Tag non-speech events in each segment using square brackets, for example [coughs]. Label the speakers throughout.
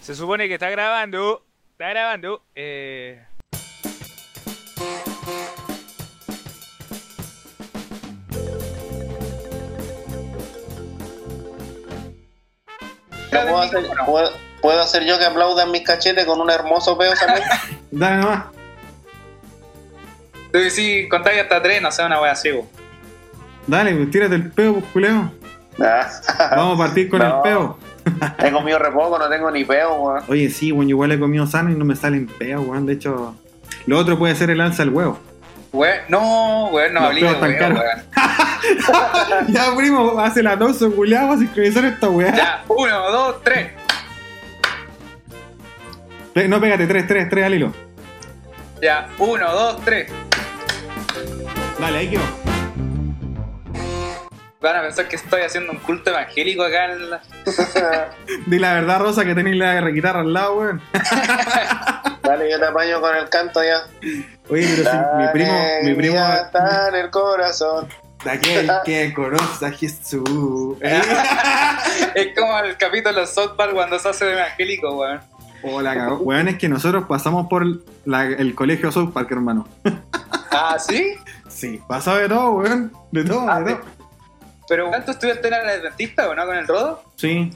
Speaker 1: Se supone que está grabando. Está grabando. Eh...
Speaker 2: ¿Puedo hacer, puedo- puedo hacer yo que aplaudan mis cachetes con un hermoso peo también? [laughs]
Speaker 3: Dale nomás.
Speaker 4: Tú decís, contáis hasta tres, no sé, una wea así.
Speaker 3: Dale, pues, tírate el peo, pues, culeo.
Speaker 2: Ah,
Speaker 3: Vamos a partir con
Speaker 2: No.
Speaker 3: el peo. [laughs]
Speaker 2: He comido re poco, no tengo ni peo, weón.
Speaker 3: Oye, sí, bueno, igual he comido sano y no me salen peos, weón. De hecho, lo otro puede ser el alza del huevo.
Speaker 4: Weón, no, weón, no hablé de weón, weón. [laughs]
Speaker 3: ya, primo, hace la doso, culiado, vas a sincronizar esta weá.
Speaker 4: Ya, uno, dos, tres.
Speaker 3: No, pégate, tres, tres, tres al hilo.
Speaker 4: Ya, uno, dos, tres.
Speaker 3: Dale, ahí quedó.
Speaker 4: Van a pensar que estoy haciendo un culto evangélico acá en la... [laughs]
Speaker 3: Di la verdad, Rosa, que tenéis la guitarra al lado, weón. [laughs]
Speaker 2: Dale, yo te apaño con el canto ya.
Speaker 3: Oye, pero si mi primo, mi primo,
Speaker 2: está en el corazón.
Speaker 3: de aquel que conoce a Jesús. [laughs]
Speaker 4: Es como el capítulo de South Park cuando se hace de evangélico, weón.
Speaker 3: Hola, cagó. Weón, es que nosotros pasamos por la- el colegio South Park, hermano.
Speaker 4: Ah, ¿sí?
Speaker 3: Sí, pasó de todo, weón. De todo,
Speaker 4: Ah,
Speaker 3: de todo.
Speaker 4: Pero ¿cuánto estudiaste en el Adventista o no con el Rodo?
Speaker 3: Sí.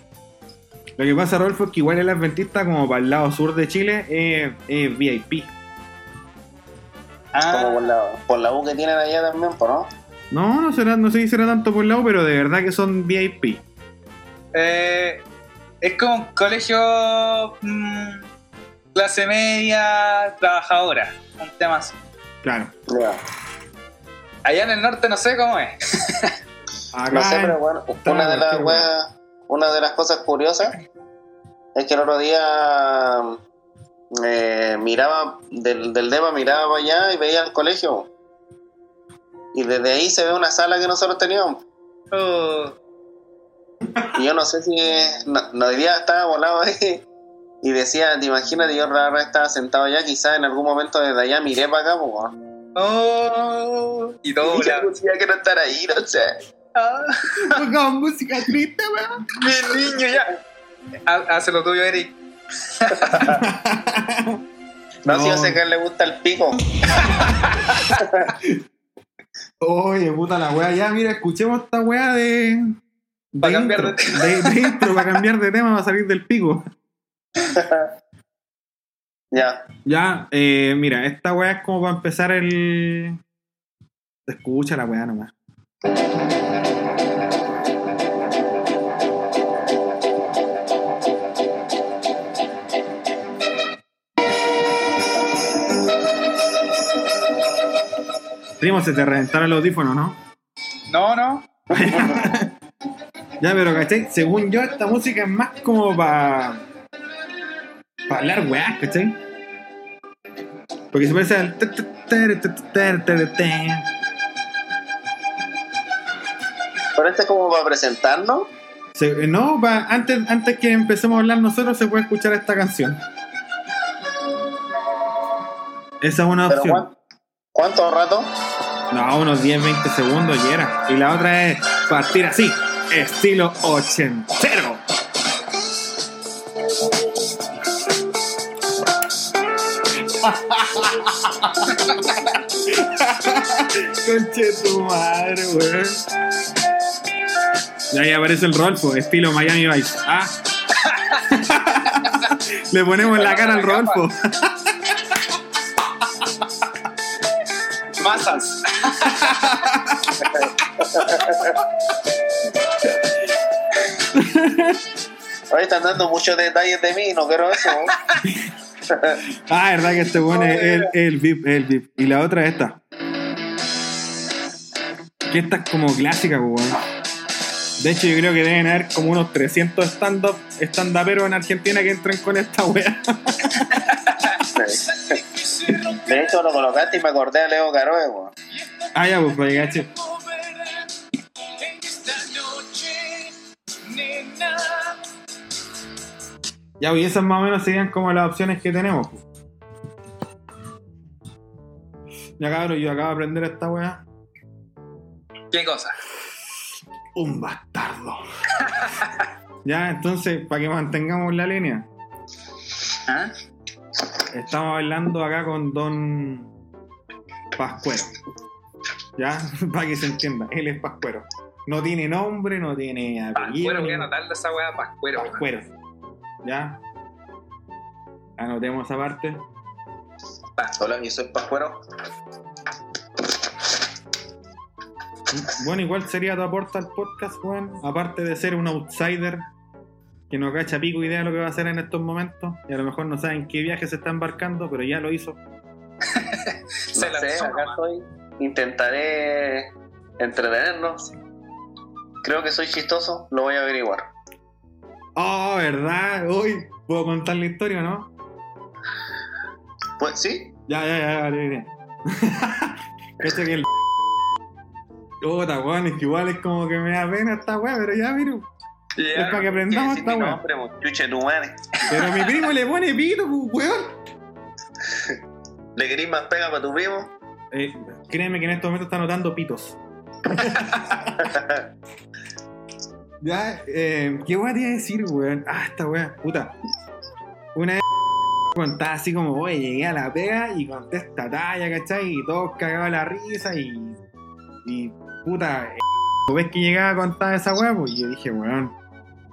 Speaker 3: Lo que pasa, Rodolfo, es que igual el Adventista, como para el lado sur de Chile, es, VIP.
Speaker 4: Ah,
Speaker 2: Como por la, por la U que tienen allá también, ¿por no?
Speaker 3: No, no será, no sé si será tanto por el lado, pero de verdad que son VIP.
Speaker 4: eh, es como un colegio mm, clase media, trabajadora, un tema así.
Speaker 3: Claro.
Speaker 4: Allá en el norte no sé cómo es. [laughs]
Speaker 3: Acá
Speaker 2: No sé, pero bueno, una de las
Speaker 3: cualquier
Speaker 2: weas- una de las cosas curiosas es que el otro día eh, miraba del, del DEPA miraba para allá y veía el colegio. Y desde ahí se ve una sala que nosotros teníamos.
Speaker 4: Oh,
Speaker 2: Y yo no sé si no, no día estaba volado ahí. Y decía, te imaginas, yo rara estaba sentado allá, quizás en algún momento desde allá miré para acá, pues.
Speaker 4: oh, y todo
Speaker 2: Y yo que no estar ahí, no sé.
Speaker 4: Ah,
Speaker 3: Con música triste, weón.
Speaker 4: mi niño ya. Ha- Hace lo tuyo, Eric. [laughs]
Speaker 2: No, si yo sé que a él le gusta el pico.
Speaker 3: Oye, puta la weá. Ya, mira, escuchemos esta weá de. de
Speaker 4: Pa' cambiar
Speaker 3: intro. de, de intro, para cambiar de tema, va a salir del pico. [laughs]
Speaker 2: Ya.
Speaker 3: Ya, eh, mira, esta weá es como para empezar el. Escucha la weá nomás. Primo, se te reventaron el audífono, ¿no?
Speaker 4: No, no. [laughs]
Speaker 3: Ya, pero ¿cachai? Según yo, esta música es más como para. para hablar weá, ¿cachai? Porque se parece al.
Speaker 2: Pero este es como para presentarnos.
Speaker 3: Se- no, pa- antes, antes que empecemos a hablar nosotros, se puede escuchar esta canción. Esa es una opción.
Speaker 2: ¿cuán- ¿cuánto rato?
Speaker 3: No, unos 10, 20 segundos y era. Y la otra es partir así, estilo ochentero. [laughs] Conche tu madre, weón. Y ahí aparece el Rolfo, estilo Miami Vice. Ah. [laughs] Le ponemos la cara al Rolfo.
Speaker 4: Masas. [laughs]
Speaker 2: Hoy están dando muchos detalles de mí, no quiero eso.
Speaker 3: Ah, verdad que este bueno es el, el VIP, el VIP. Y la otra es esta. Que esta es como clásica, pues, weón. De hecho, yo creo que deben haber como unos 300 stand-up, stand-uperos en Argentina que entren con esta wea. [laughs]
Speaker 2: De hecho, lo colocaste y me acordé a Leo Caroe, weón.
Speaker 3: Ah, ya, pues, para llegar, che. Ya, pues, y esas más o menos serían como las opciones que tenemos. pues. Ya, cabrón, yo acabo de aprender esta wea.
Speaker 4: ¿Qué cosa?
Speaker 3: Un bastardo. [laughs] ya, entonces, para que mantengamos la línea.
Speaker 4: ¿Ah?
Speaker 3: Estamos hablando acá con Don Pascuero. ¿Ya? [laughs] Para que se entienda. Él es Pascuero. No tiene nombre, no tiene apellido.
Speaker 4: Pascuero, voy a anotarle esa weá Pascuero.
Speaker 3: Pascuero. ¿Ya? Anotemos esa parte.
Speaker 2: Hola, yo soy Pascuero.
Speaker 3: Bueno, igual sería tu aporte al podcast, Juan. Aparte de ser un outsider que no cacha pico idea de lo que va a hacer en estos momentos. Y a lo mejor no saben qué viaje se está embarcando, pero ya lo hizo. [laughs]
Speaker 4: Se
Speaker 2: no
Speaker 4: lanzó
Speaker 2: sé, acá estoy. Intentaré entretenernos. Creo que soy chistoso, lo voy a averiguar.
Speaker 3: Oh, ¿verdad? Uy, ¿puedo contar la historia no?
Speaker 2: Pues sí,
Speaker 3: Ya, ya, ya, vale, bien. [laughs] Cacha que el. [laughs] Puta, weón, es que igual es como que me da pena esta weá, pero ya, mira. Es para que aprendamos esta
Speaker 2: madre.
Speaker 3: Pero mi primo le pone pito, pues, weón.
Speaker 2: ¿Le querís más pega para tu primo?
Speaker 3: Eh, créeme que en estos momentos está anotando pitos. [laughs] Ya, eh, ¿qué voy a decir, weón? Ah, esta weá, puta. Una vez contaba así como, oye, llegué a la pega y conté esta talla, ¿cachai? Y todos cagaban la risa y. Y, puta, eh, ves que llegaba a contar esa weá, pues y yo dije, weón,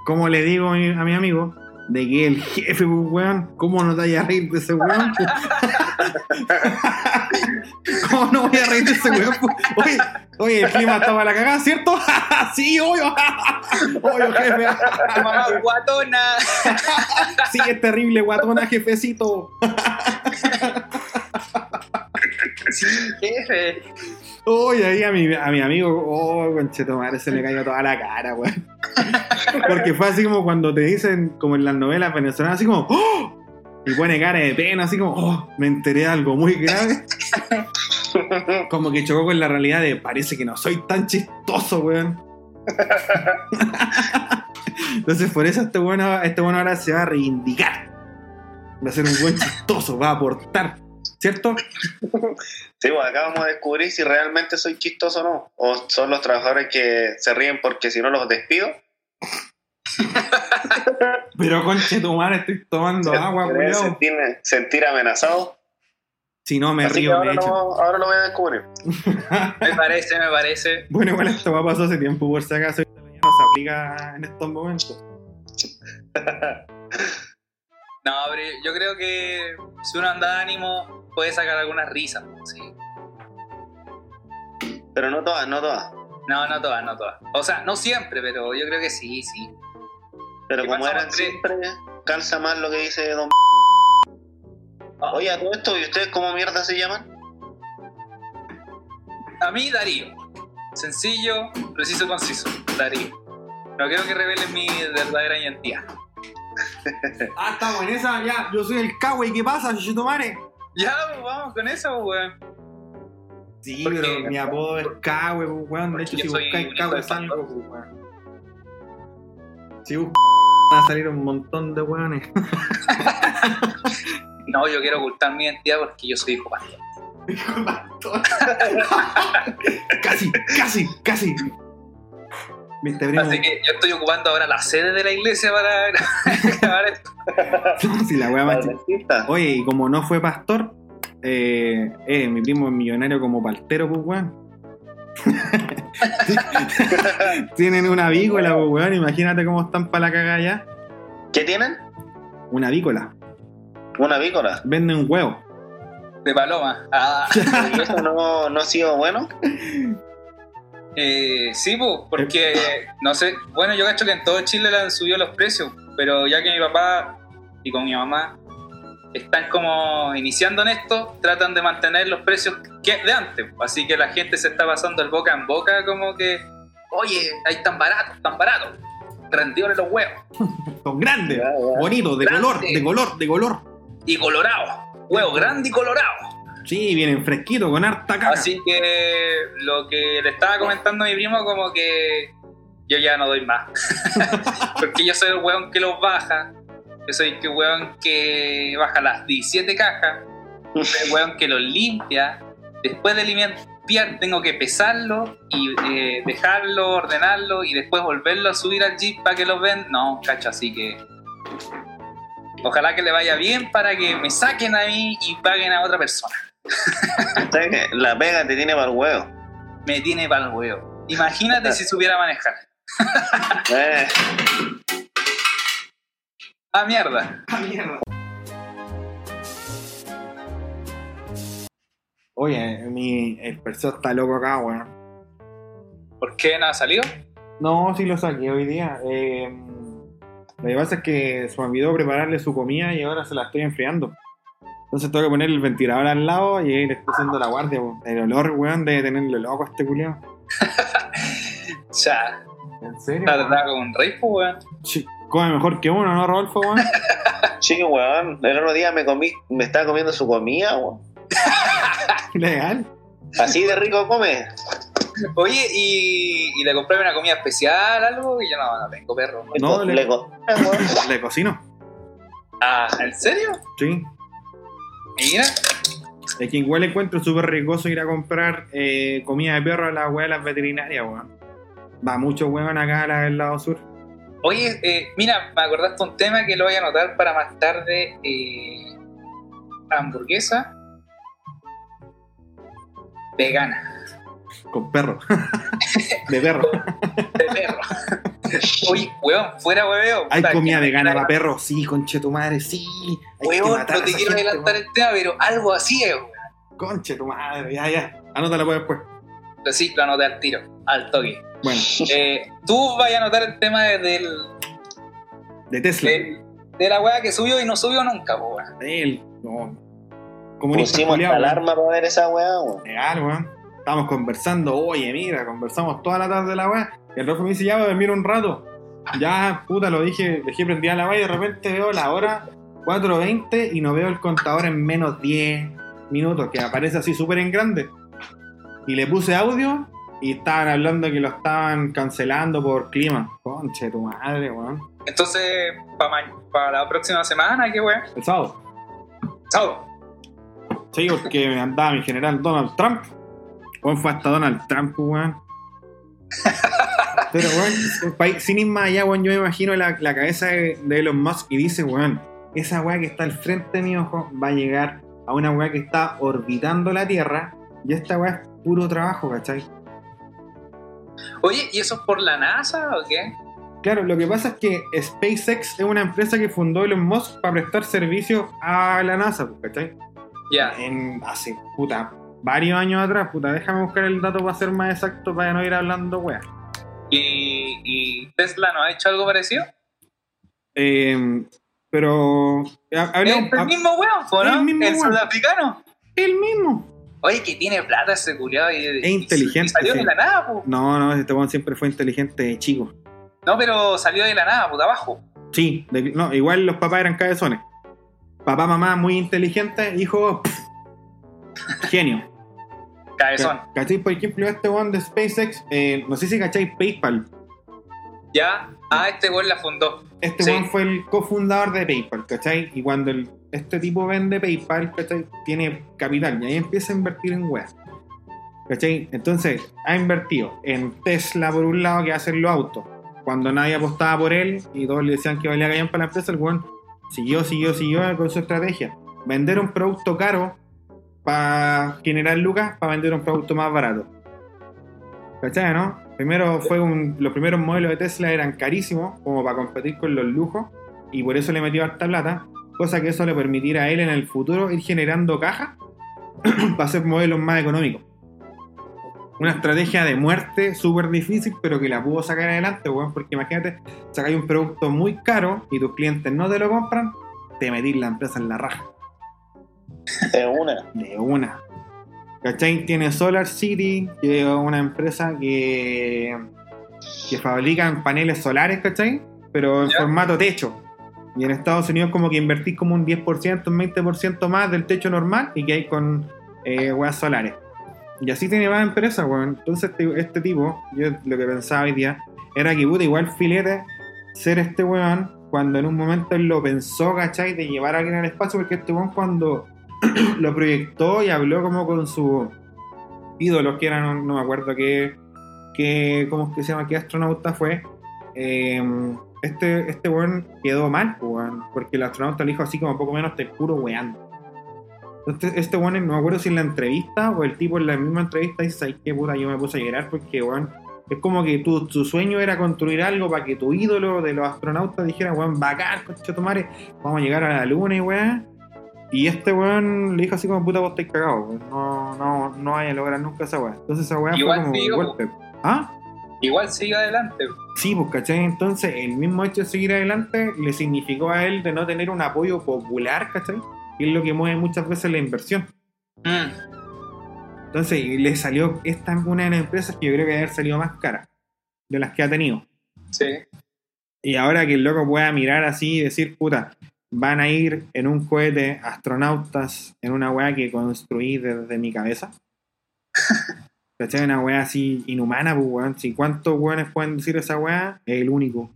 Speaker 3: ¿cómo le digo a mi, a mi amigo? De que el jefe, pues, weón, ¿cómo no te vayas a reír de ese weón? pues? [laughs] ¿Cómo no voy a reír de ese weón? pues? Oye, oye, el clima estaba la cagada, ¿cierto? [laughs] sí, obvio. [laughs] obvio, jefe.
Speaker 4: Guatona.
Speaker 3: sí, es terrible, guatona, jefecito.
Speaker 4: Sí, jefe.
Speaker 3: Oye, ahí a mi, a mi amigo, oh, conchetomare, se le cayó toda la cara, weón. [laughs] Porque fue así como cuando te dicen, como en las novelas venezolanas, así como, ¡oh! Y pone cara de pena, así como, oh, me enteré de algo muy grave. [laughs] Como que chocó con la realidad de, parece que no soy tan chistoso, weón. [laughs] Entonces, por eso este bueno, este bueno ahora se va a reivindicar. Va a ser un buen chistoso, va a aportar, ¿cierto?
Speaker 2: Sí, pues acá vamos a descubrir si realmente soy chistoso o no. O son los trabajadores que se ríen porque si no los despido. [laughs]
Speaker 3: Pero conche tu madre, estoy tomando agua, weón.
Speaker 2: sentirme- sentir amenazado.
Speaker 3: Si no me
Speaker 2: Así
Speaker 3: río, me
Speaker 2: ahora lo, ahora lo voy a descubrir. [laughs]
Speaker 4: Me parece, me parece.
Speaker 3: Bueno, igual esto va pasó hace tiempo, por si acaso no se aplica en estos momentos. [laughs]
Speaker 4: No, pero yo creo que si uno anda de ánimo, puede sacar algunas risas. Sí.
Speaker 2: Pero no todas, no todas.
Speaker 4: No, no todas, no todas. O sea, no siempre, pero yo creo que sí, sí.
Speaker 2: Pero
Speaker 4: ¿Qué
Speaker 2: como eran siempre, calza más lo que dice Don. Oye, a todo esto, ¿y ustedes cómo mierda se llaman?
Speaker 4: A mí, Darío. Sencillo, preciso, conciso. Darío. No quiero que revelen mi verdadera identidad.
Speaker 3: Ah, estamos en esa, ya, yo soy el Kawaii, ¿qué pasa, Chichitomare?
Speaker 4: Ya, pues, vamos con eso, weón.
Speaker 3: Sí,
Speaker 4: Porque-
Speaker 3: pero mi apodo es pues, weón. De hecho, si buscáis
Speaker 4: hijo de
Speaker 3: salgo, weón. Si buscáis [laughs] van a salir un montón de weones. [laughs]
Speaker 4: No, yo quiero ocultar mi identidad porque yo soy hijo pastor. [laughs]
Speaker 3: casi, casi, casi. Viste, primo.
Speaker 4: Así que yo estoy ocupando ahora la sede de la iglesia para [laughs] grabar esto. [laughs]
Speaker 3: si la weá más. Oye, y como no fue pastor, eh, eh, mi primo es millonario como paltero, pues weón. [laughs] Tienen una avícola, pues weón. Imagínate cómo están para la cagada ya.
Speaker 2: ¿Qué tienen?
Speaker 3: Una avícola.
Speaker 2: Una vícola.
Speaker 3: Venden un huevo.
Speaker 4: De paloma. Ah,
Speaker 2: ¿Y eso no, no ha sido bueno?
Speaker 4: Eh, sí, pues, porque, no sé, bueno, yo cacho que en todo Chile le han subido los precios, pero ya que mi papá y con mi mamá están como iniciando en esto, tratan de mantener los precios que de antes. Así que la gente se está pasando el boca en boca como que, oye, ahí tan baratos, tan baratos. Rendidores los huevos. [laughs]
Speaker 3: Son grandes, bonitos, de
Speaker 4: Grande.
Speaker 3: color, de color, de color.
Speaker 4: Y colorados. Huevo grande y colorado.
Speaker 3: Sí, vienen fresquitos, con harta caca.
Speaker 4: Así que lo que le estaba comentando a mi primo, como que yo ya no doy más. [laughs] Porque yo soy el weón que los baja. Yo soy el weón que baja las 17 cajas. El weón que los limpia. Después de limpiar, tengo que pesarlo y eh, dejarlo, ordenarlo y después volverlo a subir al jeep para que los ven. No, cacho, así que Ojalá que le vaya bien para que me saquen a mí y paguen a otra persona.
Speaker 2: ¿Sabes qué? La pega te tiene para el huevo.
Speaker 4: Me tiene para el huevo. Imagínate si supiera manejar.
Speaker 2: Eh,
Speaker 4: Ah, mierda.
Speaker 3: Oye, mi, el perso está loco acá, weón.
Speaker 4: ¿Por qué no ha salido?
Speaker 3: No, sí lo saqué hoy día. Eh, lo que pasa es que se me olvidó prepararle su comida y ahora se la estoy enfriando. Entonces tengo que poner el ventilador al lado y ahí le estoy haciendo la guardia, weón. El olor, weón, debe tenerle loco a este culiao. [laughs]
Speaker 4: Ya,
Speaker 3: ¿En serio?
Speaker 4: está tratado como un rey, weón.
Speaker 3: Sí, Come mejor que uno, ¿no, Rodolfo, weón? [laughs]
Speaker 2: sí, weón. El otro día me comí, me estaba comiendo su comida, weón. [laughs]
Speaker 3: Legal.
Speaker 2: Así de rico come.
Speaker 4: Oye, ¿y, y le compré una comida especial, algo? Y yo no, no tengo perro.
Speaker 3: No,
Speaker 2: le,
Speaker 3: le-
Speaker 2: co- weón.
Speaker 3: Le cocino.
Speaker 4: Ah, ¿en serio?
Speaker 3: Sí.
Speaker 4: Mira.
Speaker 3: Es que igual encuentro súper riesgoso ir a comprar eh, comida de perro a las weas de las veterinarias, weón. Va mucho weón acá a la del lado sur.
Speaker 4: Oye, eh, mira, me acordaste un tema que lo voy a anotar para más tarde. eh, hamburguesa vegana,
Speaker 3: Con perro. [laughs] de perro.
Speaker 4: de perro. [laughs] [laughs] Oye, weón, fuera hueveo.
Speaker 3: Hay comida
Speaker 4: que-
Speaker 3: vegana para perro, sí, conche tu madre, sí.
Speaker 4: Weón, no te quiero
Speaker 3: gente,
Speaker 4: adelantar
Speaker 3: weón.
Speaker 4: el tema, pero algo así es, weón.
Speaker 3: Conche tu madre, ya, ya. Anótala pues después.
Speaker 4: Sí, lo anoté al tiro, al toque.
Speaker 3: Bueno, [laughs]
Speaker 4: Eh, Tú vas a anotar el tema de, del,
Speaker 3: de Tesla.
Speaker 4: del- de la weá que subió y no subió nunca, weón.
Speaker 3: Él, no. Comunista
Speaker 2: Pusimos
Speaker 3: weón.
Speaker 2: alarma para ver esa weá, weón.
Speaker 3: Legal, weón. Estábamos conversando, oye, mira, conversamos toda la tarde de la weá. El Rafa me dice, ya voy a dormir un rato. Ya, puta, lo dije, dejé prendida la weá y de repente veo la hora 4.20 y no veo el contador en menos 10 minutos, que aparece así súper en grande. Y le puse audio y estaban hablando que lo estaban cancelando por clima. Conche tu madre, weón.
Speaker 4: Entonces, para la próxima semana, ¿qué weón?
Speaker 3: El sábado.
Speaker 4: Chao.
Speaker 3: Sí, porque me andaba mi general Donald Trump. Weón fue hasta Donald Trump, weón. Pero, weón, sin ir más allá, weón, yo me imagino la, la cabeza de, de Elon Musk y dice, weón, esa weá que está al frente de mi ojo va a llegar a una weá que está orbitando la Tierra y esta weá es puro trabajo, ¿cachai?
Speaker 4: Oye, ¿y eso es por la NASA o qué?
Speaker 3: Claro, lo que pasa es que SpaceX es una empresa que fundó Elon Musk para prestar servicios a la NASA, ¿cachai?
Speaker 4: Ya.
Speaker 3: en hace puta varios años atrás, puta, déjame buscar el dato para ser más exacto para no ir hablando weá.
Speaker 4: ¿Y, y Tesla no ha hecho algo parecido?
Speaker 3: Eh, pero
Speaker 4: el mismo weón, ¿no?
Speaker 3: el mismo
Speaker 4: el
Speaker 3: weón.
Speaker 4: sudafricano.
Speaker 3: el mismo.
Speaker 4: Oye, que tiene plata ese culiado. Y,
Speaker 3: Es inteligente,
Speaker 4: y salió
Speaker 3: sí.
Speaker 4: de la nada, po.
Speaker 3: No, no, este weón siempre fue inteligente chico.
Speaker 4: No, pero salió de la nada, de abajo.
Speaker 3: Sí, de- no, igual los papás eran cabezones. Papá, mamá, muy inteligente, hijo, pff, genio.
Speaker 4: Cabezón.
Speaker 3: ¿Cachai? Por ejemplo, este weón de SpaceX, eh, no sé si cacháis PayPal.
Speaker 4: Ya. Ah, este weón la fundó.
Speaker 3: Este
Speaker 4: Sí.
Speaker 3: weón fue el cofundador de PayPal, ¿cachai? Y cuando el- este tipo vende PayPal, ¿cachai? Tiene capital y ahí empieza a invertir en weas. ¿Cachai? Entonces, ha invertido en Tesla por un lado que hacen los autos. Cuando nadie apostaba por él y todos le decían que valía callan para la empresa, el weón siguió, siguió, siguió con su estrategia. Vender un producto caro para generar lucas, para vender un producto más barato. ¿Cachai, no? Primero fue un, los primeros modelos de Tesla eran carísimos, como para competir con los lujos, y por eso le metió harta plata, cosa que eso le permitirá a él en el futuro ir generando caja [clears throat] para hacer modelos más económicos. Una estrategia de muerte súper difícil, pero que la pudo sacar adelante, weón, porque imagínate, sacáis un producto muy caro y tus clientes no te lo compran, te metís la empresa en la raja. [laughs]
Speaker 2: Es una.
Speaker 3: De una. ¿Cachai? Tiene Solar City, que es una empresa que, que fabrican paneles solares, ¿cachai? Pero en
Speaker 4: Ya.
Speaker 3: formato techo. Y en Estados Unidos como que invertís como un 10%, un 20% más del techo normal y que hay con eh, weas solares. Y así tiene más empresas, weón. Entonces este, este tipo, yo lo que pensaba hoy día, era que puta, igual filete ser este weón cuando en un momento él lo pensó, ¿cachai? De llevar a alguien al espacio, porque este weón cuando [clears throat] lo proyectó y habló como con sus ídolos, que eran, no, me acuerdo qué, qué, cómo que se llama, qué astronauta fue. eh, este, este weón quedó mal, weón, porque el astronauta le dijo así como poco menos te puro weando. Entonces, este weón, no me acuerdo si en la entrevista o el tipo en la misma entrevista dice, ay, qué puta, yo me puse a llorar porque, weón, es como que tu, tu sueño era construir algo para que tu ídolo de los astronautas dijera, weón, bacán, concha tu madre, vamos a llegar a la luna y weón. Y este weón le dijo así como puta vos estáis cagados, weón. No, no, no vaya a lograr nunca esa weá. Entonces esa weá fue
Speaker 4: Igual
Speaker 3: como
Speaker 4: ojo.
Speaker 3: golpe. ¿Ah?
Speaker 4: Igual sigue adelante.
Speaker 3: Sí, pues, ¿cachai? Entonces, el mismo hecho de seguir adelante le significó a él de no tener un apoyo popular, ¿cachai? Que es lo que mueve muchas veces la inversión.
Speaker 4: Mm,
Speaker 3: Entonces, y le salió, esta es una de las empresas que yo creo que debe haber salido más cara de las que ha tenido.
Speaker 4: sí.
Speaker 3: Y ahora que el loco pueda mirar así y decir, puta, van a ir en un cohete astronautas en una weá que construí desde mi cabeza. [laughs] ¿Cachai? Una weá así inhumana, pues weón. Si cuántos weones pueden decir esa weá, es el único.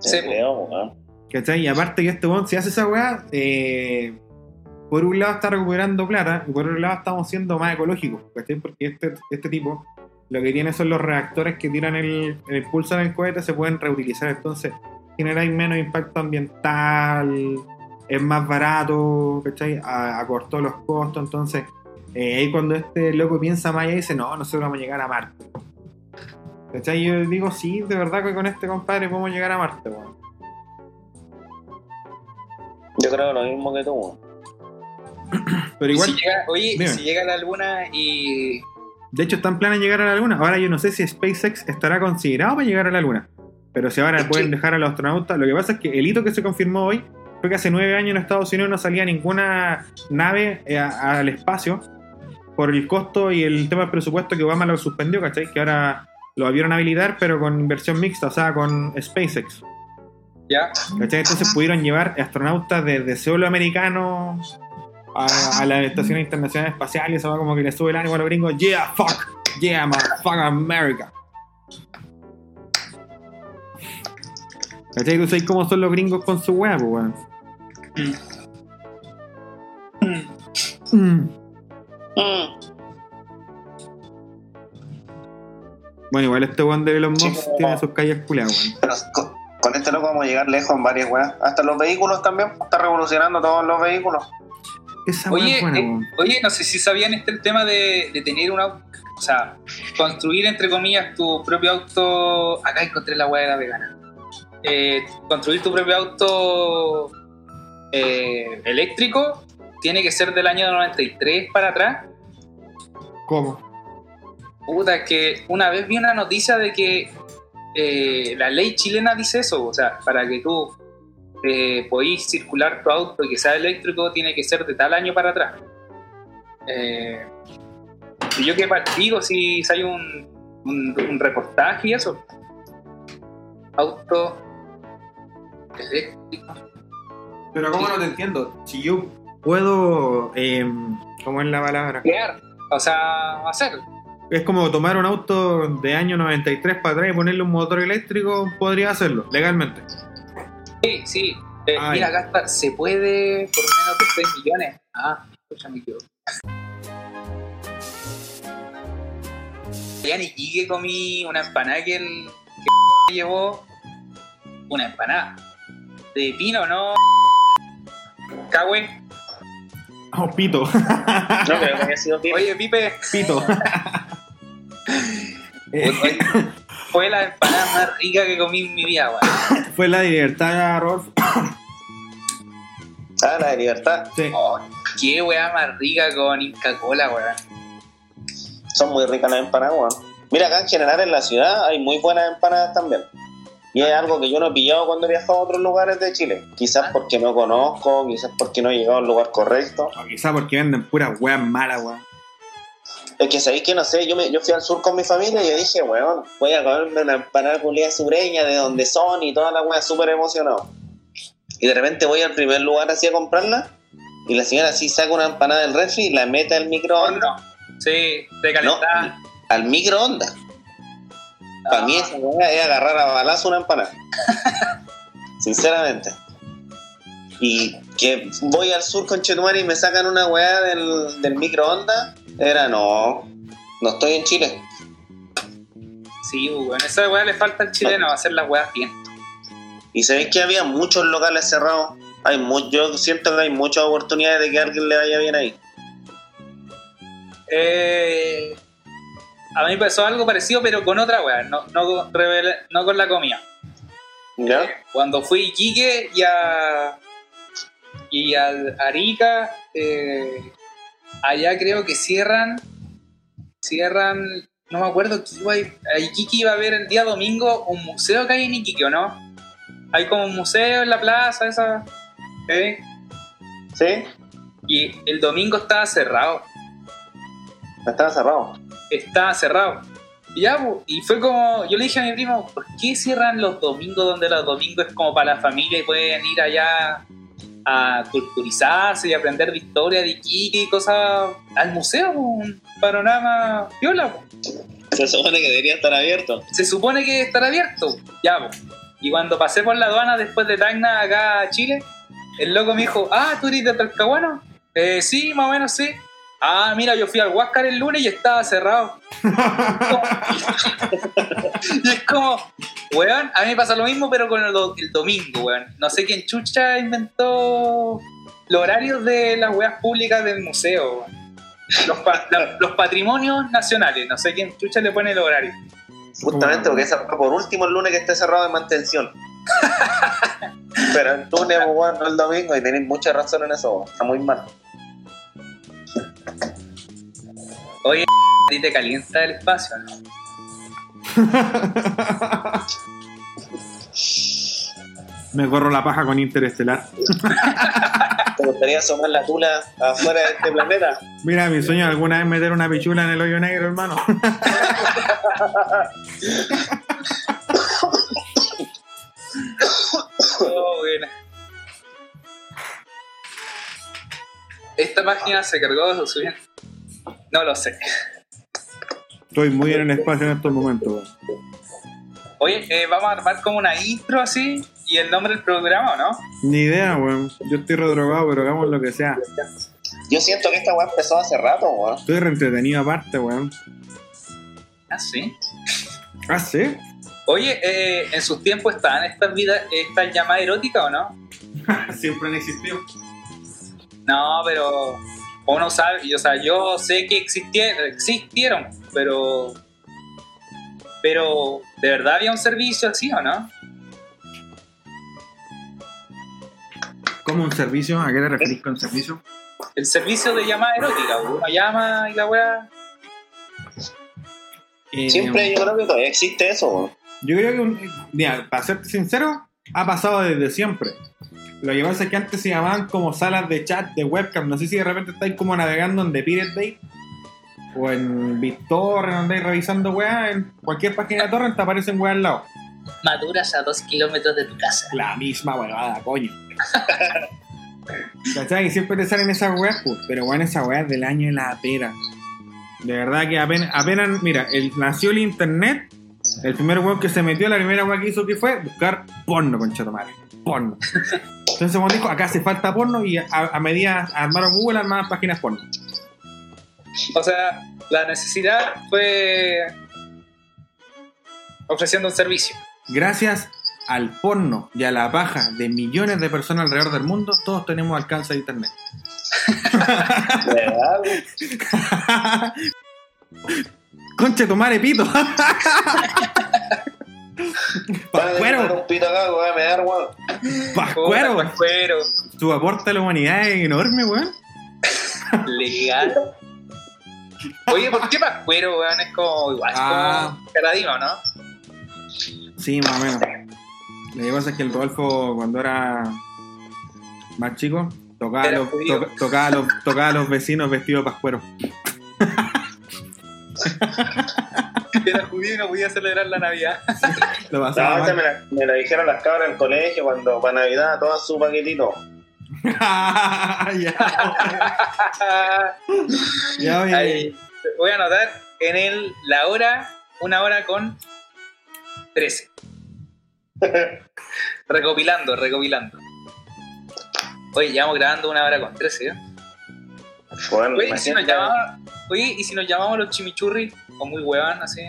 Speaker 4: Sí,
Speaker 2: Te creo, weón.
Speaker 3: ¿Cachai? Y aparte que este weón, si hace esa weá, eh, por un lado está recuperando plata y por otro lado estamos siendo más ecológicos, ¿cachai? Porque este, este tipo lo que tiene son los reactores que tiran el, el pulso en el cohete, se pueden reutilizar, entonces generáis menos impacto ambiental, es más barato, ¿cachai? Acortó los costos, entonces eh, ahí cuando este loco piensa más y dice, no, nosotros vamos a llegar a Marte. ¿Cachai? Yo digo, sí, de verdad que con este compadre podemos llegar a Marte, weón.
Speaker 2: Yo creo lo mismo que tú. [clears throat]
Speaker 3: Pero igual,
Speaker 4: si llega, oye,
Speaker 3: Dime.
Speaker 4: si llega a la luna y.
Speaker 3: de hecho, están planes de llegar a la Luna. Ahora yo no sé si SpaceX estará considerado para llegar a la Luna. Pero si ahora pueden dejar a los astronautas, lo que pasa es que el hito que se confirmó hoy fue que hace nueve años en Estados Unidos no salía ninguna nave eh, a- al espacio por el costo y el tema del presupuesto que Obama lo suspendió, ¿cachai? Que ahora lo vieron habilitar, pero con inversión mixta, o sea, con SpaceX.
Speaker 4: Ya.
Speaker 3: ¿Cachai? Entonces pudieron llevar astronautas desde suelo americano a, a la Estación Internacional Espacial y eso va como que le sube el ánimo a los gringos. Yeah, fuck. Yeah, motherfucker, America. ¿Cachai? Sabes cómo son los gringos con su wea, pues, weón.
Speaker 4: Mm.
Speaker 3: Mm.
Speaker 2: Mm.
Speaker 3: Bueno, igual este weón de Elon Musk tiene sus calles culiadas, weón.
Speaker 2: Pero con, con este loco vamos a llegar lejos en varias weas. Hasta los vehículos también. Está revolucionando todos los vehículos.
Speaker 3: Esa wea
Speaker 4: Oye,
Speaker 3: buena,
Speaker 4: eh,
Speaker 3: weón.
Speaker 4: oye, no sé si sabían este el tema de, de tener un auto. O sea, construir entre comillas tu propio auto. Acá encontré la hueá de la vegana. Eh, construir tu propio auto eh, eléctrico tiene que ser del año 93 para atrás.
Speaker 3: ¿Cómo?
Speaker 4: Puta, es que una vez vi una noticia de que eh, la ley chilena dice eso, o sea, para que tú eh, podís circular tu auto y que sea eléctrico, tiene que ser de tal año para atrás. Eh, y yo qué partido si, si hay un, un, un reportaje y eso. Auto
Speaker 3: Pero ¿cómo no te entiendo? Si yo puedo... Eh, ¿Cómo es la palabra?
Speaker 4: Crear, o sea, hacer.
Speaker 3: Es como tomar un auto de año 93 para atrás y ponerle un motor eléctrico, podría hacerlo, legalmente.
Speaker 4: Sí, sí. Eh,
Speaker 3: Ay.
Speaker 4: mira, está. Se puede por menos de 6 millones. Ah, escucha, me equivoco. [laughs] Ya ni que comí una empanada que el que [laughs] llevó. Una empanada. De pino, ¿no? Cagüe.
Speaker 3: Oh, pito.
Speaker 2: No creo que haya sido bien.
Speaker 4: Oye, Pipe,
Speaker 3: pito. [laughs]
Speaker 4: Oye, fue la empanada más rica que comí en mi vida, weón.
Speaker 3: Fue la de libertad, Rolf.
Speaker 2: Ah, la de libertad.
Speaker 3: Sí.
Speaker 4: Oh, qué weá más rica con Inca Cola, weón.
Speaker 2: Son muy ricas las empanadas, weón. Mira, acá en general en la ciudad hay muy buenas empanadas también. Y es algo que yo no he pillado cuando he viajado a otros lugares de Chile. Quizás porque no conozco, quizás porque no he llegado al lugar correcto.
Speaker 3: O quizá porque venden puras weas malas, weón.
Speaker 2: Es que sabéis que no sé, yo, me, yo fui al sur con mi familia y yo dije, weón, voy a comerme una empanada culiada sureña de donde son y toda la weá súper emocionado. Y de repente voy al primer lugar así a comprarla y la señora así saca una empanada del refri y la mete al microondas.
Speaker 4: Sí, de calentada.
Speaker 2: Al microondas. Para mí esa weá es agarrar a balazo una empanada. [laughs] Sinceramente. Y que voy al sur con Chetumar y me sacan una weá del, del microondas, era no. No estoy en Chile.
Speaker 4: Sí, weón. Esa weá le falta al chileno hacer las weas bien.
Speaker 2: Y sabéis que había muchos locales cerrados. Hay mu- yo siento que hay muchas oportunidades de que a alguien le vaya bien ahí.
Speaker 4: Eh, a mí pasó algo parecido, pero con otra weá, no, no, con- revela- no con la comida.
Speaker 2: ¿Ya?
Speaker 4: Cuando fui a Iquique y a. y a Arica, eh, allá creo que cierran. Cierran. No me acuerdo que iba a, a Iquique iba a haber el día domingo un museo que hay en Iquique, ¿o no? Hay como un museo en la plaza, esa. ¿eh?
Speaker 2: ¿Sí?
Speaker 4: Y el domingo estaba cerrado.
Speaker 2: Estaba cerrado.
Speaker 4: Estaba cerrado. Y ya, y fue como, yo le dije a mi primo, ¿por qué cierran los domingos donde los domingos es como para la familia y pueden ir allá a culturizarse y aprender de historia de Iquique y cosas al museo? Un panorama viola.
Speaker 2: Se supone que debería estar abierto.
Speaker 4: Se supone que estará abierto. Ya, po. Y cuando pasé por la aduana después de Tacna acá a Chile, el loco me dijo, ah, ¿tú eres de Talcahuano? Eh, sí, más o menos sí. Ah, mira, yo fui al Huáscar el lunes y estaba cerrado. [laughs] y es como, weón, a mí me pasa lo mismo, pero con el, do- el domingo, weón. No sé quién chucha inventó los horarios de las weas públicas del museo, weón. Los, pa- la- los patrimonios nacionales, no sé quién chucha le pone el horario.
Speaker 2: Justamente porque esa por último el lunes que esté cerrado de mantención. [laughs] Pero el lunes, weón, no el domingo, y tenéis mucha razón en eso, weón. está muy mal.
Speaker 4: Oye, a ti te calienta el espacio, ¿no? [laughs]
Speaker 3: Me corro la paja con Interestelar.
Speaker 2: ¿Te gustaría asomar la tula afuera de este planeta?
Speaker 3: Mira, mi sueño es alguna vez meter una pichula en el hoyo negro, hermano.
Speaker 4: Oh, buena. Esta página se cargó de su bien. No lo sé.
Speaker 3: Estoy muy en el espacio en estos momentos. weón.
Speaker 4: Oye, eh, vamos a armar como una intro así y el nombre del programa, ¿o no?
Speaker 3: Ni idea, weón. Yo estoy redrogado, pero hagamos lo que sea.
Speaker 2: Yo siento que esta weá empezó hace rato, weón.
Speaker 3: Estoy reentretenido aparte, weón.
Speaker 4: Ah, sí.
Speaker 3: ¿Ah, sí?
Speaker 4: Oye, eh, en sus tiempos estaban estas vidas, estas llamadas eróticas o no? [laughs]
Speaker 3: Siempre han existido.
Speaker 4: No, pero uno sabe, y, o sea, yo sé que existieron, existieron, pero pero ¿de verdad había un servicio así o no?
Speaker 3: ¿Cómo un servicio? ¿A qué te referís con servicio?
Speaker 4: El servicio de llamada erótica, uno llama y la weá.
Speaker 3: Eh,
Speaker 2: Siempre yo creo que todavía existe eso.
Speaker 3: Yo creo que, un- mira, para ser sincero, ha pasado desde siempre. Lo que pasa es que antes se llamaban como salas de chat, de webcam. No sé si de repente estáis como navegando en The Pirate Bay o en BitTorrent, andáis revisando weá. En cualquier página de torrent te aparecen weá al lado.
Speaker 4: Maduras a dos kilómetros de tu casa.
Speaker 3: La misma huevada, coño. ¿Cachai? Y siempre te salen esas weas, pues. Pero bueno, esa weá es del año de la pera. De verdad que apenas, apenas mira, el, nació el internet. El primer weón que se metió, la primera weá que hizo que fue buscar porno, concha tu madre. Porno. Entonces como dijo, acá hace falta porno y a, a medida armaron Google, armaban páginas porno.
Speaker 4: O sea, la necesidad fue ofreciendo un servicio.
Speaker 3: Gracias al porno y a la paja de millones de personas alrededor del mundo, todos tenemos alcance internet. [laughs] [laughs]
Speaker 2: De.
Speaker 3: Concha tu madre, pito. [laughs] Pascuero. Pascuero.
Speaker 4: Pascuero.
Speaker 3: Su aporte a la humanidad es enorme, weón.
Speaker 4: Legal. Oye, ¿por qué Pascuero, weón? Es como igual, es
Speaker 3: Ah.
Speaker 4: como caradino, ¿no?
Speaker 3: Sí, más o menos. Lo que pasa es que el Rodolfo, cuando era más chico, tocaba, a los, tocaba, a los, tocaba a los vecinos vestidos de pascuero. [laughs]
Speaker 4: Era judío y no podía celebrar la Navidad. [laughs]
Speaker 3: Lo pasaba mal.
Speaker 2: me la, me la dijeron las cabras en el colegio cuando para Navidad todas su paquetito. [laughs]
Speaker 3: ya, [laughs] ya.
Speaker 4: Ahí, voy a anotar en el, la hora, una hora con 13. recopilando, recopilando. Oye, llevamos grabando una hora con 13, ¿eh?
Speaker 2: Bueno,
Speaker 4: Oye, ¿y si nos oye, ¿y si nos llamamos los chimichurri? O muy hueván, así.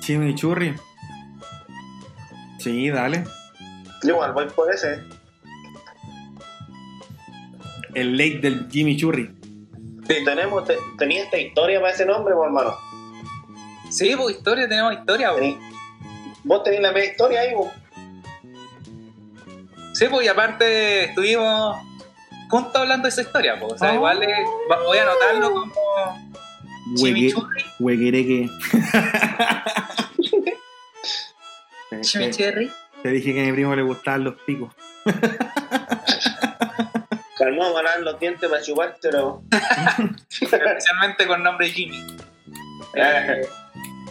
Speaker 3: Chimichurri. Sí, dale.
Speaker 2: Yo igual voy por ese.
Speaker 3: El lake del Jimmy Churri.
Speaker 2: Tenemos, te- tenía esta historia para ese nombre, pues, hermano.
Speaker 4: Sí, pues historia, tenemos historia, pues.
Speaker 2: Tení- Vos tenés la media historia ahí, pues.
Speaker 4: Sí, pues y aparte estuvimos juntos hablando de esa historia, pues. O sea,
Speaker 3: Oh.
Speaker 4: igual es- va- voy a anotarlo como chimichurri.
Speaker 3: huequereque. [laughs]
Speaker 4: Chimichurri.
Speaker 3: te dije que a mi primo le gustaban los picos.
Speaker 2: Calmó, van los dientes para chupar, pero.
Speaker 4: especialmente con nombre Jimmy. Eh,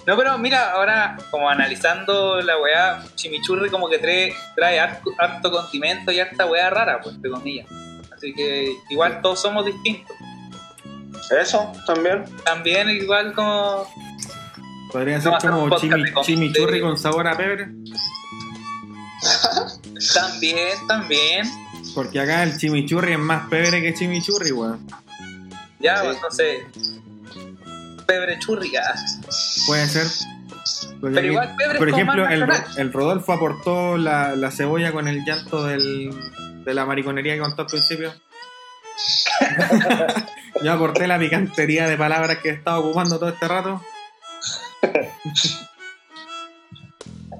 Speaker 4: no, pero mira, ahora como analizando la weá, chimichurri como que trae, trae harto, harto condimento y harta weá rara, pues, entre comillas. Así que igual todos somos distintos.
Speaker 2: Eso también.
Speaker 4: También igual como...
Speaker 3: Podría ser como chimi- chimichurri
Speaker 4: de-
Speaker 3: con sabor a pebre. [laughs]
Speaker 4: También, también.
Speaker 3: Porque acá el chimichurri es más pebre que chimichurri, weón.
Speaker 4: Ya,
Speaker 2: Sí.
Speaker 4: pues, entonces... Pebre churriga.
Speaker 3: Puede ser. Porque
Speaker 4: Pero
Speaker 3: aquí-
Speaker 4: igual pebre
Speaker 3: por ejemplo, el, el Rodolfo aportó la, la cebolla con el llanto del, de la mariconería que contó al principio. [laughs] Yo aporté la picantería de palabras que he estado ocupando todo este rato. [laughs]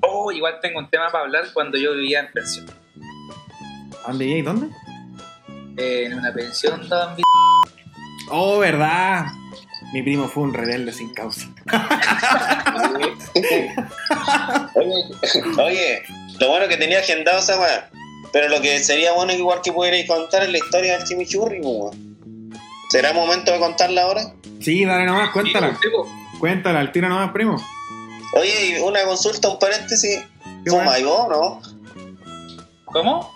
Speaker 4: Oh, igual tengo un tema para hablar cuando yo vivía en pensión.
Speaker 3: ¿Dónde y dónde?
Speaker 4: Eh, en una pensión daban vi-
Speaker 3: Oh, verdad. Mi primo fue un rebelde sin causa. [laughs]
Speaker 2: Oye, oye, lo bueno que tenía agendado esa weá. Pero lo que sería bueno igual que pudierais contar es la historia del chimichurri, weón. ¿Será momento de contarla ahora?
Speaker 3: Sí, dale nomás, cuéntala.
Speaker 4: Sí.
Speaker 3: Cuéntala, al tiro nomás, primo.
Speaker 2: Oye, y una consulta, un paréntesis.
Speaker 3: Qué
Speaker 2: ¿Fumáis vos, no?
Speaker 4: ¿Cómo?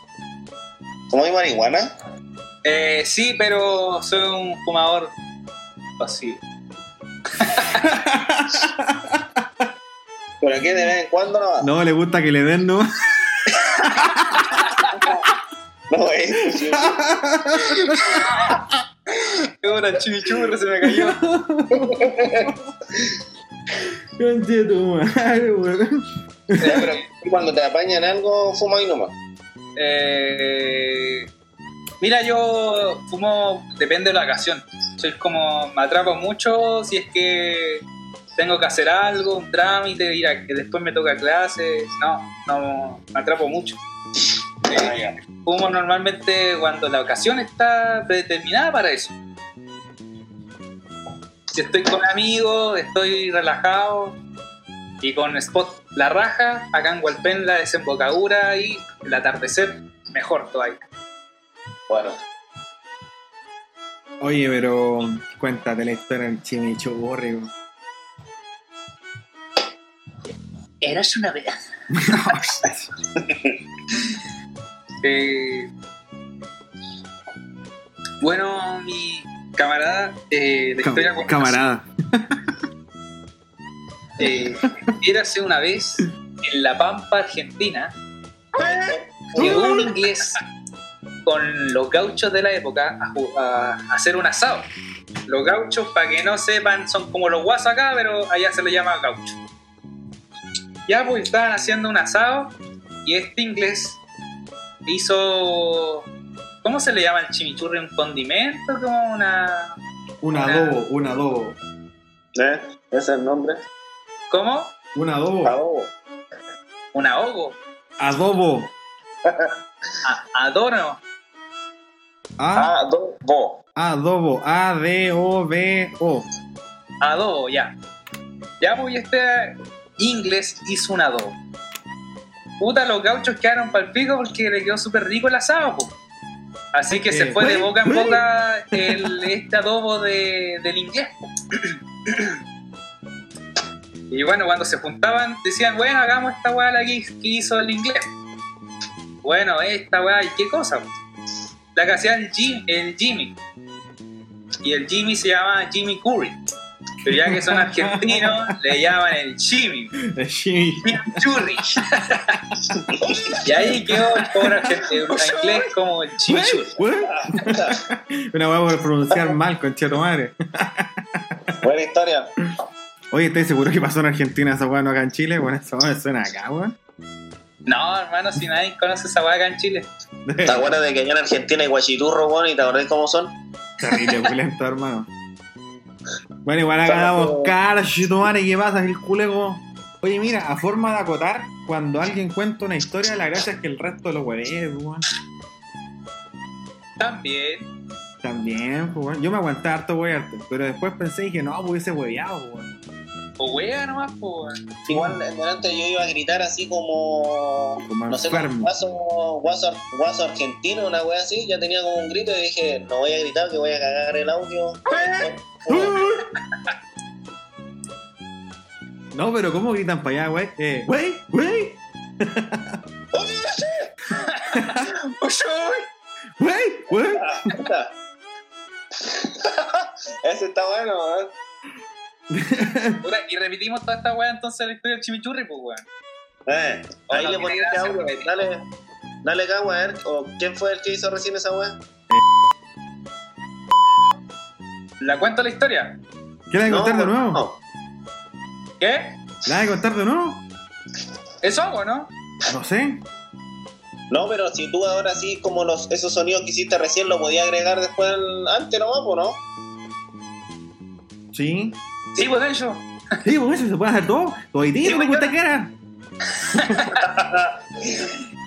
Speaker 2: ¿Fumáis marihuana?
Speaker 4: Eh, sí, pero soy un fumador pasivo. [laughs]
Speaker 2: ¿Por aquí de vez en cuando no?
Speaker 3: No, le gusta que le den, ¿no? [laughs]
Speaker 2: No, [laughs] eh.
Speaker 4: Qué hora el chimichurri se me cayó.
Speaker 3: Conche tu madre, weón.
Speaker 2: Pero cuando te apañan algo, fumáis nomás.
Speaker 4: Eh, mira, yo fumo, depende de la ocasión. Soy como, me atrapo mucho si es que tengo que hacer algo, un trámite, ir a que después me toca clase. No, no, me atrapo mucho. Eh, fumo normalmente cuando la ocasión está predeterminada para eso. Si estoy con amigos, estoy relajado y con spot la raja, acá en Hualpén la desembocadura y el atardecer, mejor todavía.
Speaker 2: Bueno,
Speaker 3: Oye, pero cuéntate la historia del chimichurri.
Speaker 4: Eras una vez. [laughs] [laughs] Eh, bueno, mi camarada eh, de historia
Speaker 3: Cam- camarada. [laughs]
Speaker 4: eh, érase una vez en La Pampa, Argentina, llegó un inglés con los gauchos de la época a, hacer un asado. Los gauchos, para que no sepan, son como los guasos acá, pero allá se les llama gaucho. Ya pues estaban haciendo un asado y este inglés hizo... ¿Cómo se le llama el chimichurri? ¿Un condimento? Como una...
Speaker 3: Un
Speaker 4: Una-
Speaker 3: adobo, un adobo.
Speaker 2: ¿eh? Ese es el nombre.
Speaker 4: ¿Cómo?
Speaker 3: Un adobo.
Speaker 2: Adobo.
Speaker 4: Un [laughs] ahogo.
Speaker 3: Adobo.
Speaker 4: A- adorno.
Speaker 3: A-
Speaker 2: Adobo.
Speaker 3: Adobo. A-D-O-B-O.
Speaker 4: Adobo, ya. Ya, pues este inglés hizo un adobo. Puta, los gauchos quedaron pal pico porque le quedó súper rico el asado, po. Así que se
Speaker 3: Eh,
Speaker 4: fue de boca en boca el, este adobo de, del inglés. po. Y bueno, cuando se juntaban, decían, bueno, hagamos esta weá la que, que hizo el inglés. Bueno, esta weá, ¿y qué cosa? po? La que hacía el, Jim- el Jimmy. Y el Jimmy se llama Jimmy Curry. Pero ya que son argentinos, le llaman el Jimmy.
Speaker 3: El chimi-
Speaker 4: Churri. y ahí quedó el pobre argentino, en inglés como el.
Speaker 3: Güey, Una hueá por pronunciar mal, concha tu madre.
Speaker 2: Buena historia.
Speaker 3: Oye, ¿estás seguro que pasó en Argentina esa weá no acá en Chile? Bueno, esa weá suena acá, weón.
Speaker 4: No, hermano, si nadie conoce esa weá acá en Chile.
Speaker 2: ¿Te acuerdas de que allá en Argentina hay guachiturro, weón? ¿Y te acordás cómo son?
Speaker 3: Terrible [laughs] pulento, hermano. Bueno, igual acá damos cara, chitumare, ¿qué pasa? El culego. Oye, mira, a forma de acotar, cuando alguien cuenta una historia, la gracia es que el resto lo hueve, weón.
Speaker 4: También.
Speaker 3: También, pues, weón. Yo me aguanté harto huearte, pero después pensé y dije, no, pues hubiese hueveado, weón.
Speaker 4: O wea nomás, pues.
Speaker 2: Igual delante yo iba a gritar así como.
Speaker 3: Como
Speaker 2: no sé, guaso, guaso, guaso argentino, una wea así. Ya tenía como un grito y dije, no voy a gritar que voy a cagar el audio. [laughs]
Speaker 3: No, pero ¿cómo gritan para allá, güey? Eh, güey, güey, [laughs] [laughs] güey, güey.
Speaker 2: Ese está bueno, ¿eh? [laughs]
Speaker 4: Y repetimos toda esta weá entonces la historia del chimichurri, pues weón.
Speaker 2: Eh, ahí
Speaker 4: no
Speaker 2: le ponía
Speaker 4: repetir.
Speaker 2: Dale, dale cagua, a ver. O, ¿Quién fue el que hizo recién esa wea?
Speaker 4: ¿La cuento la historia?
Speaker 3: ¿Qué la de contar de nuevo?
Speaker 2: No.
Speaker 4: ¿Qué?
Speaker 3: ¿La de contar de nuevo?
Speaker 4: ¿Eso hago, no?
Speaker 3: No sé.
Speaker 2: No, pero si tú ahora sí, como los, esos sonidos que hiciste recién, lo podías agregar después al- antes nomás, ¿o no?
Speaker 3: Sí.
Speaker 4: Sí, pues eso.
Speaker 3: Sí, pues eso se puede hacer todo. Toditito,
Speaker 4: Sí,
Speaker 3: lo que
Speaker 4: pues,
Speaker 3: usted quiera. [laughs]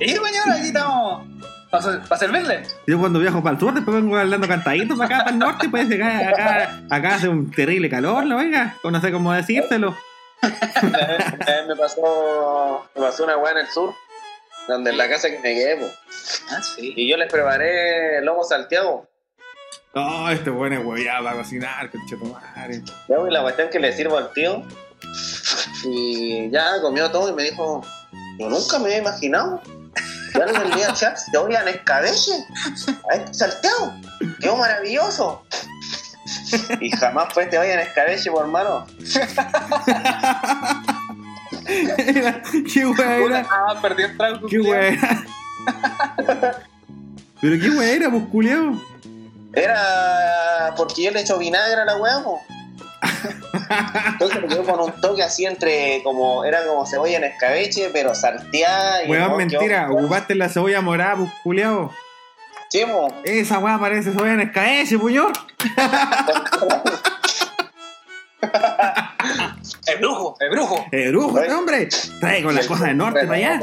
Speaker 4: Y señora, aquí estamos. ¿Para servirle?
Speaker 3: Yo cuando viajo para el sur, después vengo hablando cantaditos acá para el norte, pues acá, acá, acá hace un terrible calor, ¿no? Venga, o no sé cómo decírtelo.
Speaker 2: Una vez me pasó, me pasó una weá en el sur, donde en la casa que me quedé, po.
Speaker 4: Ah, sí.
Speaker 2: y yo les preparé lomo salteado.
Speaker 3: Oh, este bueno es hueveado para cocinar, conchetumare.
Speaker 2: Ya, y la cuestión que le sirvo al tío, y ya comió todo y me dijo, yo nunca me había imaginado. Ya le vendí a Chaps, yo voy a escabeche, a este salteado, quedó maravilloso. Y jamás fue este vayan escabeche, por hermano.
Speaker 3: qué hueá era,
Speaker 4: Ah, perdí el trago.
Speaker 3: qué hueá era. Pero qué hueá era, pues culiao.
Speaker 2: Era porque yo le echo vinagre a la po. Entonces me quedó con un toque así entre como, era como cebolla en escabeche, pero salteada y. No,
Speaker 3: mentira, ocupaste la cebolla morada, pues culiao.
Speaker 2: Sí, po.
Speaker 3: Esa hueá parece cebolla en escabeche, puñor. [laughs]
Speaker 4: El brujo, el brujo.
Speaker 3: Eh, brujo, este hombre. Trae con las cosas del norte para allá.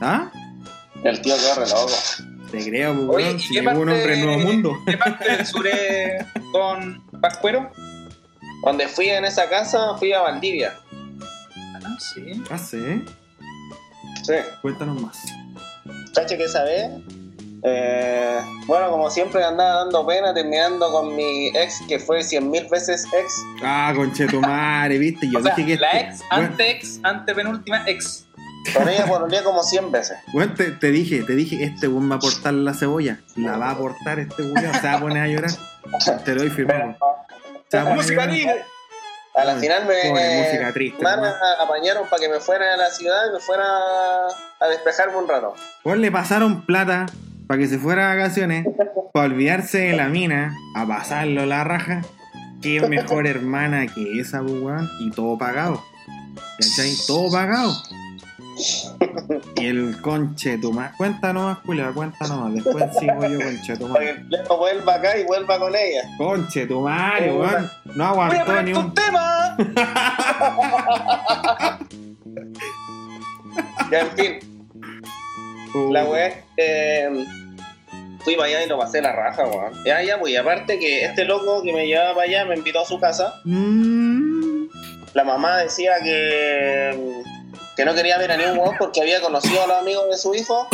Speaker 3: ¿Ah?
Speaker 2: El tío quedó re loco.
Speaker 3: Te creo, pues,
Speaker 4: Oye,
Speaker 3: weón,
Speaker 4: ¿y
Speaker 3: si llegó un hombre del nuevo mundo. [laughs]
Speaker 4: ¿Qué parte del sur es con Pascuero?
Speaker 2: Donde fui en esa casa, fui a Valdivia.
Speaker 4: Ah, sí.
Speaker 3: Ah, sí.
Speaker 2: Sí.
Speaker 3: Cuéntanos más.
Speaker 2: Cacho que esa vez, eh, bueno, como siempre andaba dando pena, terminando con mi ex, que fue cien mil veces ex.
Speaker 3: Ah, conchetumare, viste. Yo
Speaker 4: O sea,
Speaker 3: dije que.
Speaker 4: la
Speaker 3: este-
Speaker 4: ex, ante ex, ante penúltima ex.
Speaker 2: Con ella pololeé como 100 veces.
Speaker 3: te, te dije, te dije, este weón va a aportar la cebolla. La va a aportar este weón. Se va a poner a llorar. Te lo doy firmado. Se va a poner a
Speaker 4: Música libre.
Speaker 2: A la final me,
Speaker 3: música triste,
Speaker 2: apañaron para que me fuera a la ciudad y me fuera a despejarme un rato.
Speaker 3: Weón, le pasaron plata para que se fuera a vacaciones, para olvidarse de la mina, a pasarlo la raja. Qué mejor hermana que esa, pues, weón. Y todo pagado. ¿Cachai? Todo pagado. Y el conche tu madre. Cuenta nomás, culia, cuenta nomás. Después sigo yo, conche tu
Speaker 2: Para que
Speaker 3: madre.
Speaker 2: el vuelva acá y vuelva con ella.
Speaker 3: Conche tu madre,
Speaker 2: Oh,
Speaker 3: weón. No
Speaker 4: Voy a
Speaker 3: aguantó ni un.
Speaker 4: tema. [laughs]
Speaker 2: Ya, en fin, la weá que, fui para allá y lo pasé la raja, weón. Ya, ya, pues, y aparte que este loco que me llevaba para allá me invitó a su casa.
Speaker 3: Mm,
Speaker 2: La mamá decía que, que no quería ver a ningún weón porque había conocido a los amigos de su hijo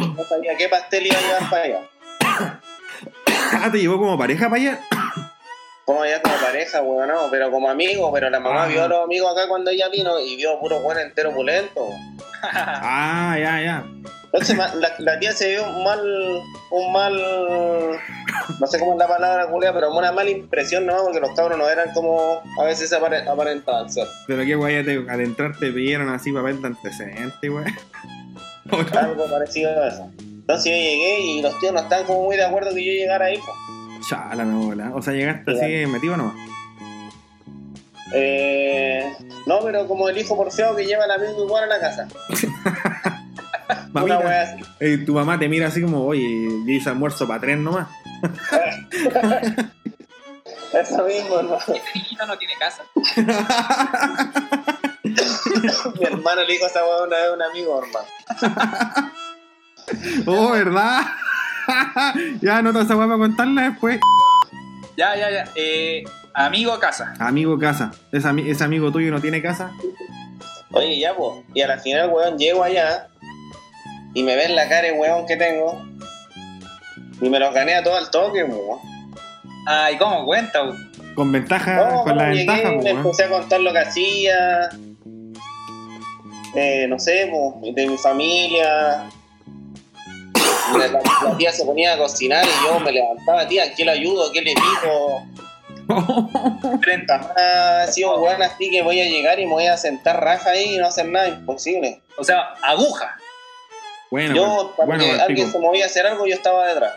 Speaker 2: y no sabía qué pastel iba a llevar para allá. [coughs]
Speaker 3: Ah, te llevó como pareja para allá. [coughs]
Speaker 2: Como allá como pareja, weón, no, pero como amigo, pero la mamá
Speaker 3: Ah.
Speaker 2: vio a los amigos acá cuando ella vino y vio puro weón entero pulento.
Speaker 3: Ah, ya, ya.
Speaker 2: Entonces la, la tía se dio un mal, un mal, no sé cómo es la palabra culia, pero una mala impresión, ¿no? Porque los cabros no eran como a veces apare- aparentaban ser.
Speaker 3: Pero qué guay, te- al entrar te pidieron así papel de antecedente, weón. [laughs] ¿O no?
Speaker 2: Algo parecido a eso. Entonces yo llegué y los tíos no estaban como muy de acuerdo que yo llegara ahí. pues.
Speaker 3: Chala, me bola. O sea, llegaste así metido nomás.
Speaker 2: Eh, no, pero como el hijo porfiado que lleva al amigo igual a la casa. [laughs] [laughs] Una
Speaker 3: Mamita,
Speaker 2: wea así.
Speaker 3: eh, tu mamá te mira así como, oye, yo hice almuerzo para tres nomás. [laughs]
Speaker 2: Eso mismo, ¿no?
Speaker 4: Este niñito no tiene casa. [laughs]
Speaker 2: Mi hermano le dijo a esa weá una vez a un amigo, hermano.
Speaker 3: oh, ¿verdad? ya anota esa weá para contarla después.
Speaker 4: Ya, ya, ya. Eh, amigo a casa.
Speaker 3: Amigo casa. ¿Ese, ami- ese amigo tuyo no tiene casa?
Speaker 2: Oye, ya, pues. Y a la final, weón, llego allá y me ven la cara de weón que tengo y me los gané a todo al toque, weón.
Speaker 4: Ay, ¿cómo cuenta? bu?
Speaker 3: Con ventaja,
Speaker 2: No,
Speaker 3: con la
Speaker 2: llegué,
Speaker 3: ventaja, po,
Speaker 2: me
Speaker 3: weón.
Speaker 2: empecé a contar lo que hacía, eh, no sé, de mi familia. La, la- la tía se ponía a cocinar y yo me levantaba, tía, ¿qué le ayudo? ¿Qué le pico?
Speaker 4: Frente.
Speaker 2: Ah, sí, un weón así que voy a llegar y me voy a sentar raja ahí y no hacer nada, imposible.
Speaker 4: O sea, aguja.
Speaker 3: Bueno,
Speaker 2: yo, para
Speaker 3: bueno,
Speaker 2: alguien
Speaker 3: pico.
Speaker 2: se movía a hacer algo, yo estaba detrás.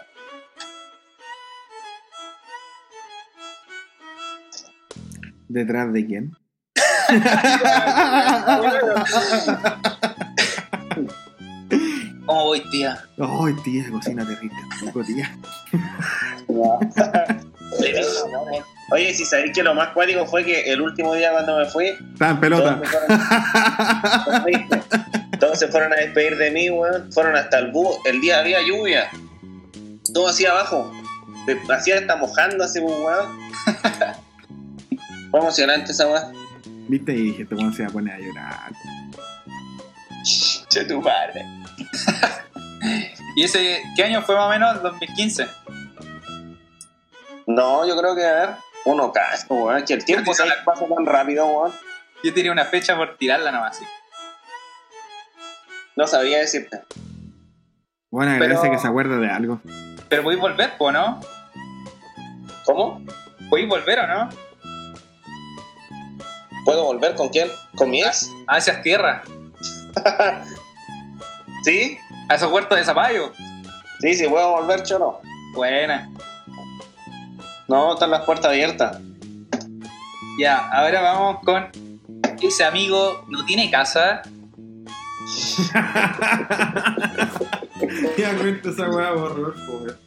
Speaker 3: ¿Detrás de quién?
Speaker 4: ¿Cómo voy, tía?
Speaker 3: Ay, tía, cocina terrible. Rico, tía. [laughs]
Speaker 2: Oye, si sabéis que lo más cuático fue que el último día cuando me fui,
Speaker 3: Está en pelota.
Speaker 2: Todos se fueron a despedir de mí, weón. Fueron hasta el bus. El día había lluvia. Todo hacía abajo. De- Hacía hasta mojándose, pues, weón. [laughs] Fue emocionante esa weón.
Speaker 3: Viste y dije, este weón se va a poner a llorar.
Speaker 2: Che, tu madre. [laughs]
Speaker 4: ¿Y ese qué año fue más o menos? 2015.
Speaker 2: No, yo creo que, a ver, uno casco, weón. Que el tiempo ¿sabes que pasa tan rápido, weón.
Speaker 4: Yo tiré una fecha por tirarla nomás. sí.
Speaker 2: No sabía decirte.
Speaker 3: Bueno, agradece
Speaker 4: Pero-
Speaker 3: que se acuerda de algo.
Speaker 4: Pero voy a volver, ¿o no?
Speaker 2: ¿Cómo?
Speaker 4: ¿Voy a volver o no?
Speaker 2: ¿Puedo volver con quién? ¿Con mi ex?
Speaker 4: A esas tierras.
Speaker 2: ¿Sí?
Speaker 4: A esos huertos de zapallo.
Speaker 2: Sí, sí, puedo volver, choro.
Speaker 4: Buena.
Speaker 2: No, están las puertas abiertas.
Speaker 4: Ya, ahora vamos con ese amigo no tiene casa. [laughs]
Speaker 3: Ya cuenta esa weá por Rodolfo, weón.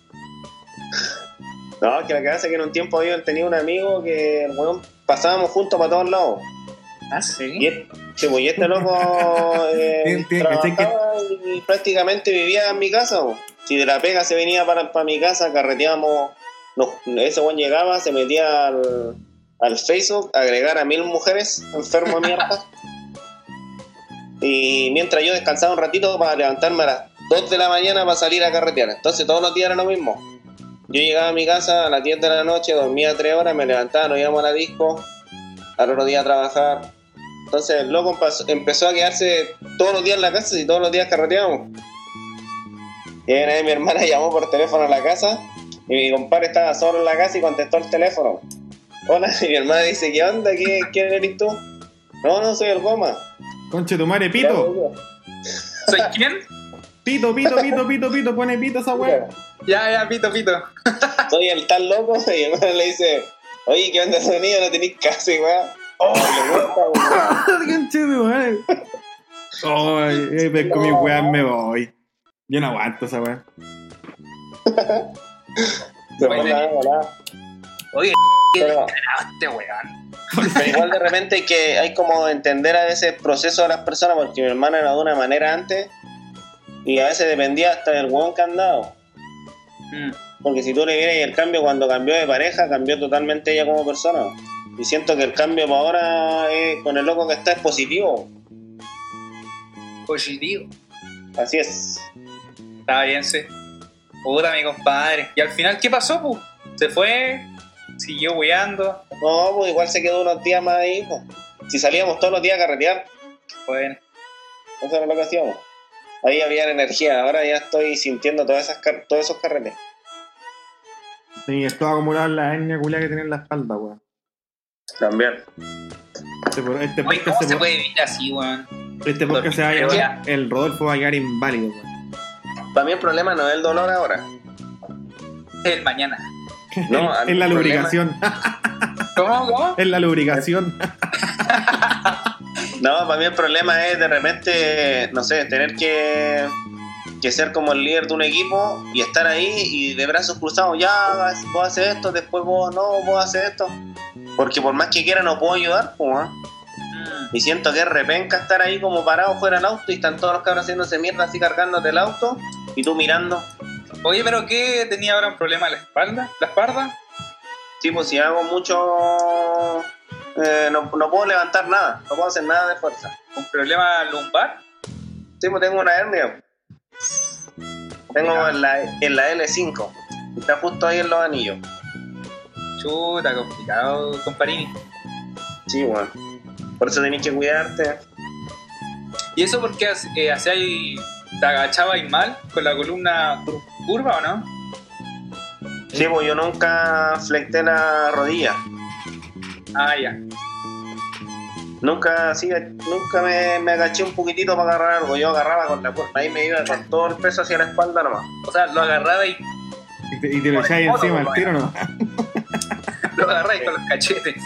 Speaker 2: No, que pasa es que en un tiempo había tenido un amigo que, pasábamos juntos para todos lados.
Speaker 4: Ah,
Speaker 2: Y
Speaker 4: sí.
Speaker 2: este, sí, pues, y este loco [laughs] eh,
Speaker 3: Tien- tien- ¿cachai que-
Speaker 2: trabajaba y prácticamente vivía en mi casa. Si de la pega se venía para, para mi casa, carreteábamos. nos- ese weón llegaba, se metía al, al Facebook, a agregar a mil mujeres enfermo de mierda. [laughs] y mientras yo descansaba un ratito para levantarme a las 2 de la mañana para salir a carretear. Entonces todos los días era lo mismo. Yo llegaba a mi casa a las 10 de la noche, dormía 3 horas, me levantaba, nos íbamos a la disco, al otro día a trabajar. Entonces el loco empezó a quedarse todos los días en la casa y todos los días carreteábamos. Y mi hermana [laughs] llamó por teléfono a la casa y mi compadre estaba solo en la casa y contestó el teléfono. Hola, [laughs] y mi hermana dice, ¿qué onda? ¿Qué, ¿Quién eres tú? No, no soy el goma.
Speaker 3: Conche tu madre, pito.
Speaker 4: ¿Soy quién?
Speaker 3: Pito, pito, pito, pito, pito. Pone pito esa weá.
Speaker 4: Ya, ya, pito, pito.
Speaker 2: Soy el tal loco y mi hermana le dice, oye, ¿qué onda sonido? No tenéis casa, y weá. Oh, le gusta, weón. [laughs]
Speaker 3: Conche tu madre. Ay, eh, pesco mi weá, me voy. Yo no aguanto esa weá.
Speaker 2: Se.
Speaker 4: Oye, qué este weón.
Speaker 2: Pero igual de repente hay que hay como entender a veces el proceso de las personas, porque mi hermana era de una manera antes y a veces dependía hasta del hueón que andaba.
Speaker 4: Mm.
Speaker 2: Porque si tú le vieras el cambio cuando cambió de pareja, cambió totalmente ella como persona. Y siento que el cambio para ahora eh, con el loco que está es positivo.
Speaker 4: Positivo.
Speaker 2: Así es.
Speaker 4: Está bien, sí. Puta, mi compadre. ¿Y al final qué pasó, pu? ¿Se fue? ¿Siguió weando?
Speaker 2: No, pues igual se quedó unos días más ahí. pues. Si salíamos todos los días a carretear,
Speaker 4: Bueno,
Speaker 2: eso era lo que hacíamos. Ahí había energía, ahora ya estoy sintiendo todas esas car- todos esos carretes.
Speaker 3: Sí, es todo acumulado en la hernia culia que tiene en la espalda, weón.
Speaker 2: También.
Speaker 3: Este, este
Speaker 4: Oye, ¿cómo
Speaker 3: se,
Speaker 4: se puede vivir así, weón?
Speaker 3: este podcast se va a llamar El Rodolfo va a quedar inválido, weón.
Speaker 2: Para mí el problema no es el dolor ahora.
Speaker 4: El mañana.
Speaker 2: No,
Speaker 3: es la lubricación.
Speaker 4: ¿Cómo? ¿Cómo?
Speaker 3: Es la lubricación. [laughs]
Speaker 2: No, para mí el problema es de repente, no sé, tener que, que ser como el líder de un equipo y estar ahí y de brazos cruzados, ya, vos haces esto, después vos no, vos haces esto. Porque por más que quiera no puedo ayudar, pues. Y siento que es repenca estar ahí como parado fuera del auto y están todos los cabros haciéndose mierda así cargándote el auto y tú mirando.
Speaker 4: Oye, pero ¿qué tenía ahora un problema en la espalda? ¿La espalda?
Speaker 2: Sí, pues si hago mucho... eh, no, no puedo levantar nada, no puedo hacer nada de fuerza.
Speaker 4: ¿Un problema lumbar?
Speaker 2: Sí, pues tengo una hernia. Tengo en la, en la L5. Está justo ahí en los anillos.
Speaker 4: Chuta, complicado, comparini.
Speaker 2: Sí, bueno. Por eso tenés que cuidarte.
Speaker 4: ¿Y eso porque eh, hacíais, te agachabais mal con la columna curva o no?
Speaker 2: Sí, pues yo nunca flecté la rodilla.
Speaker 4: Ah, ya.
Speaker 2: Nunca, sí, nunca me, me agaché un poquitito para agarrar algo. Yo agarraba con la puerta. Ahí me iba con todo el peso hacia la espalda nomás.
Speaker 4: O sea, lo agarrabais,
Speaker 3: Y te, y te lo echáis
Speaker 4: el
Speaker 3: encima al tiro, ¿no? [laughs]
Speaker 4: lo agarráis con los cachetes.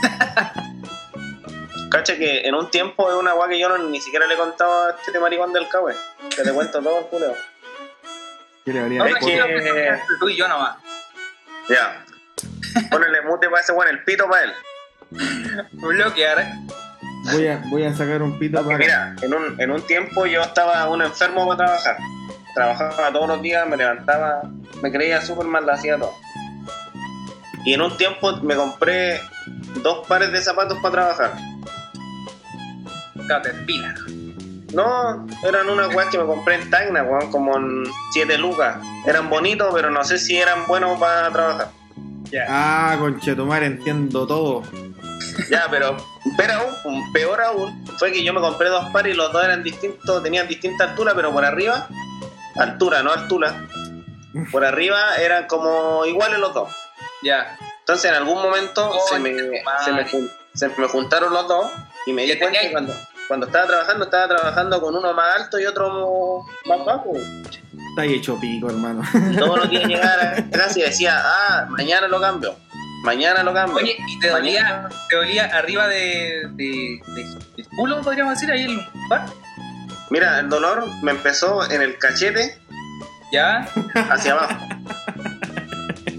Speaker 2: Cacha que en un tiempo es una weá que yo no, ni siquiera le he contado a este maricón del cahue. Que le cuento todo el culeo. Que-
Speaker 4: tú y yo nomás.
Speaker 2: Ya. Ponele mute para ese weón, el pito para él.
Speaker 4: Bloquear. ¿eh?
Speaker 3: Voy a, voy a sacar un pito
Speaker 2: Porque
Speaker 3: para.
Speaker 2: mira, en un, en un tiempo yo estaba un enfermo para trabajar. Trabajaba todos los días, me levantaba, me creía súper mal, lo hacía todo. Y en un tiempo me compré dos pares de zapatos para trabajar.
Speaker 4: Caterpillar.
Speaker 2: No, eran unas weas que me compré en Tacna, weón, como en 7 lucas. Eran bonitos, pero no sé si eran buenos para trabajar.
Speaker 4: Ya.
Speaker 3: Ah, conchetumar, entiendo todo.
Speaker 2: Ya, pero peor aún, peor aún, fue que yo me compré dos pares y los dos eran distintos, tenían distinta altura, pero por arriba, altura, no altura, por arriba eran como iguales los dos.
Speaker 4: Ya.
Speaker 2: Entonces en algún momento
Speaker 4: Oh,
Speaker 2: se, me, se, me, se me juntaron los dos y me di
Speaker 4: ¿Qué
Speaker 2: cuenta que cuando, cuando estaba trabajando, estaba trabajando con uno más alto y otro más bajo.
Speaker 3: Está ahí hecho pico, hermano.
Speaker 2: Todos los días [laughs] llegaba a la casa y decía, ah, mañana lo cambio, mañana lo cambio.
Speaker 4: Oye, ¿y te dolía, te dolía arriba de, de, culo, podríamos decir, ahí el lumbar?
Speaker 2: Mira, el dolor me empezó en el cachete
Speaker 4: Ya.
Speaker 2: hacia abajo. [laughs]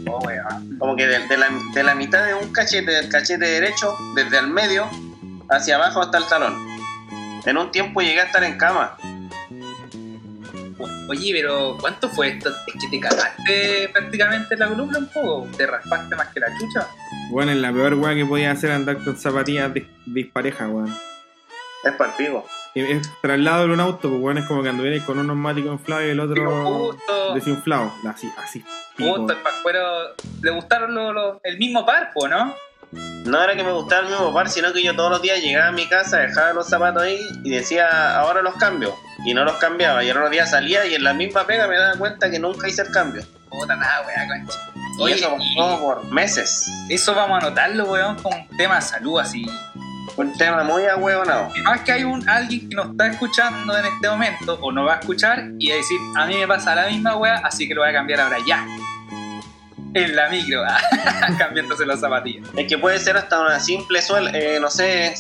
Speaker 4: Oh, weón.
Speaker 2: como que de, de la, de la mitad de un cachete, del cachete derecho, desde el medio hacia abajo hasta el talón. En un tiempo llegué a estar en cama.
Speaker 4: Oye, pero ¿cuánto fue esto? Es que te cagaste prácticamente la columna un poco. Te raspaste más que la chucha.
Speaker 3: Bueno, es la peor weá que podía hacer andar con zapatillas dis- disparejas, weón.
Speaker 2: Es palpigo.
Speaker 3: Y Es traslado en un auto, pues weón, es como que anduvierais con un neumático inflado y el otro
Speaker 4: justo,
Speaker 3: desinflado. Así, así.
Speaker 4: justo el pascuero. Le gustaron lo- lo- el mismo parpo, ¿no?
Speaker 2: No era que me gustara el mismo par, sino que yo todos los días llegaba a mi casa, dejaba los zapatos ahí y decía, ahora los cambio. Y no los cambiaba. Y el otro día salía y en la misma pega me daba cuenta que nunca hice el cambio.
Speaker 4: Puta nada, weá, concha.
Speaker 2: Y eso pasó por meses.
Speaker 4: eso vamos a anotarlo, weón, como un tema de salud así.
Speaker 2: Un tema muy ahueonado.
Speaker 4: No es que hay un, alguien que nos está escuchando en este momento o nos va a escuchar y va a decir, a mí me pasa la misma weá, así que lo voy a cambiar ahora ya. En la micro, [laughs] cambiándose las zapatillas.
Speaker 2: Es que puede ser hasta una simple suela, eh, no sé.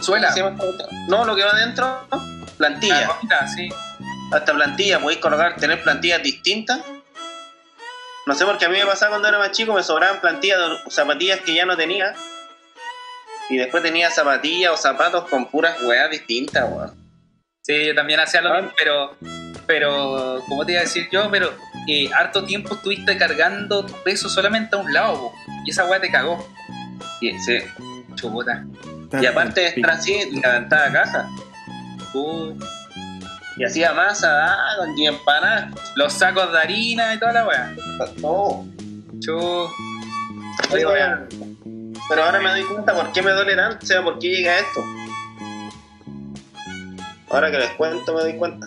Speaker 4: Suela.
Speaker 2: No, lo que va adentro, plantilla.
Speaker 4: Sí.
Speaker 2: hasta plantilla, podéis colocar, tener plantillas distintas. No sé, porque a mí me pasaba cuando era más chico, me sobraban plantillas, zapatillas que ya no tenía. Y después tenía zapatillas o zapatos con puras weas distintas, weón.
Speaker 4: Sí, yo también hacía lo
Speaker 2: Ah.
Speaker 4: mismo, pero, pero, ¿cómo te iba a decir yo? Pero eh, harto tiempo estuviste cargando tu peso solamente a un lado, po, y esa weá te cagó.
Speaker 2: Y, sí.
Speaker 4: Chuputa.
Speaker 3: Está
Speaker 2: y aparte estar así, levantaba caja.
Speaker 4: Uh,
Speaker 2: Y hacía masa, ah, con y empanadas.
Speaker 4: los sacos de harina y toda la weá.
Speaker 2: todo.
Speaker 4: Chu.
Speaker 2: Oye, Pero ahora me doy cuenta por qué me duele tanto, o sea, por qué llega esto. Ahora que les cuento me doy cuenta.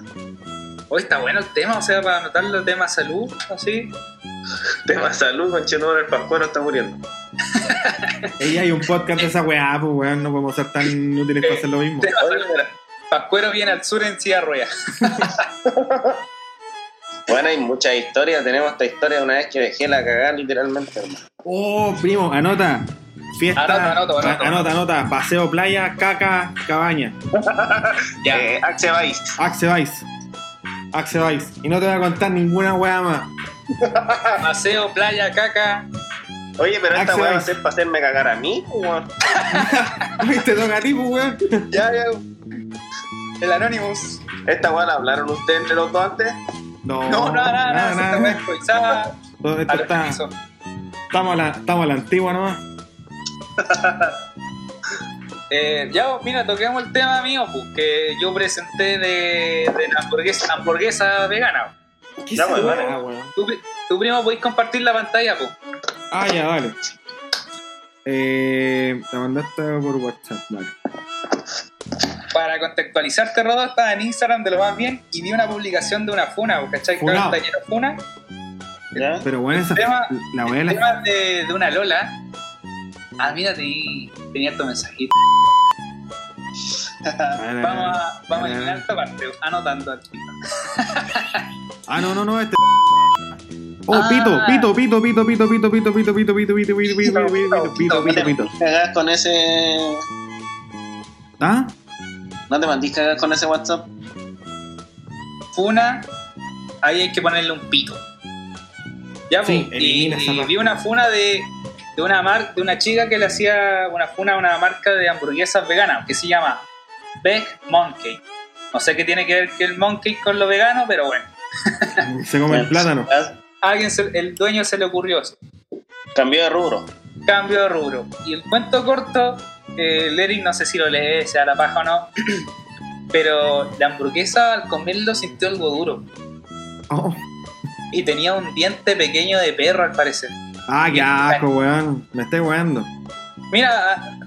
Speaker 4: Hoy está bueno el tema, o sea, para anotarlo el tema salud, así. [laughs]
Speaker 2: Tema salud, conchetón, el pascuero está muriendo. [laughs]
Speaker 3: Ey, hay un podcast de esa weá, pues weón, no podemos ser tan inútiles para hacer lo mismo.
Speaker 4: Pascuero viene al sur en silla de ruedas. [laughs]
Speaker 2: Bueno, hay muchas historias. Tenemos esta historia de una vez que dejé la cagada literalmente, hermano.
Speaker 3: Oh, primo, anota. Fiesta.
Speaker 4: Anota, anoto, anoto.
Speaker 3: a- anota, anota. Paseo, playa, caca, cabaña.
Speaker 4: Ya.
Speaker 2: Eh, Axe Vice.
Speaker 3: Axe Vice. Axe Vice. Y no te voy a contar ninguna weá más. [laughs]
Speaker 4: Paseo, playa, caca.
Speaker 2: Oye, pero esta weá va a ser para hacerme cagar a mí, weón. [laughs]
Speaker 3: Te toca a ti, weón. [laughs]
Speaker 4: Ya, ya. El Anonymous.
Speaker 2: ¿Esta weá la hablaron ustedes entre los dos antes?
Speaker 3: No,
Speaker 4: No, no, nada, nada.
Speaker 3: nada.
Speaker 4: Esta weá es
Speaker 3: estamos, a la, estamos a la antigua nomás.
Speaker 4: Eh, ya, pues, mira, toquemos el tema mío, pues, que yo presenté de, de la hamburguesa, hamburguesa vegana.
Speaker 3: ¿Qué
Speaker 2: Ya, weón,
Speaker 3: weá,
Speaker 2: dale.
Speaker 3: weón?
Speaker 4: ¿Tú, pri- tú primo, podéis compartir la pantalla, pues.
Speaker 3: Ah, ya, vale. Eh, la mandaste por WhatsApp, vale.
Speaker 4: Para contextualizarte, Rodo, estaba en Instagram de lo más bien y vi una publicación de una funa, pues, ¿cachai? Que
Speaker 3: Funao.
Speaker 4: un taller funa.
Speaker 2: ¿Ya?
Speaker 3: Pero bueno, esa,
Speaker 4: tema-
Speaker 3: la
Speaker 4: tema de, de una Lola. Ah, mira, tenía, tenía tu mensajito. Vamos a, vamos a eliminar esta parte, anotando al tiro.
Speaker 3: Ah, no, no, no, este. Oh,
Speaker 4: Ah.
Speaker 3: pito, pito, pito, pito, pito, pito, pito, pito, pito, pito, pito, pito, pito, pito, pito, pito, pito, pito.
Speaker 2: Cagar con ese.
Speaker 3: ¿Ah?
Speaker 2: No te mandís cagar con ese WhatsApp.
Speaker 4: Funa, ahí hay que ponerle un pito. Ya,
Speaker 3: Sí,
Speaker 4: pues,
Speaker 3: elimina
Speaker 4: y, y vi una funa de, de una mar, de una chica que le hacía una funa a una marca de hamburguesas veganas que se llama Beck Monkey. No sé qué tiene que ver que el monkey con lo vegano, pero bueno. [laughs]
Speaker 3: Se come el plátano.
Speaker 4: A alguien se- el dueño se le ocurrió eso.
Speaker 2: Cambió de rubro.
Speaker 4: Cambio de rubro. Y el cuento corto, eh, no sé si lo lee, sea la paja o no, [clears throat] pero la hamburguesa al comerlo sintió algo duro.
Speaker 3: Oh.
Speaker 4: Y tenía un diente pequeño de perro al parecer.
Speaker 3: Ah, qué asco, weón. Me estoy weando.
Speaker 4: Mira,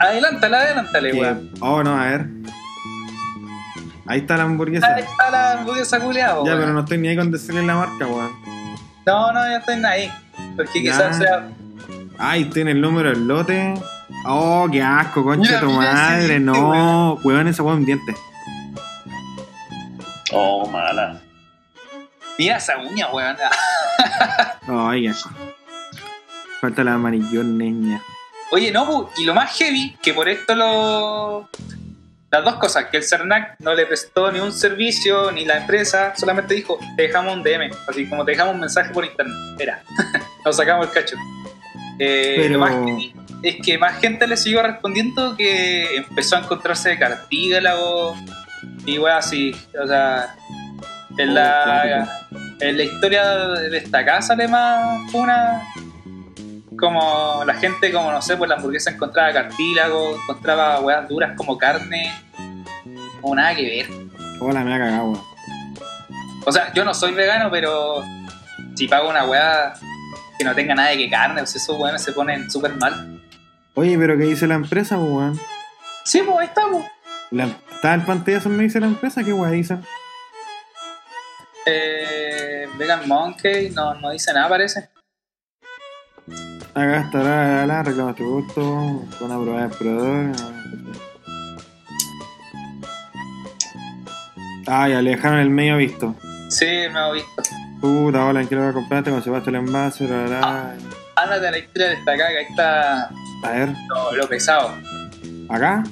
Speaker 4: a- adelántale, weón.
Speaker 3: Oh, no, a ver. Ahí está la hamburguesa.
Speaker 4: Ahí está la hamburguesa culeada,
Speaker 3: Ya,
Speaker 4: weón.
Speaker 3: pero no estoy ni ahí con decirle la marca, weón.
Speaker 4: No, no, ya estoy ahí. Porque
Speaker 3: Ya.
Speaker 4: quizás sea.
Speaker 3: Ay, tiene el número del lote. Oh, qué asco, concha
Speaker 4: Mira,
Speaker 3: de tu madre.
Speaker 4: diente,
Speaker 3: No, weón, ese weón diente.
Speaker 2: Oh, mala.
Speaker 4: Mira esa uña, weón. [laughs]
Speaker 3: Ay, qué asco. Falta la amarillón, niña.
Speaker 4: Oye, no, y lo más heavy, que por esto lo. Las dos cosas, que el CERNAC no le prestó ni un servicio, ni la empresa, solamente dijo, te dejamos un DM, así como te dejamos un mensaje por internet. Era, [laughs] nos sacamos el cacho. Eh,
Speaker 3: Pero-
Speaker 4: Lo más heavy es que más gente le siguió respondiendo que empezó a encontrarse de cartílago y weá así. O sea, en,
Speaker 3: Oh,
Speaker 4: la, en la historia de esta casa, además, una como la gente, como no sé, pues la hamburguesa encontraba cartílago, encontraba weas duras como carne, como nada que ver.
Speaker 3: Hola, me ha cagado.
Speaker 4: O sea, yo no soy vegano, pero si pago una wea que no tenga nada de que carne, pues esos weones se ponen súper mal.
Speaker 3: Oye, pero ¿qué dice la empresa, pues, weón?
Speaker 4: Sí, pues ahí estamos.
Speaker 3: La, ¿Está el pantallazo me dice la empresa? ¿Qué weón dicen?
Speaker 4: Eh, Vegan Monkey no, no dice nada, parece.
Speaker 3: Acá está la, la, la reclama tu gusto, con prueba de proveedor. Ah, ya, le dejaron el medio visto.
Speaker 4: Sí, me he visto.
Speaker 3: Puta, hola, ¿en qué lo voy a comprar? Te conservaste el envase, la, la, la.
Speaker 4: Ándate a la historia de esta caga, ahí está
Speaker 3: A ver,
Speaker 4: lo, lo pesado.
Speaker 3: ¿acá?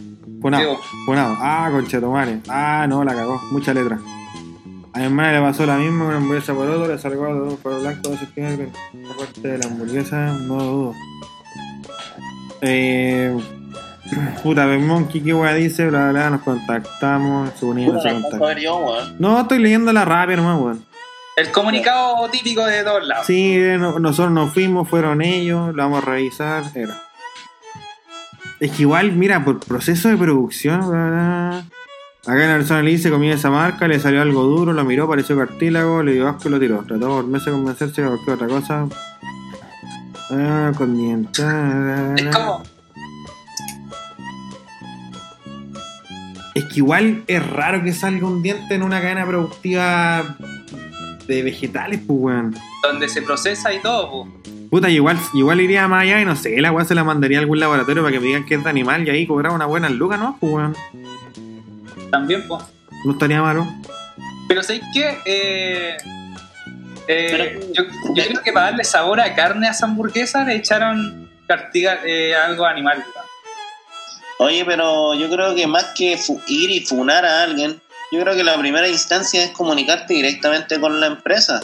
Speaker 3: Punado, punado. Ah, conchetumare. Ah, no, la cagó. Mucha letra. A mi hermana le pasó la misma, una hamburguesa por otro, le los dos por blanco, dos esquinas, la parte de la hamburguesa, no lo dudo. Eh, [clears throat] puta, Monkey, ¿qué weá dice? Bla, bla, nos contactamos, se unía, no se
Speaker 2: Puta, no
Speaker 3: estoy leyendo la rápida nomás, weón.
Speaker 4: el comunicado típico de todos lados.
Speaker 3: Sí, eh, no- nosotros nos fuimos, fueron ellos, lo vamos a revisar, era. Es que igual, mira, por proceso de producción, bla, bla, acá en la persona le dice comía esa marca, le salió algo duro, lo miró, pareció cartílago, le dio asco y lo tiró. Trató por meses de convencerse de cualquier otra cosa. Ah, con dientes.
Speaker 4: Es como,
Speaker 3: Es que igual es raro que salga un diente en una cadena productiva de vegetales, pues, weón.
Speaker 4: donde se procesa y todo, pues.
Speaker 3: Puta, igual, igual iría más allá y no sé, la weá se la mandaría a algún laboratorio para que me digan que es de animal y ahí cobraba una buena luca, ¿no? Pues weón,
Speaker 4: También, pues.
Speaker 3: no estaría malo.
Speaker 4: Pero ¿sabes qué? Eh, eh,
Speaker 2: Pero-
Speaker 4: yo, yo creo que para darle sabor a carne a esa hamburguesa le echaron castigar eh, algo animal.
Speaker 2: Oye, pero yo creo que más que ir y funar a alguien, yo creo que la primera instancia es comunicarte directamente con la empresa.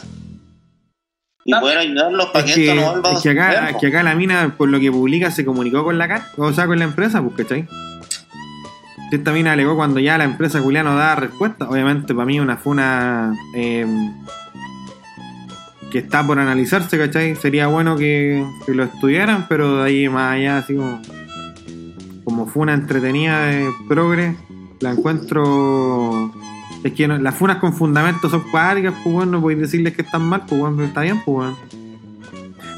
Speaker 2: Y
Speaker 4: Ah.
Speaker 2: poder ayudarlos para
Speaker 3: Es
Speaker 2: que,
Speaker 3: que,
Speaker 2: esto no vuelva
Speaker 3: es que
Speaker 2: a
Speaker 3: acá, que acá la mina, por lo que publica, se comunicó con la CAT, o sea, con la empresa, pues, ¿cachai? Esta mina alegó cuando ya la empresa culia no da respuesta. Obviamente, para mí, una funa eh, que está por analizarse, ¿cachai? Sería bueno que, que lo estudiaran, pero de ahí más allá, así como, como funa entretenida de progre, la encuentro. Es que las funas con fundamentos son cuádricas, pues bueno, no podéis decirles que están mal, pues bueno, está bien, pues bueno.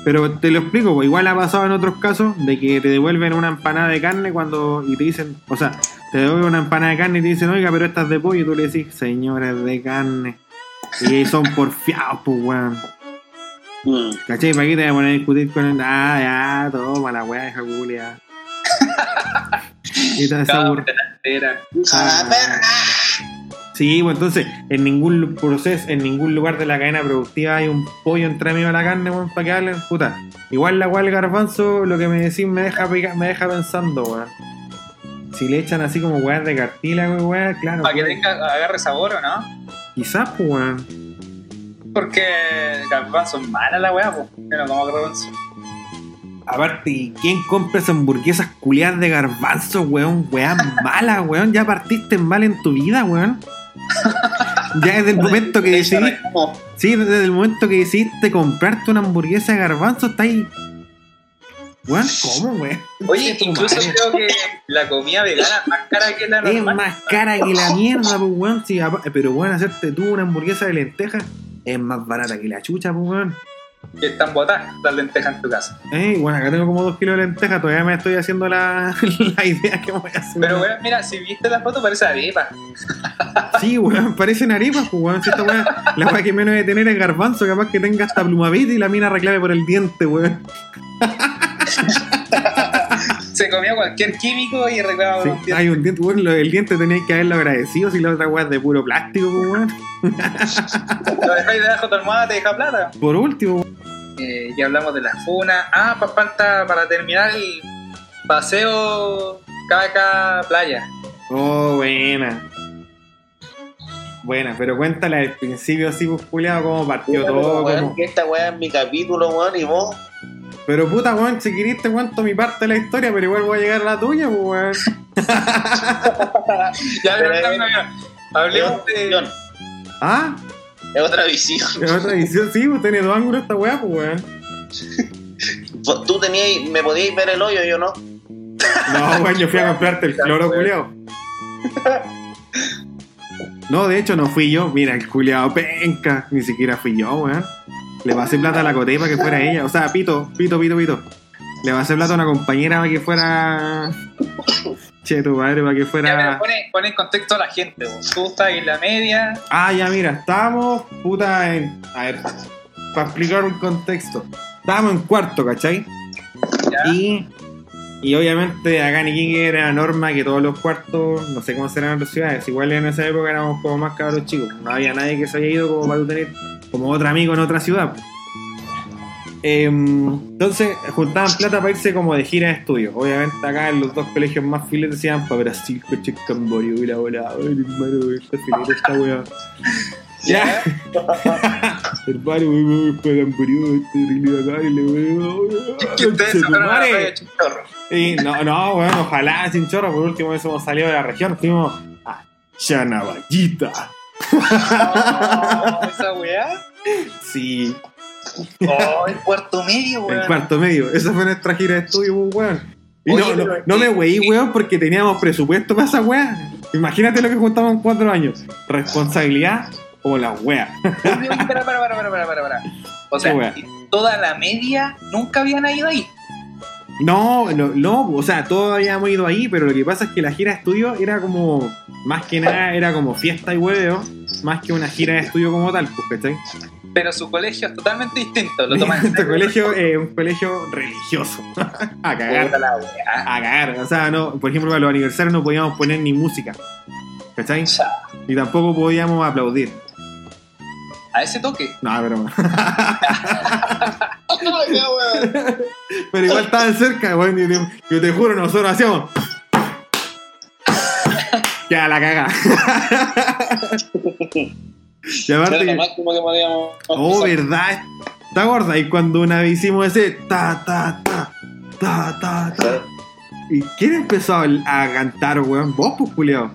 Speaker 3: Pero te lo explico, pues, igual ha pasado en otros casos de que te devuelven una empanada de carne cuando y te dicen, o sea, te devuelven una empanada de carne y te dicen, oiga, pero esta es de pollo, y tú le decís, señores de carne. Y son porfiados, pues weón.
Speaker 2: Mm.
Speaker 3: ¿Cachai? ¿Para qué te voy a poner a discutir con él? Ah, ya, toma la weá, hija culia. [laughs] y te esa burra.
Speaker 4: entera.
Speaker 2: ¡Hija de la perra!
Speaker 3: Sí, pues entonces, en ningún proceso, en ningún lugar de la cadena productiva hay un pollo entre medio de la carne, weón, para que hablen, puta. Igual la cual garbanzo, lo que me decís me deja me deja pensando, weón. Si le echan así como weas de cartílago, weón, claro.
Speaker 4: Para que tenga, agarre sabor o no.
Speaker 3: Quizás, pues, weón.
Speaker 4: Porque garbanzo es mala la weá, pues. Yo no como garbanzo.
Speaker 3: Aparte, ¿y ¿quién compra esas hamburguesas culiadas de garbanzo, weón? Weón mala, weón. Ya partiste mal en tu vida, weón. Ya desde el momento que decidiste, sí, desde el momento que decidiste comprarte una hamburguesa de garbanzo, está ahí. Weón, ¿cómo, weón?
Speaker 4: Oye, incluso
Speaker 3: madre.
Speaker 4: creo que la comida vegana es más cara que la
Speaker 3: Es
Speaker 4: normal.
Speaker 3: más cara que la mierda, pues, weón. Sí, pero, weón, hacerte tú una hamburguesa de lentejas es más barata que la chucha, pues, weón.
Speaker 4: Que están botadas las lentejas en tu casa.
Speaker 3: Eh, bueno, acá tengo como dos kilos de lentejas, todavía me estoy haciendo la, [laughs] la idea que voy a hacer.
Speaker 4: Pero weón, mira, si viste la foto parece arepa. [laughs]
Speaker 3: Sí, weón, parecen arepas, pues, weón. Si esta weá, la weá que menos debe tener es garbanzo, capaz que tenga hasta plumavit y la mina reclame por el diente, weón. [laughs]
Speaker 4: Se comió cualquier químico y reclamaba
Speaker 3: Sí,
Speaker 4: por un tiempo.
Speaker 3: hay un diente, lo del diente tenéis que haberlo agradecido si la otra weá es de puro plástico, pues, weón. [laughs]
Speaker 4: Lo dejáis debajo de tu almohada, te deja plata.
Speaker 3: Por último, weón.
Speaker 4: Eh, ya hablamos de la funa. Ah, pa- falta para terminar el paseo caca playa.
Speaker 3: Oh, buena. Buena, pero cuéntale al principio así, pues, cómo partió
Speaker 2: pero,
Speaker 3: todo,
Speaker 2: weón,
Speaker 3: cómo-
Speaker 2: que esta weá es mi capítulo, weón, y vos.
Speaker 3: Pero puta, weón, si querés te cuento mi parte de la historia, pero igual voy a llegar a la tuya, pues, weón. [laughs]
Speaker 4: Ya, pero no. Hablemos
Speaker 2: es,
Speaker 4: de.
Speaker 2: otra visión,
Speaker 3: ¿Ah?
Speaker 2: es otra visión.
Speaker 3: Es otra edición, sí, pues tiene dos ángulos esta weá, pues, weón.
Speaker 2: Tú tenías, me podíais ver el hoyo, yo no.
Speaker 3: No, weón, yo fui a comprarte el cloro, culiao. No, de hecho no fui yo. Mira, el culiao penca. Ni siquiera fui yo, weón. Le pasé plata a la coté para que fuera ella. O sea, pito, pito, pito, pito. Le pasé plata a una compañera para que fuera. Che, tu madre, para que
Speaker 4: Ya, pero
Speaker 3: fuera.
Speaker 4: pone, pone en contexto a la gente. vos. Tú estás en la media.
Speaker 3: Ah, ya, mira, estábamos, puta, en. A ver, para explicar un contexto. Estábamos en cuarto, ¿cachai?
Speaker 4: Ya.
Speaker 3: Y, y obviamente acá en Iquique era norma que todos los cuartos, no sé cómo serán otras ciudades, igual en esa época éramos como más cabros chicos, no había nadie que se haya ido como para tú tener como otro amigo en otra ciudad. Em, entonces juntaban plata para irse como de gira de estudio. Obviamente acá en los dos colegios más filetes se iban para Brasil, coche Camboriú y la bola. Ay, hermano, esta fileta esta weá. Ya. [laughs] Hermano, weón, para Camboriú, este terrible acá y le weón.
Speaker 4: Que ustedes se fueron a la playa Chinchorro.
Speaker 3: Y no, no, bueno, ojalá sin chorro, por último hemos salido de la región, fuimos a Chanaballita.
Speaker 4: Oh, [laughs] esa weá.
Speaker 3: Sí,
Speaker 4: Oh, el cuarto medio,
Speaker 3: el
Speaker 4: weón.
Speaker 3: cuarto medio. Esa fue nuestra gira de estudio, pues, weón. Y
Speaker 4: Oye,
Speaker 3: no, no, no me weí, weón, porque teníamos presupuesto para esa weá. Imagínate lo que juntamos en cuatro años. Responsabilidad o la weá.
Speaker 4: Para, para, para, para, para. O [laughs] sea, toda la media nunca habían ido ahí.
Speaker 3: No, no, no, o sea, todos habíamos ido ahí, pero lo que pasa es que la gira de estudio era como, más que nada, era como fiesta y hueveo, más que una gira de estudio como tal, pues, ¿cachai?
Speaker 4: Pero su colegio es totalmente distinto. Lo toman [laughs]
Speaker 3: Este colegio es un colegio religioso. [laughs] a cagar. A cagar. O sea, no, por ejemplo, para los aniversarios no podíamos poner ni música. ¿Cachai?
Speaker 4: Ya.
Speaker 3: Y tampoco podíamos aplaudir.
Speaker 4: A ese toque.
Speaker 3: No, pero. [laughs] [laughs] Pero igual estaban cerca, weón. te- Yo te juro, nosotros hacíamos. [laughs] Ya la caga. [laughs] y aparte
Speaker 2: Era lo
Speaker 3: que-
Speaker 2: máximo que podíamos.
Speaker 3: Oh, verdad. Está gorda. Y cuando una vez hicimos ese ta ta ta ta ta ta. ¿Y quién empezó a, a cantar, weón? Vos, pues, culiao.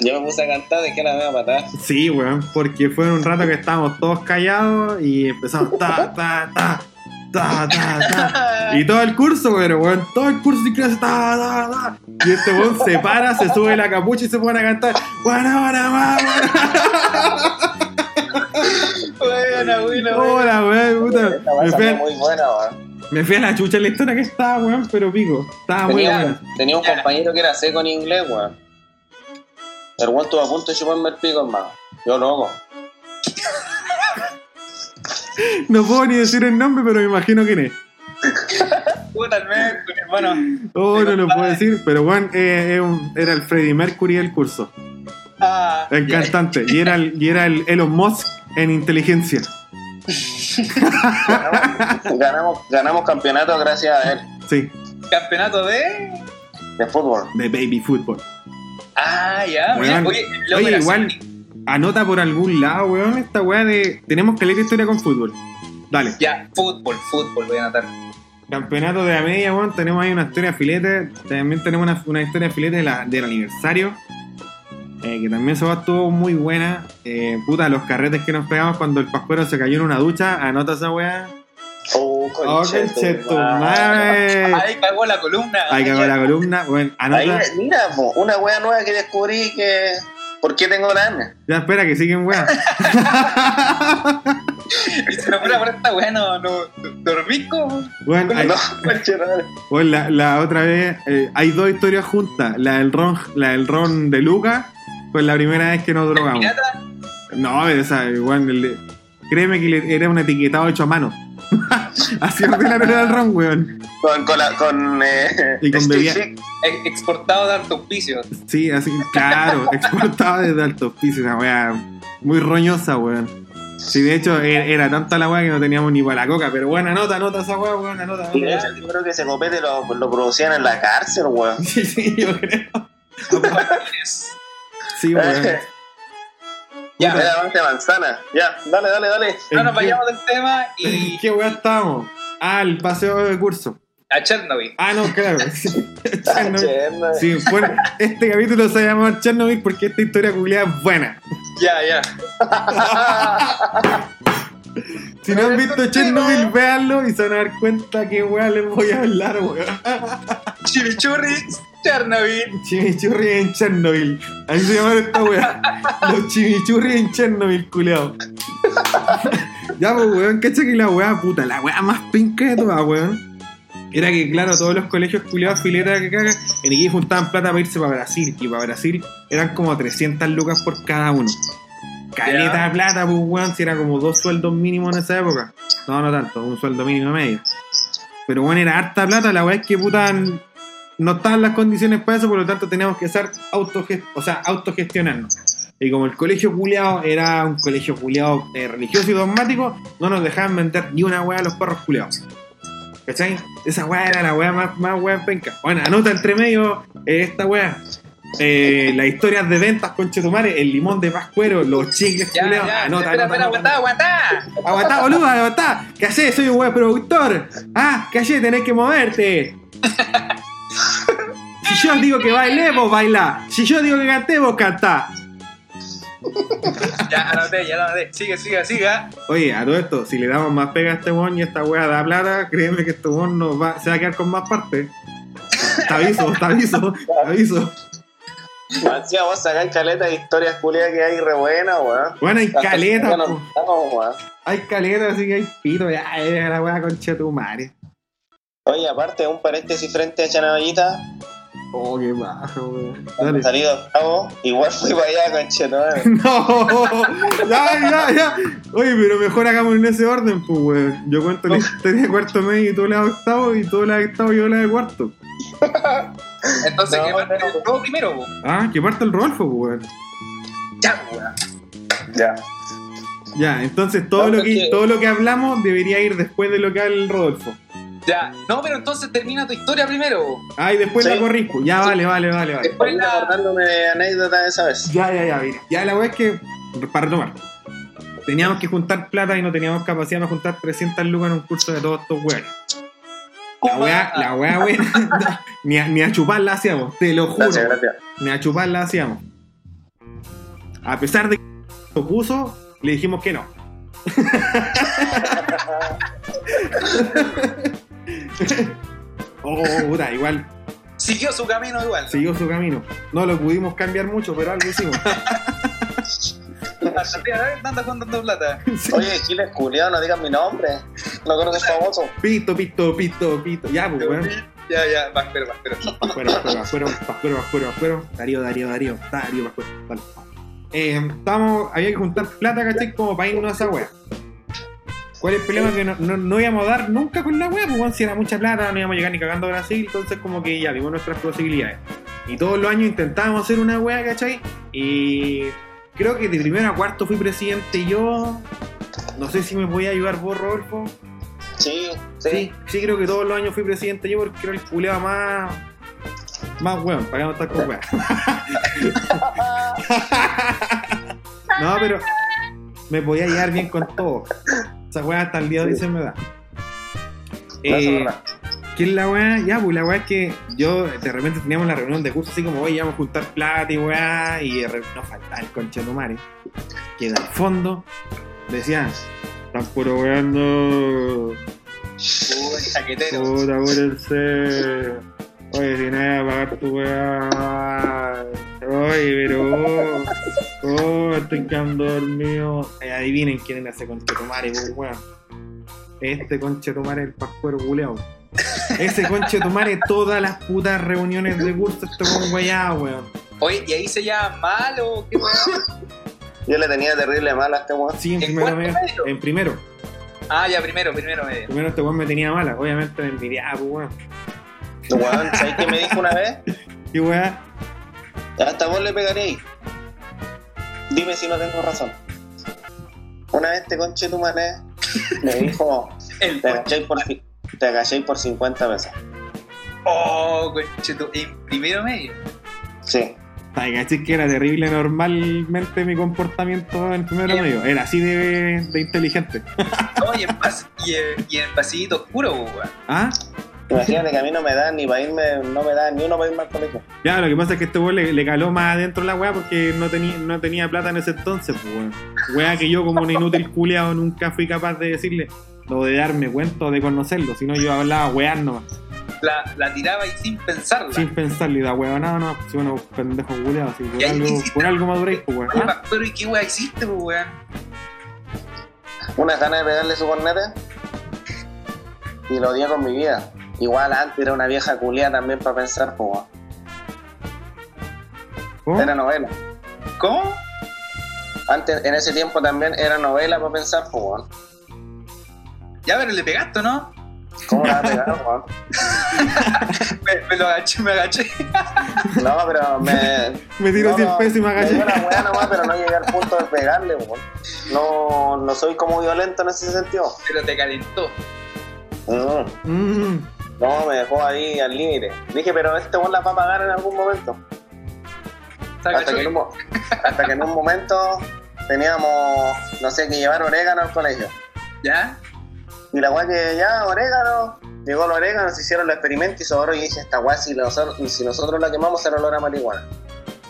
Speaker 2: Yo me puse a cantar, dejé la media patada.
Speaker 3: Sí, weón, porque fue un rato que estábamos todos callados y empezamos ta, ta, ta, ta, ta, ta. Y todo el curso, weón, weón, todo el curso sin clase, ta, ta, ta. Y este weón se para, se sube la capucha y se pone a cantar,
Speaker 4: Buena, buena,
Speaker 3: guana. Hola, weón, puta. Me fui, a,
Speaker 2: muy buena, weón.
Speaker 3: me fui a la chucha en la historia que estaba, weón, pero pico. Estaba muy
Speaker 2: Tenía,
Speaker 3: buena.
Speaker 2: tenía un compañero que era seco en inglés, weón. El weón estuvo a punto de chuparme el pico, hermano. Yo loco.
Speaker 3: No puedo ni decir el nombre, pero me imagino quién es.
Speaker 4: Puta el Mercury, hermano.
Speaker 3: Oh, no lo puedo decir, pero weón, eh, eh, era el Freddie Mercury del curso.
Speaker 4: Ah,
Speaker 3: El cantante. Y era el, y era el Elon Musk en inteligencia.
Speaker 2: Ganamos, ganamos, ganamos campeonato gracias a él.
Speaker 3: Sí,
Speaker 4: Campeonato de.
Speaker 2: De fútbol.
Speaker 3: de baby football.
Speaker 4: Ah, ya.
Speaker 3: Weón.
Speaker 4: Oye,
Speaker 3: Oye, igual, anota por algún lado, weón, esta weá de. Tenemos que leer historia con fútbol. Dale.
Speaker 4: Ya, fútbol, fútbol, voy a anotar.
Speaker 3: Campeonato de la media, weón. Tenemos ahí una historia filete. También tenemos una, una historia filete de la- del aniversario. eh, que también se va estuvo muy buena. Eh, puta, los carretes que nos pegamos cuando el pascuero se cayó en una ducha. Anota esa weá.
Speaker 2: Oh,
Speaker 3: Oh, conchetumare.
Speaker 4: Ahí cagó la columna.
Speaker 3: Ahí cagó la columna. Bueno,
Speaker 2: Ahí,
Speaker 3: anota.
Speaker 2: mira, po, una wea nueva que descubrí que. ¿Por qué tengo la hernia?
Speaker 3: Ya espera que siguen weá. [laughs] [laughs]
Speaker 4: Y si no fuera por esta weá, no, no, dormí como.
Speaker 3: Bueno, hay-
Speaker 2: No, [laughs]
Speaker 3: bueno, la, la otra vez eh, hay dos historias juntas. La del ron, la del ron de Luca fue la primera vez que nos drogamos.
Speaker 4: Pirata,
Speaker 3: No, esa, igual, el de- créeme que le- era un etiquetado hecho a mano. [laughs] Así ordinario era el ron, weón.
Speaker 2: Con, con, la, con eh,
Speaker 3: Y con bebida-
Speaker 4: ex- exportado de altos auspicios.
Speaker 3: Sí, así, claro, [laughs] exportado desde Altos Pisos, esa weá muy roñosa, weón. Sí, de hecho, era, era tanta la weá que no teníamos ni para la coca, pero buena nota, nota esa weá, buena nota.
Speaker 2: Y de hecho, yo creo que ese copete lo, lo producían en la cárcel, weón.
Speaker 3: Sí, [laughs] sí, yo creo. Sí, weón.
Speaker 4: Ya,
Speaker 2: de manzana. Ya, dale, dale, dale.
Speaker 4: no nos
Speaker 3: ¿en qué-
Speaker 4: vayamos del tema
Speaker 3: ¿En
Speaker 4: y
Speaker 3: qué weá estábamos? Ah, el paseo de curso.
Speaker 4: a Chernobyl.
Speaker 3: Ah, no, claro. [laughs] Sí, Chernobyl.
Speaker 2: Cherno.
Speaker 3: Sí, bueno, este capítulo se llama Chernobyl porque esta historia culiada es buena.
Speaker 4: Ya, ya. [laughs]
Speaker 3: Si no han visto Chernobyl, véanlo y se van a dar cuenta que weá les voy a hablar, weón.
Speaker 4: Chimichurri, Chernobyl.
Speaker 3: Chimichurri en Chernobyl. Ahí se llama esta weá. Los chimichurri en Chernobyl, culiao. ya, pues, weón, cacha que la weá, puta, la weá más pinca de todas, weón. Era que, claro, todos los colegios culiados fileta que cagan, en aquí juntaban plata para irse para Brasil. Y para Brasil eran como 300 lucas por cada uno. Caleta de plata, pues, weón, si era como dos sueldos mínimos en esa época. No, no tanto, un sueldo mínimo medio. Pero bueno, era harta plata, la weá es que puta no estaban las condiciones para eso, por lo tanto teníamos que ser autogest o sea, autogestionarnos. Y como el colegio culiado era un colegio culiado religioso y dogmático, no nos dejaban vender ni una weá a los perros culiados. ¿Cachai? Esa weá era la weá más, más weá penca. Bueno, anota entre medio eh, esta weá. Eh, las historias de ventas con Chetumare, el limón de Pascuero, los chicles
Speaker 4: Ya,
Speaker 3: culiados.
Speaker 4: ya.
Speaker 3: Anota,
Speaker 4: espera,
Speaker 3: anota,
Speaker 4: espera,
Speaker 3: anota.
Speaker 4: aguantá, aguantá.
Speaker 3: Aguantá, boludo, aguantá. ¿Qué haces? Soy un weón productor. Ah, ¿qué haces? Tenés que moverte. [laughs] Si yo digo que baile, vos bailá. Si yo digo que cante, vos cantá. [laughs]
Speaker 4: Ya, anoté, ya anoté. Sigue, sigue, siga.
Speaker 3: Oye, a todo esto, si le damos más pega a este weón y esta weá da plata, créeme que este weón nos va, se va a quedar con más partes. Te aviso, te aviso, te aviso.
Speaker 2: Encima vos sacás caleta de historias culiadas que hay re buenas, weón.
Speaker 3: Bueno, hay caleta,
Speaker 2: weón.
Speaker 3: hay caleta, así que hay pito, ya, era la weá con Chetumare.
Speaker 2: Oye, aparte, un paréntesis frente a Chanavallita,
Speaker 3: Oh, qué bajo, weón. Dale.
Speaker 2: salí de octavo, igual fui para allá con Chetumare. [laughs]
Speaker 3: No, ya, ya, ya. Oye, pero mejor hagamos en ese orden, pues, weón. Yo cuento la historia de cuarto medio y tú la de octavo, y tú la de octavo y yo la de cuarto. [laughs]
Speaker 4: Entonces,
Speaker 2: No,
Speaker 4: que parte
Speaker 2: no,
Speaker 4: el juego primero, po.
Speaker 3: Ah, que parte el Rodolfo, pues, weón.
Speaker 4: Ya, weón.
Speaker 2: Ya.
Speaker 3: Ya, entonces todo
Speaker 2: No,
Speaker 3: lo que todo lo que hablamos debería ir después de lo que habla el Rodolfo.
Speaker 4: Ya. No, pero entonces termina tu historia primero.
Speaker 3: Ah, y después
Speaker 2: Sí.
Speaker 3: la corrí. pues. Ya, vale, vale, vale, vale.
Speaker 4: Después la.
Speaker 2: acordándome de anécdotas de esa vez.
Speaker 3: Ya, ya, ya, mira. Ya la weá es que, para retomar, teníamos que juntar plata y no teníamos capacidad de juntar 300 lucas en un curso de todos estos weones. La weá, la weá, weá, [laughs] ni, a, ni a chuparla hacíamos, te lo juro.
Speaker 2: Gracias, gracias.
Speaker 3: Ni a chuparla hacíamos. A pesar de que lo puso, le dijimos que no. [laughs] [laughs] oh, puta, igual
Speaker 4: Siguió su camino igual.
Speaker 3: siguió su camino. No lo pudimos cambiar mucho, pero algo hicimos.
Speaker 4: Anda juntando plata.
Speaker 2: Oye, Giles Culeado, no digan mi nombre. No creo que es famoso.
Speaker 3: Pito, pito, pito, pito. Ya, pues, weón.
Speaker 4: Ya, ya, va, espera, va, espera.
Speaker 3: Pascuero, pascuero, pascuero, pascuero, pascuero, pascuero. Darío, Darío, Darío. Darío, pascuero. Vale. Eh, estábamos, había que juntar plata, ¿cachai? Como para irnos a esa wea. ¿Cuál es el problema? Que no, no, no íbamos a dar nunca con la wea, pues si era mucha plata, no íbamos a llegar ni cagando a Brasil, entonces como que ya vimos nuestras posibilidades. Y todos los años intentábamos hacer una wea, ¿cachai? Y creo que de primero a cuarto fui presidente yo. No sé si me podía ayudar vos, Rodolfo.
Speaker 2: Sí, sí.
Speaker 3: Sí, sí, creo que todos los años fui presidente yo porque era el culeado más. Más weón, para que no estar con weón. [laughs] no, pero me podía llevar bien con todo. Esa weá hasta el día de hoy se me da. Eh. ¿Qué es la weá? Ya, pues la weá es que yo de repente teníamos la reunión de curso así como, oye, vamos a juntar plata y weá, y de repente nos faltaba el concha de tu madre, que en el fondo decían, están puro weando.
Speaker 4: Uy, chaquetero.
Speaker 3: Puta. Oye, si nadie va a pagar tu weá. Oye, pero. Oh, estoy quedando dormido. Eh, adivinen quién era ese conchetumare, pues, weón. Este conchetumare es el pascuero culeado. Ese conchetumare, todas las putas reuniones de curso este con weá, weón.
Speaker 4: Oye, ¿y ahí se llama mal o qué weón?
Speaker 2: Yo le tenía terrible mala a este weón.
Speaker 3: Sí, en
Speaker 4: ¿En
Speaker 3: primero. medio? En primero.
Speaker 4: Ah, ya, primero, primero medio.
Speaker 3: Primero este weón me tenía mala. Obviamente me envidiaba, pues, weón.
Speaker 2: Weón, ¿sabes qué me dijo una vez? [laughs]
Speaker 3: Y weá.
Speaker 2: Hasta vos le pegaréis. Dime si no tengo razón. Una vez este conche tu mané me dijo, [laughs]
Speaker 4: El
Speaker 2: te agachéis por, te por 50 pesos.
Speaker 4: Oh, concheto. En primero medio.
Speaker 2: Sí.
Speaker 3: Ay, caché que era terrible normalmente mi comportamiento en primero medio. Era así de, de inteligente.
Speaker 4: No, y en, pas- y, en- y en pasillito oscuro, weón.
Speaker 3: ¿Ah?
Speaker 2: Imagínate que a mí no me dan ni para irme, no me dan ni uno para irme al colegio.
Speaker 3: Ya, lo que pasa es que este weón le, le caló más adentro la weá porque no tenía, no tenía plata en ese entonces, pues weón. Weá que yo como un inútil culiao nunca fui capaz de decirle o de darme cuenta o de conocerlo, sino yo hablaba weá nomás,
Speaker 4: La, la tiraba ahí sin pensarla.
Speaker 3: sin pensarle y da weá nada, no, si uno pendejo culiao, así, por
Speaker 4: Y
Speaker 3: algo,
Speaker 4: hiciste-
Speaker 3: por algo maduréis, pues weón. ¿Ah?
Speaker 4: Pero ¿y qué weá hiciste, pues, weón?
Speaker 2: Unas ganas de pegarle su cornete y lo odié con mi vida. Igual antes era una vieja culia también para pensar, pues.
Speaker 3: ¿Cómo?
Speaker 2: Era novela.
Speaker 4: ¿Cómo?
Speaker 2: Antes, en ese tiempo también era novela para pensar, pues. weón.
Speaker 4: Ya, pero le pegaste, ¿no?
Speaker 2: ¿Cómo la va a pegar, weón? [laughs] [laughs]
Speaker 4: Me, me lo agaché, me agaché.
Speaker 2: No, pero me.
Speaker 3: Me tiró
Speaker 2: no,
Speaker 3: 100
Speaker 2: no,
Speaker 3: pesos y me
Speaker 2: Me
Speaker 3: agaché.
Speaker 2: dio la weá nomás, pero no llegué al punto de pegarle, weón. No, no soy como violento en ese sentido.
Speaker 4: Pero te calentó.
Speaker 2: Mm,
Speaker 3: Mm.
Speaker 2: No, me dejó ahí al límite. Dije, pero este weón la va a pagar en algún momento. Hasta que, en un, mo- hasta que en un momento teníamos, no sé, que llevar orégano al colegio.
Speaker 4: ¿Ya?
Speaker 2: Y la weá que ya, orégano, llegó el orégano, se hicieron los experimentos y sobró y dije, esta weá si nosotros, si nosotros la quemamos será olor a marihuana.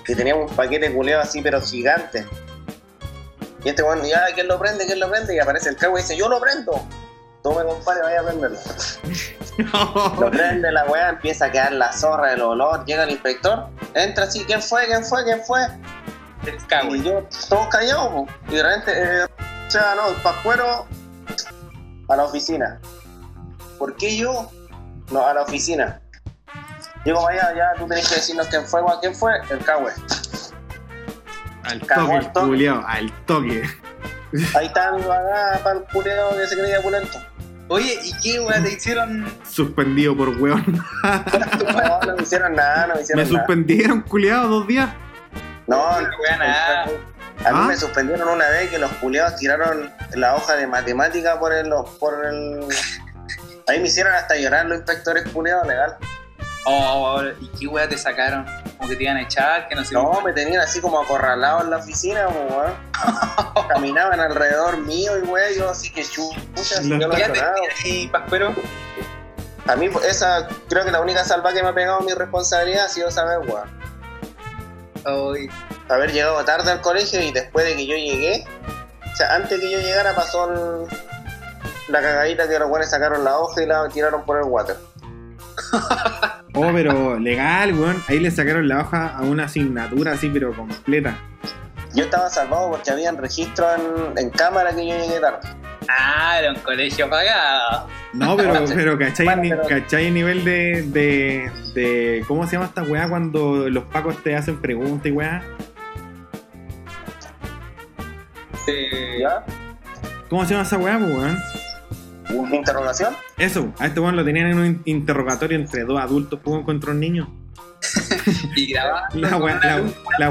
Speaker 2: Y teníamos un paquete culeado así, pero gigante. Y este weón, ya, ¿quién lo prende? ¿Quién lo prende? Y aparece el cago y dice, yo lo prendo. Tome, compadre, vaya a prenderlo. [laughs] Lo prende la weá, empieza a quedar la zorra del olor, llega el inspector, entra así, ¿quién fue? ¿Quién fue? ¿Quién fue?
Speaker 4: El cago.
Speaker 2: Y yo, todos callados, po. y de repente, eh, o sea, no, el pascuero a la oficina. ¿Por qué yo? No, a la oficina. Digo, vaya, ya tú tenés que decirnos quién fue, quién fue, el cagüe.
Speaker 3: Al toque,
Speaker 2: al toque.
Speaker 3: culiao, al toque.
Speaker 2: Ahí está mi para el culeo que se creía pulento.
Speaker 4: Oye, ¿y qué weá te hicieron?
Speaker 3: Suspendido por weón. [laughs]
Speaker 2: No, no me hicieron nada, no me
Speaker 3: Me
Speaker 2: hicieron nada.
Speaker 3: suspendieron, culiao, dos días.
Speaker 2: No,
Speaker 4: No, weá, nada.
Speaker 2: A mí
Speaker 3: ¿Ah?
Speaker 2: me suspendieron una vez que los culiados tiraron la hoja de matemática por el, por el. Ahí me hicieron hasta llorar los inspectores culiados legal.
Speaker 4: Oh, ¿y qué weá te sacaron? Como que te iban a echar, que no sé
Speaker 2: No, me tenían así como acorralado en la oficina, weón. [laughs] Caminaban alrededor mío y weón, yo así que chucha, yo no he
Speaker 4: ¿Qué
Speaker 2: hecho
Speaker 4: te
Speaker 2: nada.
Speaker 4: ahí, Pascuero?
Speaker 2: A mí, esa, creo que la única salva que me ha pegado mi responsabilidad ha sido saber, weón.
Speaker 4: Ay,
Speaker 2: Haber llegado tarde al colegio y después de que yo llegué, o sea, antes que yo llegara pasó el- la cagadita que los weones sacaron la hoja y la tiraron por el water.
Speaker 3: Oh, pero legal, weón. Ahí le sacaron la hoja a una asignatura así, pero completa.
Speaker 2: Yo estaba salvado porque habían registro en, en cámara que yo llegué tarde.
Speaker 4: Ah, era un colegio pagado.
Speaker 3: No, pero, pero ¿cachai,
Speaker 2: bueno, pero-
Speaker 3: ¿cachai el nivel de, de, de. ¿Cómo se llama esta weá cuando los pacos te hacen preguntas y weá?
Speaker 4: Eh,
Speaker 2: ¿Ya?
Speaker 3: ¿Cómo se llama esa weá, pues, weón?
Speaker 2: ¿Una interrogación?
Speaker 3: Eso, a este weón lo tenían en un in- interrogatorio entre dos adultos, pues, contra un niño. [laughs]
Speaker 4: y grababa. [laughs]
Speaker 3: La weá, la, la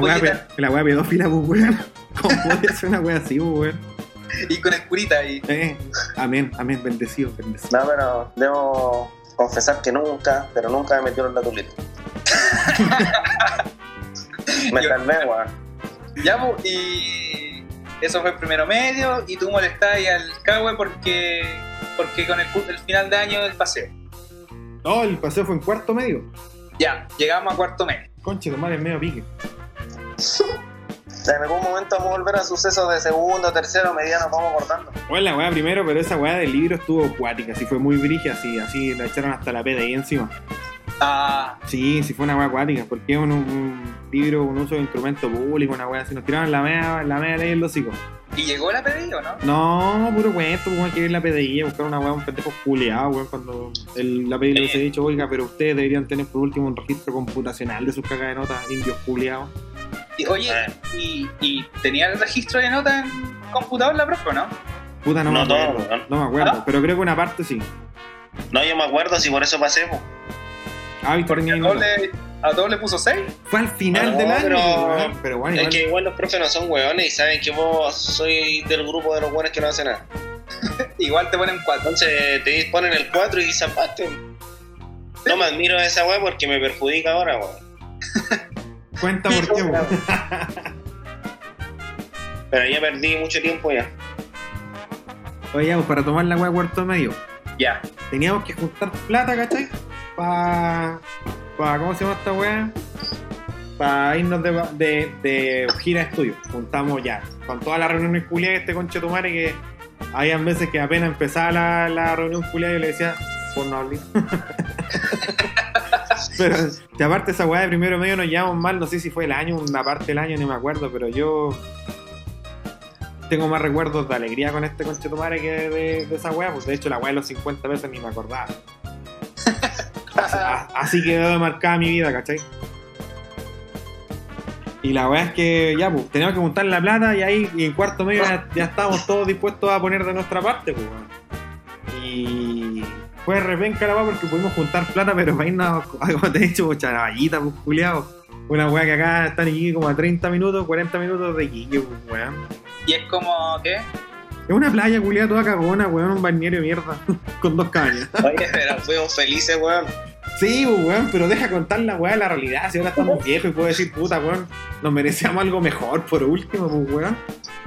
Speaker 3: la weá pedófila, pues, weón. [laughs] ¿Cómo puede ser una weá así, pues, weón?
Speaker 4: Y con escurita ahí.
Speaker 3: Eh, amén, amén, bendecido, bendecido.
Speaker 2: No, pero debo confesar que nunca, pero nunca me metieron la tulita. me salvé, weón.
Speaker 4: Ya, pues, y eso fue el primero medio. Y tú molestabas al cagüe porque, porque con el, el final de año del paseo.
Speaker 3: No, el paseo fue en cuarto medio.
Speaker 4: Ya, llegamos a cuarto medio.
Speaker 3: Conche, tomar el medio pique.
Speaker 2: En algún momento vamos a volver a sucesos de segundo, tercero, mediano, vamos cortando.
Speaker 3: Bueno, la weá primero, pero esa weá del libro estuvo acuática, así fue muy brígida, así, así la echaron hasta la peda ahí encima.
Speaker 4: Ah,
Speaker 3: Sí, sí fue una weá acuática, porque es un, un libro, un uso de instrumento público, una weá así, nos tiraron la media, la media ley en los hocico.
Speaker 4: ¿y llegó la pedida o no?
Speaker 3: No, puro cuento, pues que ir la PDI, buscar una weá, un pendejo culeado, weón, cuando el, la PDI le hubiese dicho, oiga, pero ustedes deberían tener por último un registro computacional de sus cagas de notas, indios culeados.
Speaker 4: Y, oye,
Speaker 2: Eh.
Speaker 4: y, y tenía el registro de nota en computador la profe, o ¿no?
Speaker 3: Puta, no,
Speaker 2: No
Speaker 3: me acuerdo,
Speaker 2: todo,
Speaker 3: no me acuerdo,
Speaker 4: ¿Ah?
Speaker 3: pero creo que una parte sí.
Speaker 2: No, yo me acuerdo si por eso pasé, po.
Speaker 3: Ah, Víctor
Speaker 4: Porque a
Speaker 3: tenía
Speaker 4: todos
Speaker 3: nota.
Speaker 4: le, a todos le puso 6.
Speaker 3: Fue al final
Speaker 2: No,
Speaker 3: del año,
Speaker 2: pero-
Speaker 3: weón, pero bueno,
Speaker 2: Es
Speaker 3: igual.
Speaker 2: que igual los profes no son hueones y saben que vos soy del grupo de los buenos que no hacen nada. [laughs]
Speaker 4: Igual te ponen 4.
Speaker 2: Entonces te ponen el 4 y zapaste. No me admiro de esa weá porque me perjudica ahora, weón. [laughs]
Speaker 3: Cuenta por qué, weón. [laughs]
Speaker 2: Pero ya perdí mucho tiempo ya.
Speaker 3: Oye, pues, para tomar la weá cuarto medio,
Speaker 4: Ya.
Speaker 3: teníamos que juntar plata, ¿cachai? Pa, pa ¿cómo se llama esta weá? Para irnos de, de, gira de estudio. Juntamos ya, con todas las reuniones culiadas, este conche tomare que habían veces que apenas empezaba la, la reunión culiada yo le decía, por no hablar. [laughs] pero, que aparte esa weá de primero medio nos llevamos mal, no sé si fue el año, una parte del año, ni me acuerdo, pero yo tengo más recuerdos de alegría con este conchetumare que de, esa weá, pues de hecho la weá de los 50 veces ni me acordaba. Así, quedó marcada mi vida, ¿cachai? Y la weá es que ya, pues, teníamos que juntar la plata y ahí y en cuarto medio ya, ya estábamos todos dispuestos a poner de nuestra parte, pues. weón. Y fue repenca la porque pudimos juntar plata, pero para irnos, [laughs] como te he dicho, pues, charavallita, pues, culiao. Una weá que acá están aquí como a 30 minutos, 40 minutos de Iquique, pues, weón.
Speaker 4: Y es como, ¿qué?
Speaker 3: Es una playa culiada toda cagona, weón, un balneario de mierda, [laughs] con dos cañas.
Speaker 2: Oye, pero fuimos felices, weón.
Speaker 3: Sí, pues, weón, pero deja contar la weá de la realidad. Si ahora estamos viejos y puedo decir, puta, weón, nos merecíamos algo mejor por último, pues, weón.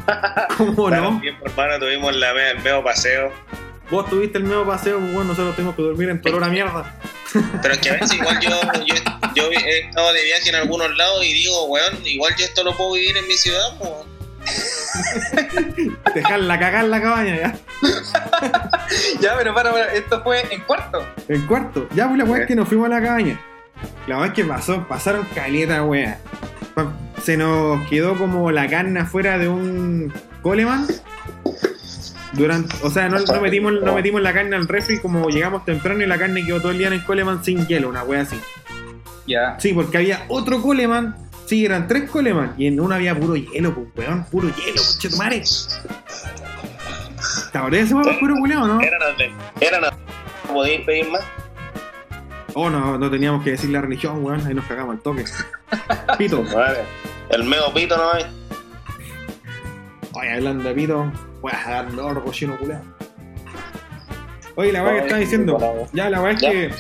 Speaker 3: [laughs] ¿Cómo
Speaker 2: Bueno,
Speaker 3: no?
Speaker 2: bien, hermano, tuvimos la, el medio paseo.
Speaker 3: Vos tuviste el nuevo paseo, pues, weón, nosotros tenemos que dormir en Torora mierda.
Speaker 2: Pero es que a veces igual yo, yo, yo he estado de viaje en algunos lados y digo, weón, igual yo esto lo puedo vivir en mi ciudad, weón. [laughs]
Speaker 3: Dejarla cagar la cabaña, ya. [laughs]
Speaker 4: Ya, pero para, para, esto fue en cuarto.
Speaker 3: En cuarto. Ya, pues la weá es que nos fuimos a la cabaña. La weá es que pasó, pasaron caleta, weá. Se nos quedó como la carne afuera de un Coleman. Durante, o sea, no, no metimos, no metimos la carne al refri como llegamos temprano y la carne quedó todo el día en el Coleman sin hielo, una weá así.
Speaker 4: Ya.
Speaker 3: Sí, porque había otro Coleman. Sí, eran tres Coleman. Y en uno había puro hielo, pues, weón. Puro hielo, conchetumare. ¿Te acordás de ese weón puro culeado, no?
Speaker 2: Eran eran ¿Podéis pedir más?
Speaker 3: Oh, no, no teníamos que decir la religión, weón. Ahí nos cagamos al toque. [laughs] Pito.
Speaker 2: Vale. El medio pito no hay.
Speaker 3: Oye, hablando de pito, voy a dar dolor, cochino culeado. Oye, la weá que estaba diciendo, ya la weá es que.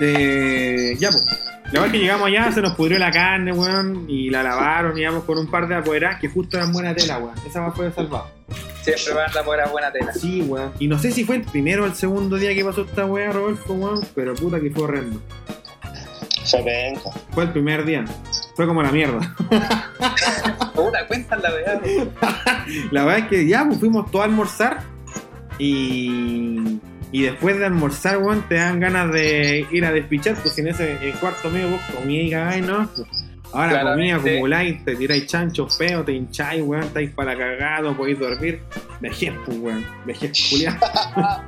Speaker 3: eh, ya, pues. La es que llegamos allá, se nos pudrió la carne, weón, y la lavaron, íbamos con un par de apoderadas que justo eran buena tela, weón. Esa weá fue salvada.
Speaker 4: Siempre van a la buena tela.
Speaker 3: Sí, weón. Y no sé si fue el primero o el segundo día que pasó esta weá, Rodolfo, weón, pero puta que fue horrendo.
Speaker 2: Se penca.
Speaker 3: Fue el primer día. Fue como la mierda. [laughs]
Speaker 4: Puta, cuentan la verdad. [laughs]
Speaker 3: La verdad es que ya pues, fuimos todos a almorzar y, y después de almorzar, weón, te dan ganas de ir a despichar, pues en ese el cuarto medio vos comías y cagáis, ¿no? Ahora
Speaker 4: Claramente.
Speaker 3: comías, acumuláis, te tiráis chanchos feos, te hincháis, weón, estáis para cagado, podéis dormir. Vejez, pues, weón, vejez culiado. [laughs]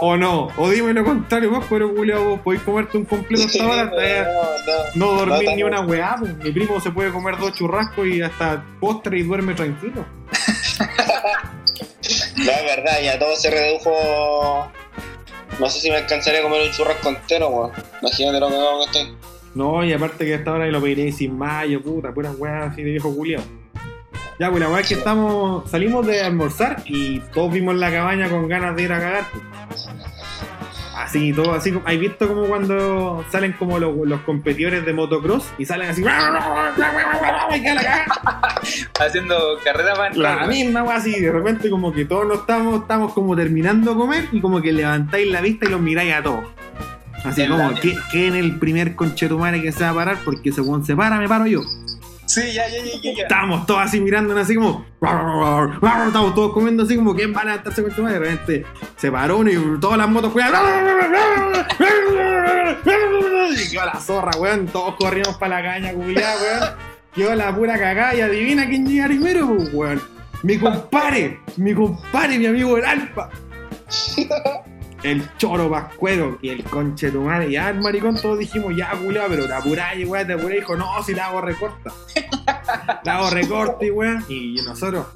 Speaker 3: O no, o dime lo contrario, vos, pero culiado, vos podéis comerte un completo hasta ahora, [laughs] hasta
Speaker 2: no,
Speaker 3: no dormir
Speaker 2: No,
Speaker 3: ni una weá, pues. Mi primo se puede comer dos churrascos y hasta postre y duerme tranquilo. [laughs]
Speaker 2: no, es verdad, ya todo se redujo. No sé si me alcanzaría a comer un churrasco entero, weón. Imagínate lo que hago que estoy.
Speaker 3: No, y aparte que hasta ahora lo pediré sin mayo, puta, puras weas así de viejo culiao. Ya, pues la weá es que estamos, salimos de almorzar y todos vimos la cabaña con ganas de ir a cagar. pues. Así, todo así, ¿hay visto como cuando salen como los, los competidores de motocross y salen así?
Speaker 4: Haciendo carrera para
Speaker 3: La misma así, de repente como que todos nos estamos, estamos como terminando de comer y como que levantáis la vista y los miráis a todos. Así como, que en el primer conchetumare que se va a parar, porque según se para, me paro yo.
Speaker 4: Sí, ya, ya, ya, ya.
Speaker 3: Estábamos todos así mirándonos así como. Estábamos todos comiendo así como, ¿quién va a levantarse con tu madre? De repente se paró uno y todas las motos fueron. Y quedó la zorra, weón. Todos corrimos para la caña, culiada, weón. Quedó la pura cagada y adivina quién llega primero, weón. Mi compadre, mi compadre, mi amigo el Alfa. El choro pascuero y el conche tu madre. Ya el maricón todos dijimos, ya culiado, pero te apuráis, weón, te apuráis. Dijo, no, si la hago recorta. [laughs] La hago recorte, weón. Y nosotros,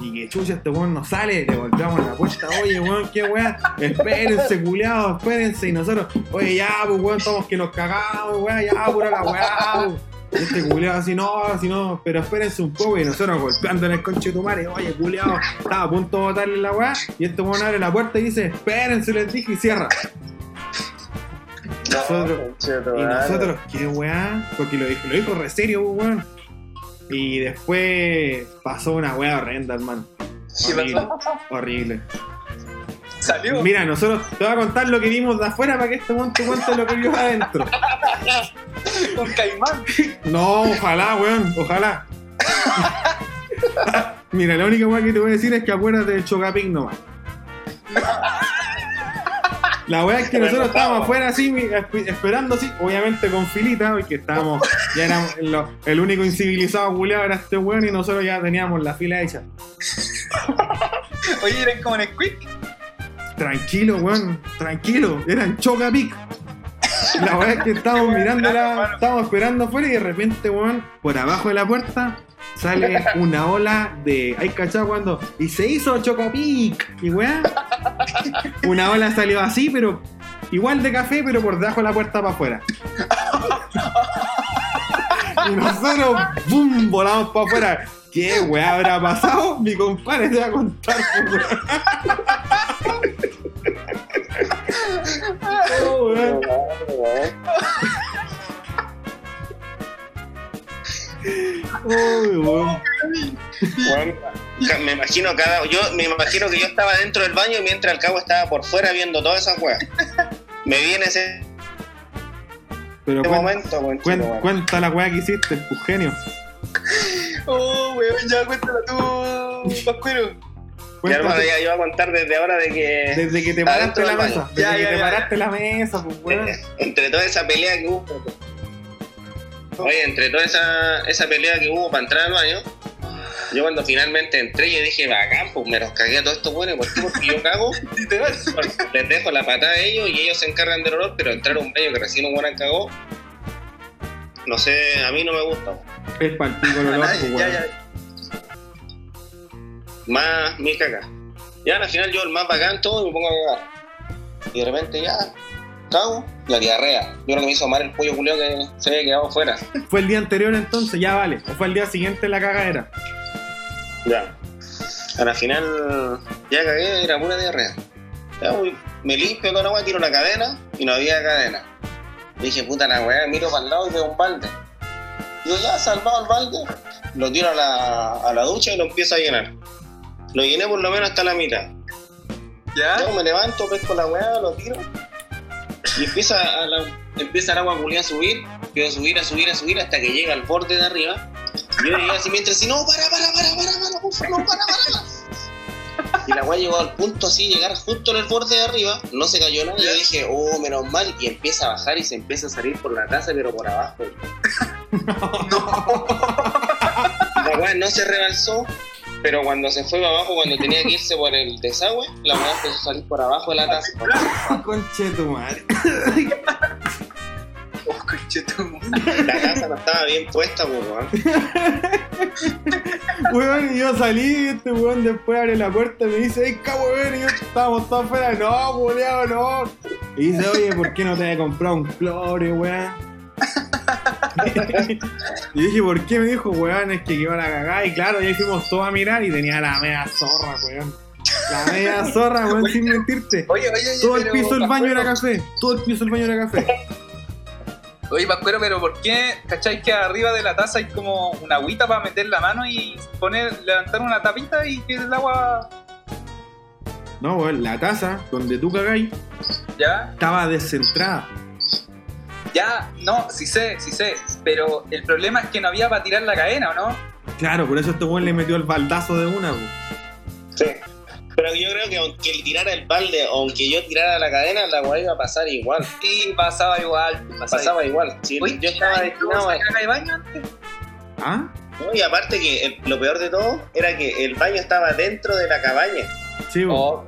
Speaker 3: y que chucha, este weón no sale, le golpeamos la puerta, oye, weón, qué weón, espérense, culiados, espérense. Y nosotros, oye, ya, pues weón, estamos que nos cagamos, weón, ya, pura la weá, weón. Y Este culiado así, no, así no, pero espérense un poco. Y nosotros golpeando en el conche de tu madre, oye, culiado, estaba a punto de botarle la weá. Y este weón abre la puerta y dice, espérense, les dije, y cierra. Nosotros, y nosotros, qué weá, porque lo dijo, lo dijo re serio, weón. Y después pasó una weá horrenda, hermano.
Speaker 4: ¿Qué
Speaker 3: Horrible, horrible.
Speaker 4: Salió.
Speaker 3: Mira, nosotros te voy a contar lo que vimos de afuera para que este weón te cuente lo que vio adentro. [laughs]
Speaker 4: Un caimán.
Speaker 3: No, ojalá, weón, ojalá. [laughs] Mira, la única weá que te voy a decir es que acuérdate del Chocapic nomás. La weá es que nosotros estábamos afuera así, esperando así, obviamente con filita, porque estábamos, ya éramos el único incivilizado culiado era este weón y nosotros ya teníamos la fila hecha. [laughs]
Speaker 4: Oye, eran como en el quick.
Speaker 3: Tranquilo, weón, tranquilo, eran Chocapic. La weá es que estábamos mirando la, estábamos esperando afuera y de repente, weón, por abajo de la puerta sale una ola de. ¿Hay cachado cuando? Y se hizo Chocapic. Y weón, una ola salió así, pero igual de café, pero por debajo de la puerta para afuera. Y nosotros, ¡bum! volamos para afuera. ¿Qué weá habrá pasado? Mi compadre te va a contar, pues, weón. Oh, weón. Uy, weón.
Speaker 2: Bueno, ca- me imagino cada yo me imagino que yo estaba dentro del baño mientras el cabo estaba por fuera viendo todas esas weas. Me vi en ese
Speaker 3: Pero cuen-
Speaker 2: momento, weón,
Speaker 3: cuen-
Speaker 2: chico, weón.
Speaker 3: cuenta la weá que hiciste, pues genio.
Speaker 4: Oh, weón, ya cuéntala tú, Pascuero.
Speaker 2: Mi
Speaker 3: Cuenta
Speaker 2: hermano ya iba a contar desde ahora de que
Speaker 3: desde que te paraste la mesa. Desde
Speaker 4: Ya,
Speaker 3: que
Speaker 4: ya,
Speaker 3: te
Speaker 4: ya,
Speaker 3: paraste la mesa, pues [laughs] weón.
Speaker 2: entre toda esa pelea que hubo. Oye, entre toda esa, esa pelea que hubo para entrar al baño, yo cuando finalmente entré, yo dije, bacán, pues me los cagué a todos estos buenos, ¿por qué? Porque yo cago, [laughs] les dejo la patada a ellos y ellos se encargan del olor, pero entrar a un baño que recién un buena cagó, no sé, a mí no me gusta.
Speaker 3: Es para el [laughs] olor, pues
Speaker 4: Ya, ya.
Speaker 2: Más mi caga. Ya al final yo el más bacán todo y me pongo a cagar. Y de repente ya, cago, la diarrea. Yo creo que me hizo mal el pollo culiao que se había quedado fuera. [laughs]
Speaker 3: Fue el día anterior entonces, ya vale. O fue el día siguiente la cagadera.
Speaker 2: Ya. A la final, ya cagué, era pura diarrea. Ya, me limpio la weá, tiro la cadena y no había cadena. Dije, puta la weá, miro para el lado y veo un balde. Digo, ya, salvado el balde, lo tiro a la, a la ducha y lo empiezo a llenar. Lo llené por lo menos hasta la mitad.
Speaker 4: ¿Ya?
Speaker 2: Yo me levanto, pesco la weá, lo tiro. Y empieza, a la- empieza el agua a subir, empiezo a subir, a subir, a subir hasta que llega al borde de arriba. Y yo llegué así mientras, si no, para, para, para, para, para, por favor, no, para, para. Y la weá llegó al punto así, llegar justo en el borde de arriba, no se cayó nada. Y yo dije, oh, menos mal. Y empieza a bajar y se empieza a salir por la casa, pero por abajo. [laughs] La weá no se rebalsó, pero cuando se fue para abajo, cuando tenía que irse por el desagüe, la weá empezó a salir por abajo de la taza. [laughs]
Speaker 3: Conche tu madre.
Speaker 4: Oh, conchetumare.
Speaker 2: La casa no estaba bien puesta, pues, weón. [laughs]
Speaker 3: Weón, y yo salí y este weón después abre la puerta y me dice, ¡Ey, cabo, weón! Y yo estábamos todos afuera, no, culiao, no. Y dice, oye, ¿por qué no te había comprado un clore, weón? [laughs] y dije, ¿por qué? Me dijo, weón, es que iba a la cagada. Y claro, y ahí fuimos todos a mirar y tenía la media zorra, weón. La media [laughs] zorra, weón, sin mentirte.
Speaker 4: Oye, oye, oye.
Speaker 3: Todo el piso del baño era café. Todo el piso del baño era café. [laughs]
Speaker 4: Oye, Pascuero, pero ¿por qué, cacháis que arriba de la taza hay como una agüita para meter la mano y poner, levantar una tapita y que el agua.
Speaker 3: No, weón, la taza donde tú cagáis
Speaker 4: ¿Ya?
Speaker 3: estaba descentrada.
Speaker 4: Ya, no, sí sé, sí sé. Pero el problema es que no había para tirar la cadena, ¿o no?
Speaker 3: Claro, por eso este weón le metió el baldazo de una, weón.
Speaker 2: Sí. Pero yo creo que aunque él tirara el balde, aunque yo tirara la cadena, la weá iba a pasar igual.
Speaker 4: Sí, pasaba igual.
Speaker 2: Pasaba igual. Sí,
Speaker 4: Oye,
Speaker 2: yo estaba
Speaker 4: ¿y tú
Speaker 2: destinado a
Speaker 4: de baño antes?
Speaker 3: ¿Ah?
Speaker 2: No, y aparte que el- lo peor de todo era que el baño estaba dentro de la cabaña.
Speaker 3: Sí.
Speaker 4: Oh,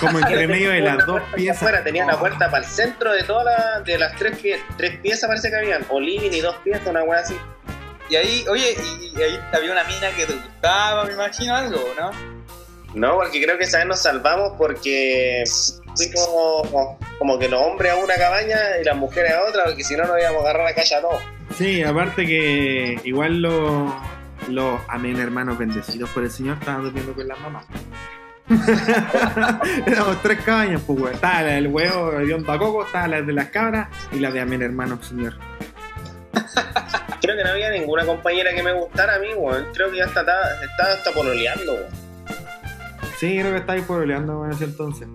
Speaker 3: como entre medio de las
Speaker 2: Una
Speaker 3: dos piezas.
Speaker 2: Afuera tenía la puerta para el centro de todas las de las tres, pie- tres piezas parece que habían. O living y dos piezas, una weá así.
Speaker 4: Y ahí, oye, y, y ahí había una mina que te gustaba, me imagino, algo, ¿no?
Speaker 2: No, porque creo que esa vez nos salvamos porque fui como, como que los hombres a una cabaña y las mujeres a otra, porque si no nos íbamos a agarrar la calle a todos.
Speaker 3: Sí, aparte que igual los, los amén hermanos bendecidos por el Señor estaban durmiendo con las mamás. [laughs] Éramos tres cabañas, pues weón. Estaba la del huevo de onda coco, estaba la de las cabras y la de amén hermanos Señor.
Speaker 2: Creo que no había ninguna compañera que me gustara a mí, weón. Creo que ya está, está hasta pololeando, weón.
Speaker 3: Sí, creo que estáis pololeando en ese entonces.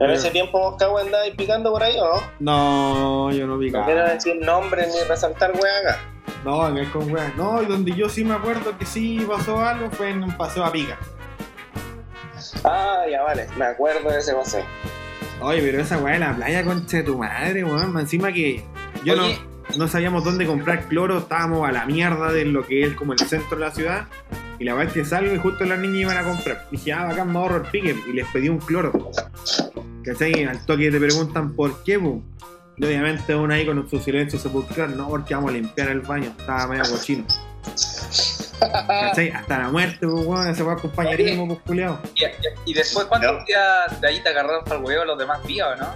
Speaker 2: En ese tiempo vos cago andabas picando por ahí, ¿o no?
Speaker 3: No, yo no vi
Speaker 2: No quiero decir nombres ni resaltar weá acá.
Speaker 3: No, acá es con weón. No, y donde yo sí me acuerdo que sí pasó algo fue en un paseo a pica.
Speaker 2: Ah, ya vale, me acuerdo de ese paseo.
Speaker 3: Oye, pero esa weá de la playa, concha de tu madre, weón. Encima que yo
Speaker 4: Oye.
Speaker 3: no, no sabíamos dónde comprar cloro, estábamos a la mierda de lo que es como el centro de la ciudad. Y la weá es que salgo y justo las niñas iban a comprar. Dije, ah, bacán, me ahorro el pique. Y les pedí un cloro. ¿Cachai? Al toque te preguntan por qué, pu. Y obviamente uno ahí con su silencio sepulcral, no, porque vamos a limpiar el baño. Estaba medio cochino. ¿Cachai? Hasta la muerte, pues, weón. Ese weá es compañerismo, pues, culiao.
Speaker 4: Y, y- y después, ¿cuántos
Speaker 2: No.
Speaker 4: días de ahí te agarraron para el huevo los demás días, o no?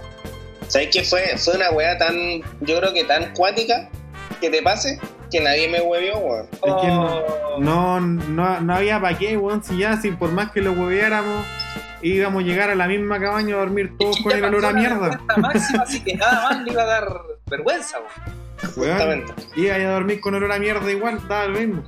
Speaker 2: ¿Sabes qué fue? Fue una weá tan, yo creo que tan cuática que te pase que nadie me huevió, weón.
Speaker 3: Es que no-
Speaker 4: Oh.
Speaker 3: No, no, no había para qué, weón. Si ya, si por más que lo hueveáramos, íbamos a llegar a la misma cabaña a dormir todos con el olor a mierda.
Speaker 4: máxima, así que nada más le iba a dar vergüenza, weón.
Speaker 3: Weón,
Speaker 2: Justamente.
Speaker 3: iba a dormir con olor a mierda igual, estaba lo mismo.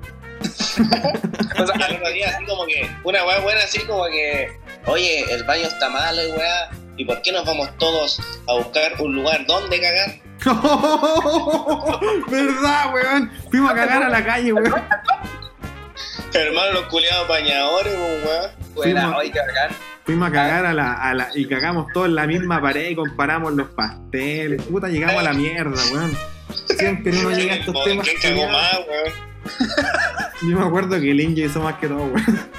Speaker 3: [laughs]
Speaker 4: O sea,
Speaker 2: Al otro día así como que, una weá buena así como que, oye, el baño está malo y weá, ¿y por qué nos vamos todos a buscar un lugar donde cagar? [laughs]
Speaker 3: ¿Verdad, weón? Fuimos a cagar a la calle, weón.
Speaker 2: Hermano, los culiados bañadores, pues, weón.
Speaker 4: buena,
Speaker 3: fuimos-
Speaker 4: qué bacán.
Speaker 3: Fuimos a cagar a la, a la. y cagamos todos en la misma pared y comparamos los pasteles. Puta, llegamos a la mierda, weón. Siempre uno llega a estos temas.
Speaker 2: ¿Quién cagó
Speaker 3: culiados.
Speaker 2: más, weón?
Speaker 3: Yo me acuerdo que el Inge hizo más que todo, weón.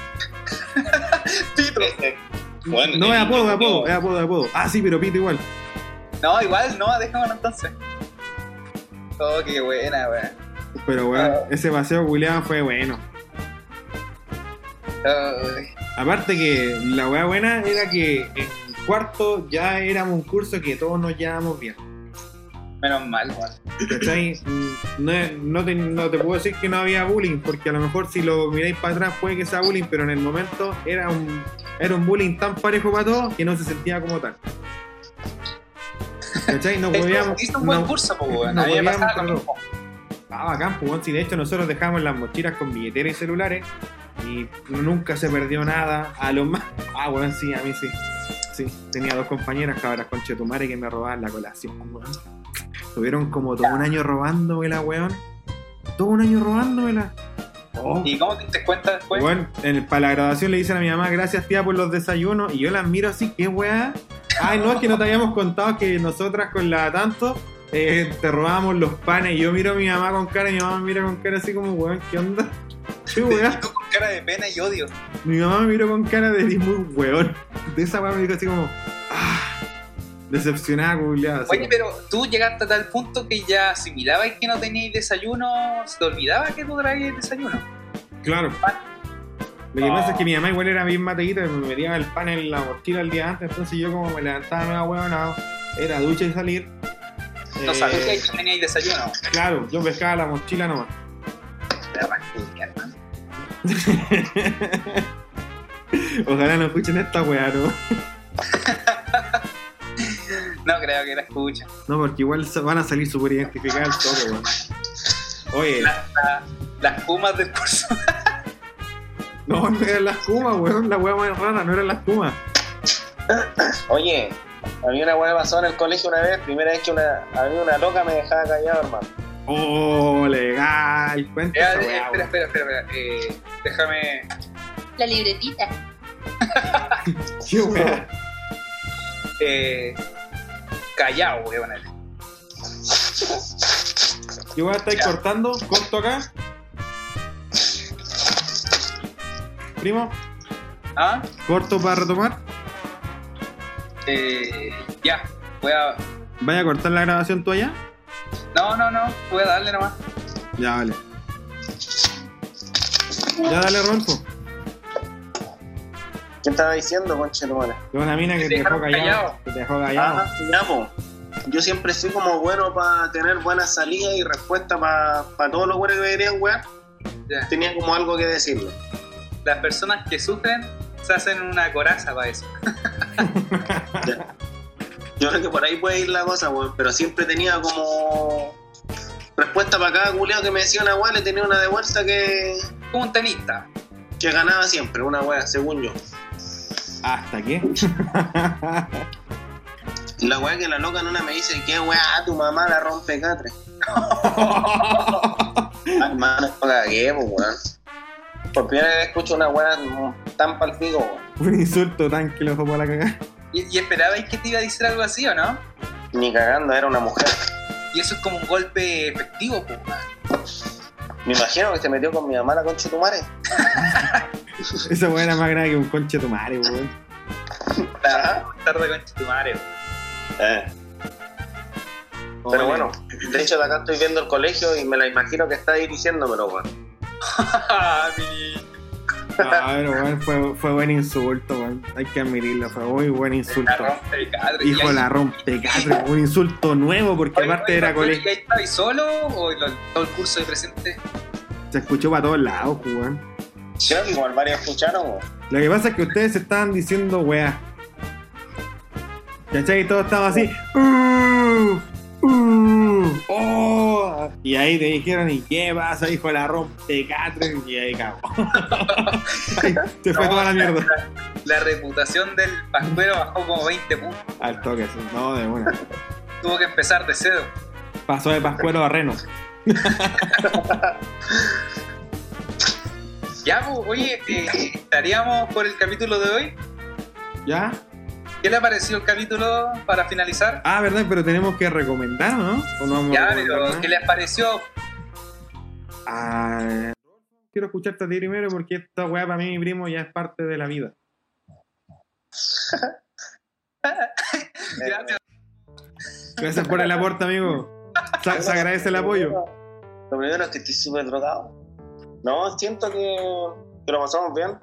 Speaker 4: Pito.
Speaker 2: Este, bueno,
Speaker 3: No, es
Speaker 2: el-
Speaker 3: apodo, es apodo, es apodo, es apodo. Ah, sí, pero pito igual.
Speaker 4: No, igual, no, déjamelo entonces. Oh, qué buena, weón.
Speaker 3: Pero, weón,
Speaker 4: Ah.
Speaker 3: ese paseo culiado fue bueno. Aparte que la weá buena era que en cuarto ya éramos un curso que todos nos llevábamos bien.
Speaker 4: Menos mal.
Speaker 3: ¿Cachai? No, no, te, no te puedo decir que no había bullying, porque a lo mejor si lo miráis para atrás puede que sea bullying, pero en el momento era un, era un bullying tan parejo para todos que no se sentía como tal. ¿Cachai? No [laughs] podíamos.
Speaker 4: Un buen
Speaker 3: no-
Speaker 4: curso, pues, weón.
Speaker 3: no podíamos. Ah, bacán, pues. Si de hecho nosotros dejamos las mochilas con billeteras y celulares y nunca se perdió nada. A lo más. [laughs] Ah, weón, sí, a mí sí. Sí, tenía dos compañeras cabras con Chetumare que me robaban la colación, weón. Tuvieron como todo un año robándomela, weón. Todo un año robándomela. Oh,
Speaker 4: ¿Y cómo te diste cuenta después?
Speaker 3: Weón, en- para la graduación le dicen a mi mamá, gracias tía por los desayunos, y yo las miro así, ¿qué weá? Ay, no, es que no te habíamos contado que nosotras con la tanto eh, te robábamos los panes, y yo miro a mi mamá con cara, y mi mamá me mira con cara así como, weón, ¿qué onda? ¿Qué
Speaker 4: Y
Speaker 3: weá?
Speaker 4: tú con cara de pena y odio.
Speaker 3: Mi mamá me miró con cara de "Eres muy weón. De esa weá me dijo así como, decepcionada, culiada.
Speaker 4: Oye, pero tú llegaste a tal punto que ya asimilabas que no teníais desayuno, se te olvidaba que tú traías desayuno.
Speaker 3: Claro. Lo que pasa es que mi mamá igual era bien mateíta, me metía el pan en la mochila el día antes, entonces yo como me levantaba nueva huevonado, era ducha y salir.
Speaker 4: No
Speaker 3: Eh,
Speaker 4: sabías que teníais desayuno.
Speaker 3: Claro, yo pescaba la mochila nomás. [laughs] Ojalá no escuchen esta weá, ¿no? [laughs]
Speaker 4: No creo que la escuchen.
Speaker 3: No, porque igual van a salir súper identificadas toque, weón. Oye,
Speaker 4: Las pumas del curso. [laughs]
Speaker 3: no, no eran las kumas, weón, la weá más rara, no eran las kumas.
Speaker 2: Oye, a mí una weá pasó en el colegio una vez, primera vez que una, a mí una loca me dejaba callado, hermano.
Speaker 3: Oh, legal,
Speaker 4: Eh, eh,
Speaker 3: weá,
Speaker 4: espera, espera, espera. espera. Eh, déjame.
Speaker 5: La libretita. [laughs]
Speaker 3: Qué weá.
Speaker 4: Eh, callado, voy a poner.
Speaker 3: ¿Qué weá estáis cortando? ¿Corto acá? Primo,
Speaker 4: ¿Ah?
Speaker 3: ¿corto para retomar?
Speaker 4: Eh, ya. Voy a.
Speaker 3: ¿Vaya a cortar la grabación tú allá?
Speaker 4: No, no, no. Voy a darle nomás.
Speaker 3: Ya, vale. Ya dale, Rolfo.
Speaker 2: ¿Qué estaba diciendo, conche tu madre?
Speaker 3: Es una mina que
Speaker 4: Te
Speaker 3: te dejó callado.
Speaker 4: callado.
Speaker 3: Que te dejó callado.
Speaker 2: Ah. Yo siempre soy como bueno para tener buenas salidas y respuestas para todos los buenos que me querían.
Speaker 4: Ya.
Speaker 2: Tenía como algo que decirle.
Speaker 4: Las personas que sufren se hacen una coraza para eso. [laughs]
Speaker 2: Yo creo que por ahí puede ir la cosa, weón. Pero siempre tenía como respuesta para cada culiao que me decía una weá, le tenía una de vuelta que,
Speaker 4: Como un tenista.
Speaker 2: que ganaba siempre, una weá, según yo.
Speaker 3: ¿Hasta qué? [laughs]
Speaker 2: La weá que la loca en una me dice, ¿qué weá? Tu mamá la rompe catre. Ay, [laughs] hermano, no cagué, weón. Por primera vez escucho una weá tan palpico, weón.
Speaker 3: Un insulto tan que lo dejó para la cagada.
Speaker 4: ¿Y, y esperabais que te iba a decir algo así o no?
Speaker 2: Ni cagando, era una mujer.
Speaker 4: Y eso es como un golpe efectivo, pues.
Speaker 2: Me imagino que se metió con mi mamá la concha de tu madre. [laughs]
Speaker 3: Esa weá era más grande que un conche de tu madre, weón.
Speaker 4: Tarde, tarde con tu madre.
Speaker 2: Eh. Pero bueno, de hecho de acá estoy viendo el colegio y me la imagino que está ahí diciéndomelo, weón.
Speaker 3: Pero weón, fue, fue buen insulto, weón. Hay que admitirlo, fue muy buen
Speaker 4: La
Speaker 3: insulto.
Speaker 4: rompe el cadre. Y
Speaker 3: Hijo
Speaker 4: ahí-
Speaker 3: la rompe un insulto nuevo porque
Speaker 4: Oye,
Speaker 3: aparte
Speaker 4: oye,
Speaker 3: era
Speaker 4: ¿y
Speaker 3: colegio.
Speaker 4: ahí estabas solo o lo- todo el curso de presente?
Speaker 3: Se escuchó para todos lados, pues, weón.
Speaker 2: Que igual varios escucharon, weón.
Speaker 3: Lo que pasa es que ustedes estaban diciendo weá. ¿Cachai? Y todos estaban así. "Uh, uh, oh". Y ahí te dijeron, ¿y qué pasa, hijo de la rompe Catherine? Y ahí cagó. Se [laughs] fue
Speaker 4: No,
Speaker 3: toda la mierda.
Speaker 4: La reputación del pascuero bajó como 20 puntos.
Speaker 3: Al toque, sí. No, de una.
Speaker 4: Tuvo que empezar de cero.
Speaker 3: Pasó de Pascuero a Reno. [laughs]
Speaker 4: Ya, pues, oye, eh, estaríamos por el capítulo de hoy.
Speaker 3: ¿Ya?
Speaker 4: ¿Qué le pareció el capítulo para finalizar?
Speaker 3: Ah, verdad, pero tenemos que recomendar, ¿no? ¿O no vamos a
Speaker 4: Ya, pero? ¿qué les pareció?
Speaker 3: Ah, quiero escucharte a ti primero porque esta weá para mí, mi primo, ya es parte de la vida.
Speaker 4: Gracias.
Speaker 3: Gracias por el aporte, amigo. Se, se agradece el apoyo.
Speaker 2: Lo primero es que estoy súper drogado. No, siento que, que lo pasamos bien.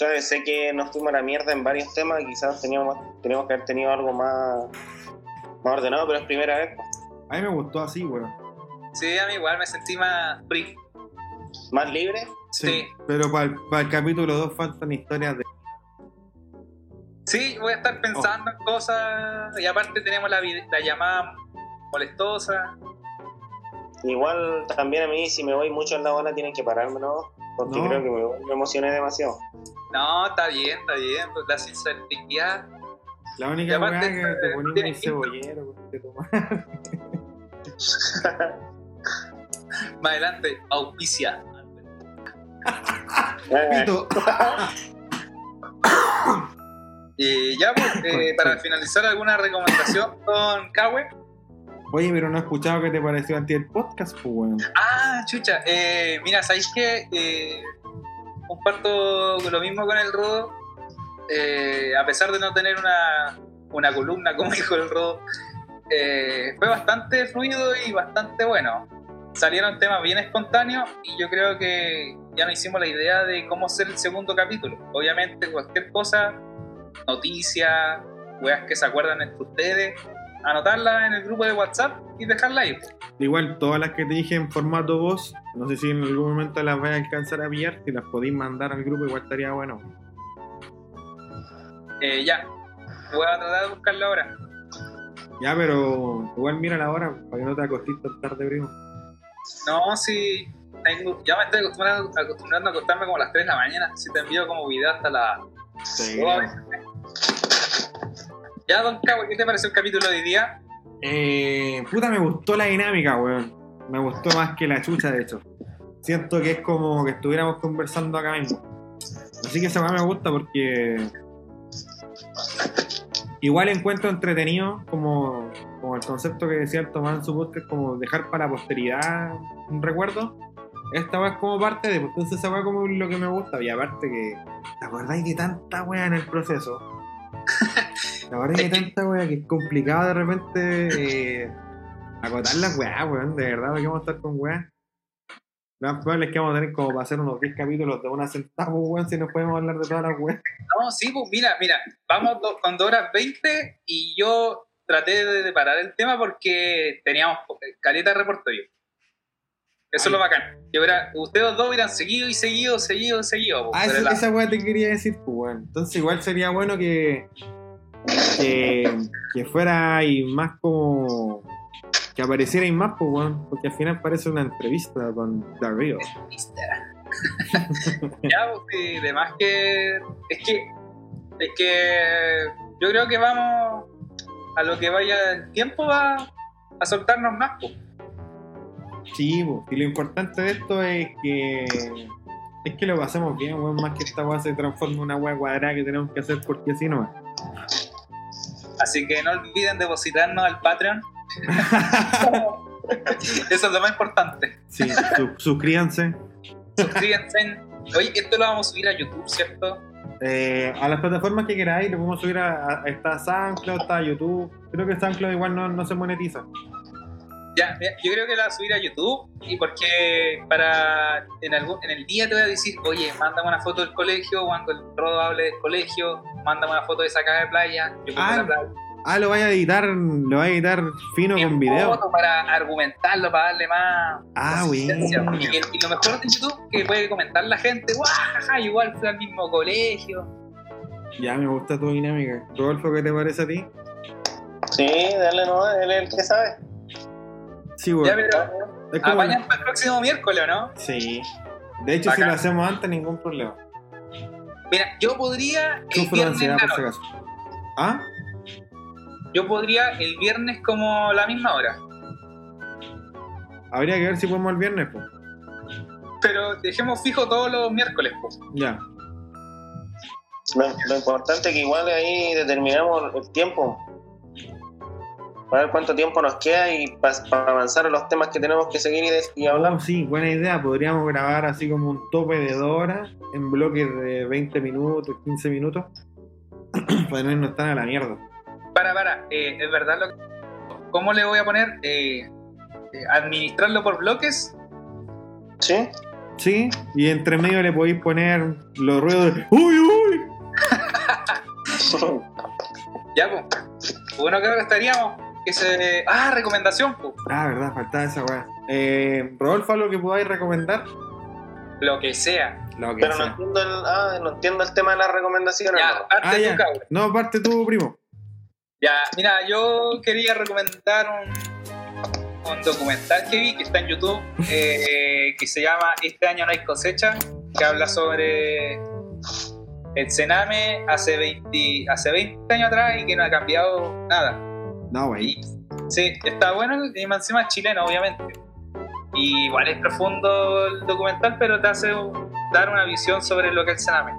Speaker 2: Ya sé que nos fuimos a la mierda en varios temas, quizás teníamos, teníamos que haber tenido algo más, más ordenado, pero es primera vez.
Speaker 3: A mí me gustó así, weón.
Speaker 4: Sí, a mí igual me sentí más free.
Speaker 2: Más libre.
Speaker 4: Sí.
Speaker 3: Pero para el, capítulo 2 faltan historias de.
Speaker 4: Sí, voy a estar pensando en cosas. Y aparte tenemos la, la llamada molestosa.
Speaker 2: Igual también a mí, si me voy mucho en la bola, tienen que pararme, ¿no? Porque
Speaker 3: No.
Speaker 2: creo que me, me emocioné demasiado.
Speaker 4: No, está bien, está bien. Pues la sinceridad.
Speaker 3: La
Speaker 4: Y
Speaker 3: única weá que te ponía
Speaker 4: tiene
Speaker 3: un cebollero, te toma. [laughs]
Speaker 4: Más adelante, auspicia.
Speaker 2: Eh,
Speaker 3: Pito.
Speaker 4: Y ya, pues, eh, para finalizar, ¿alguna recomendación con Kawe?
Speaker 3: Oye, pero no he escuchado qué te pareció anti el podcast, pues, weón.
Speaker 4: Ah, chucha. Eh, mira, ¿sabéis qué? Eh, comparto lo mismo con el Rodo. Eh, a pesar de no tener una, una columna, [laughs] como dijo el Rodo, eh, fue bastante fluido y bastante bueno. Salieron temas bien espontáneos y yo creo que ya nos hicimos la idea de cómo hacer el segundo capítulo. Obviamente, cualquier cosa, noticias, weas que se acuerdan entre ustedes, anotarla en el grupo de WhatsApp y dejarla ahí.
Speaker 3: Igual, todas las que te dije en formato voz, no sé si en algún momento las voy a alcanzar a pillar. Si las podéis mandar al grupo, igual estaría bueno.
Speaker 4: Eh, ya, voy a tratar de buscarla ahora.
Speaker 3: Ya, pero igual mira la hora para que no te acostes tan tarde, primo.
Speaker 4: No, si tengo, ya me estoy acostumbrando, acostumbrando a acostarme como a las 3 de la mañana. Si te envío como video hasta las.
Speaker 3: Sí,
Speaker 4: Ya, don Cabo, ¿qué te pareció el capítulo de hoy día?
Speaker 3: Eh, puta, me gustó la dinámica, weón. Me gustó más que la chucha, de hecho. Siento que es como que estuviéramos conversando acá mismo. Así que esa weá me gusta porque. Igual encuentro entretenido como, como el concepto que decía el Tomás en su podcast, como dejar para posteridad un recuerdo. Esta weá es como parte de, pues, entonces esa weá como lo que me gusta. Y aparte que, ¿te acordáis de tanta weá en el proceso? [laughs] ¿Te acordáis de tanta weá que es complicado de repente eh, acotar las weá, weón? De verdad, que vamos a estar con weá. Lo más probable es que vamos a tener como para hacer unos 10 capítulos de una sentada, weón, si nos podemos hablar de todas las weas.
Speaker 4: No, sí, pues mira, mira, vamos do- con 2 horas 20 y yo traté de, parar el tema porque teníamos eh, caleta de repertorio. Eso es lo bacán. Que hubiera- ustedes dos hubieran seguido y seguido, seguido, seguido. pues,
Speaker 3: Ah, esa,
Speaker 4: la-
Speaker 3: esa weá te quería decir, pues, weón. Entonces, igual sería bueno que. Que, que fuera y más como. que apareciera y más, pues, weón. Porque al final parece una entrevista con Darío. [laughs]
Speaker 4: ya, pues sí, de más que. Es que. Es que. Yo creo que vamos. A lo que vaya el tiempo a, a soltarnos más, pues.
Speaker 3: Sí, pues. Y lo importante de esto es que. es que lo pasemos bien, weón. Más que esta weá se transforme en una weá cuadrada que tenemos que hacer porque así no
Speaker 4: Así que no olviden depositarnos al Patreon. [laughs] Eso es lo más importante.
Speaker 3: Sí, su- suscríbanse.
Speaker 4: Suscríbanse. Oye, esto lo vamos a subir a YouTube, ¿cierto?
Speaker 3: Eh, a las plataformas que queráis, lo podemos subir a, a está SoundCloud, está YouTube. Creo que SoundCloud igual no, no se monetiza.
Speaker 4: Ya, yo creo que la voy a subir a YouTube y porque para en, algún, en el día te voy a decir, oye, mándame una foto del colegio, cuando el rodo hable del colegio, mándame una foto de esa caja de playa, yo pongo
Speaker 3: Ah,
Speaker 4: la playa.
Speaker 3: Ah, lo vaya a editar, lo vaya a editar fino con video.
Speaker 4: foto para argumentarlo, para darle más
Speaker 3: Ah, bueno.
Speaker 4: Y, y lo mejor de YouTube que puede comentar la gente, guau, jaja, igual fui al mismo colegio.
Speaker 3: Ya me gusta tu dinámica. Rodolfo, ¿qué te parece a ti?
Speaker 2: Sí, dale, no, él es el que sabe.
Speaker 3: Sí,
Speaker 4: Ya, pero
Speaker 3: Es como-
Speaker 4: apañan para el próximo miércoles, ¿o ¿no?
Speaker 3: Sí. De hecho, si lo hacemos antes, ningún problema.
Speaker 4: Mira, yo podría el
Speaker 3: Sufro
Speaker 4: viernes
Speaker 3: ansiedad, por si acaso. ¿Ah?
Speaker 4: Yo podría el viernes como la misma hora.
Speaker 3: Habría que ver si podemos el viernes, pues.
Speaker 4: Pero dejemos fijo todos los miércoles, pues.
Speaker 3: Ya.
Speaker 2: Lo, lo importante es que igual ahí determinamos el tiempo. Para ver cuánto tiempo nos queda y para avanzar en los temas que tenemos que seguir y, de- y hablar.
Speaker 3: Oh, sí, buena idea. Podríamos grabar así como un tope de dos horas en bloques de 20 minutos, 15 minutos. [clears throat] para no irnos tan a la mierda.
Speaker 4: Para, para, eh, es verdad lo que... ¿Cómo le voy a poner? Eh, eh, administrarlo por bloques.
Speaker 2: ¿Sí?
Speaker 3: Sí, y entre medio le podéis poner los ruidos de ¡Uy, uy! [laughs]
Speaker 4: Ya, pues. Bueno, creo que estaríamos. Que se. Ah, recomendación, po.
Speaker 3: Ah, verdad, faltaba esa weá. Eh, Rodolfo, ¿algo que podáis recomendar?
Speaker 4: Lo que sea.
Speaker 3: Lo que
Speaker 2: Pero no
Speaker 3: sea.
Speaker 2: entiendo, el, ah, no entiendo el tema de las recomendaciones.
Speaker 4: Ya,
Speaker 2: no.
Speaker 4: parte
Speaker 3: Ah,
Speaker 4: tú,
Speaker 3: ya.
Speaker 4: cabrón.
Speaker 3: No, parte tú, primo.
Speaker 4: Ya, mira, yo quería recomendar un, un documental que vi que está en YouTube [laughs] eh, que se llama Este año no hay cosecha, que habla sobre el cename hace 20, hace 20 años atrás y que no ha cambiado nada.
Speaker 3: No, wey.
Speaker 4: Y, sí, está bueno y más encima es chileno, obviamente. Y igual es profundo el documental, pero te hace dar una visión sobre lo que es el cename.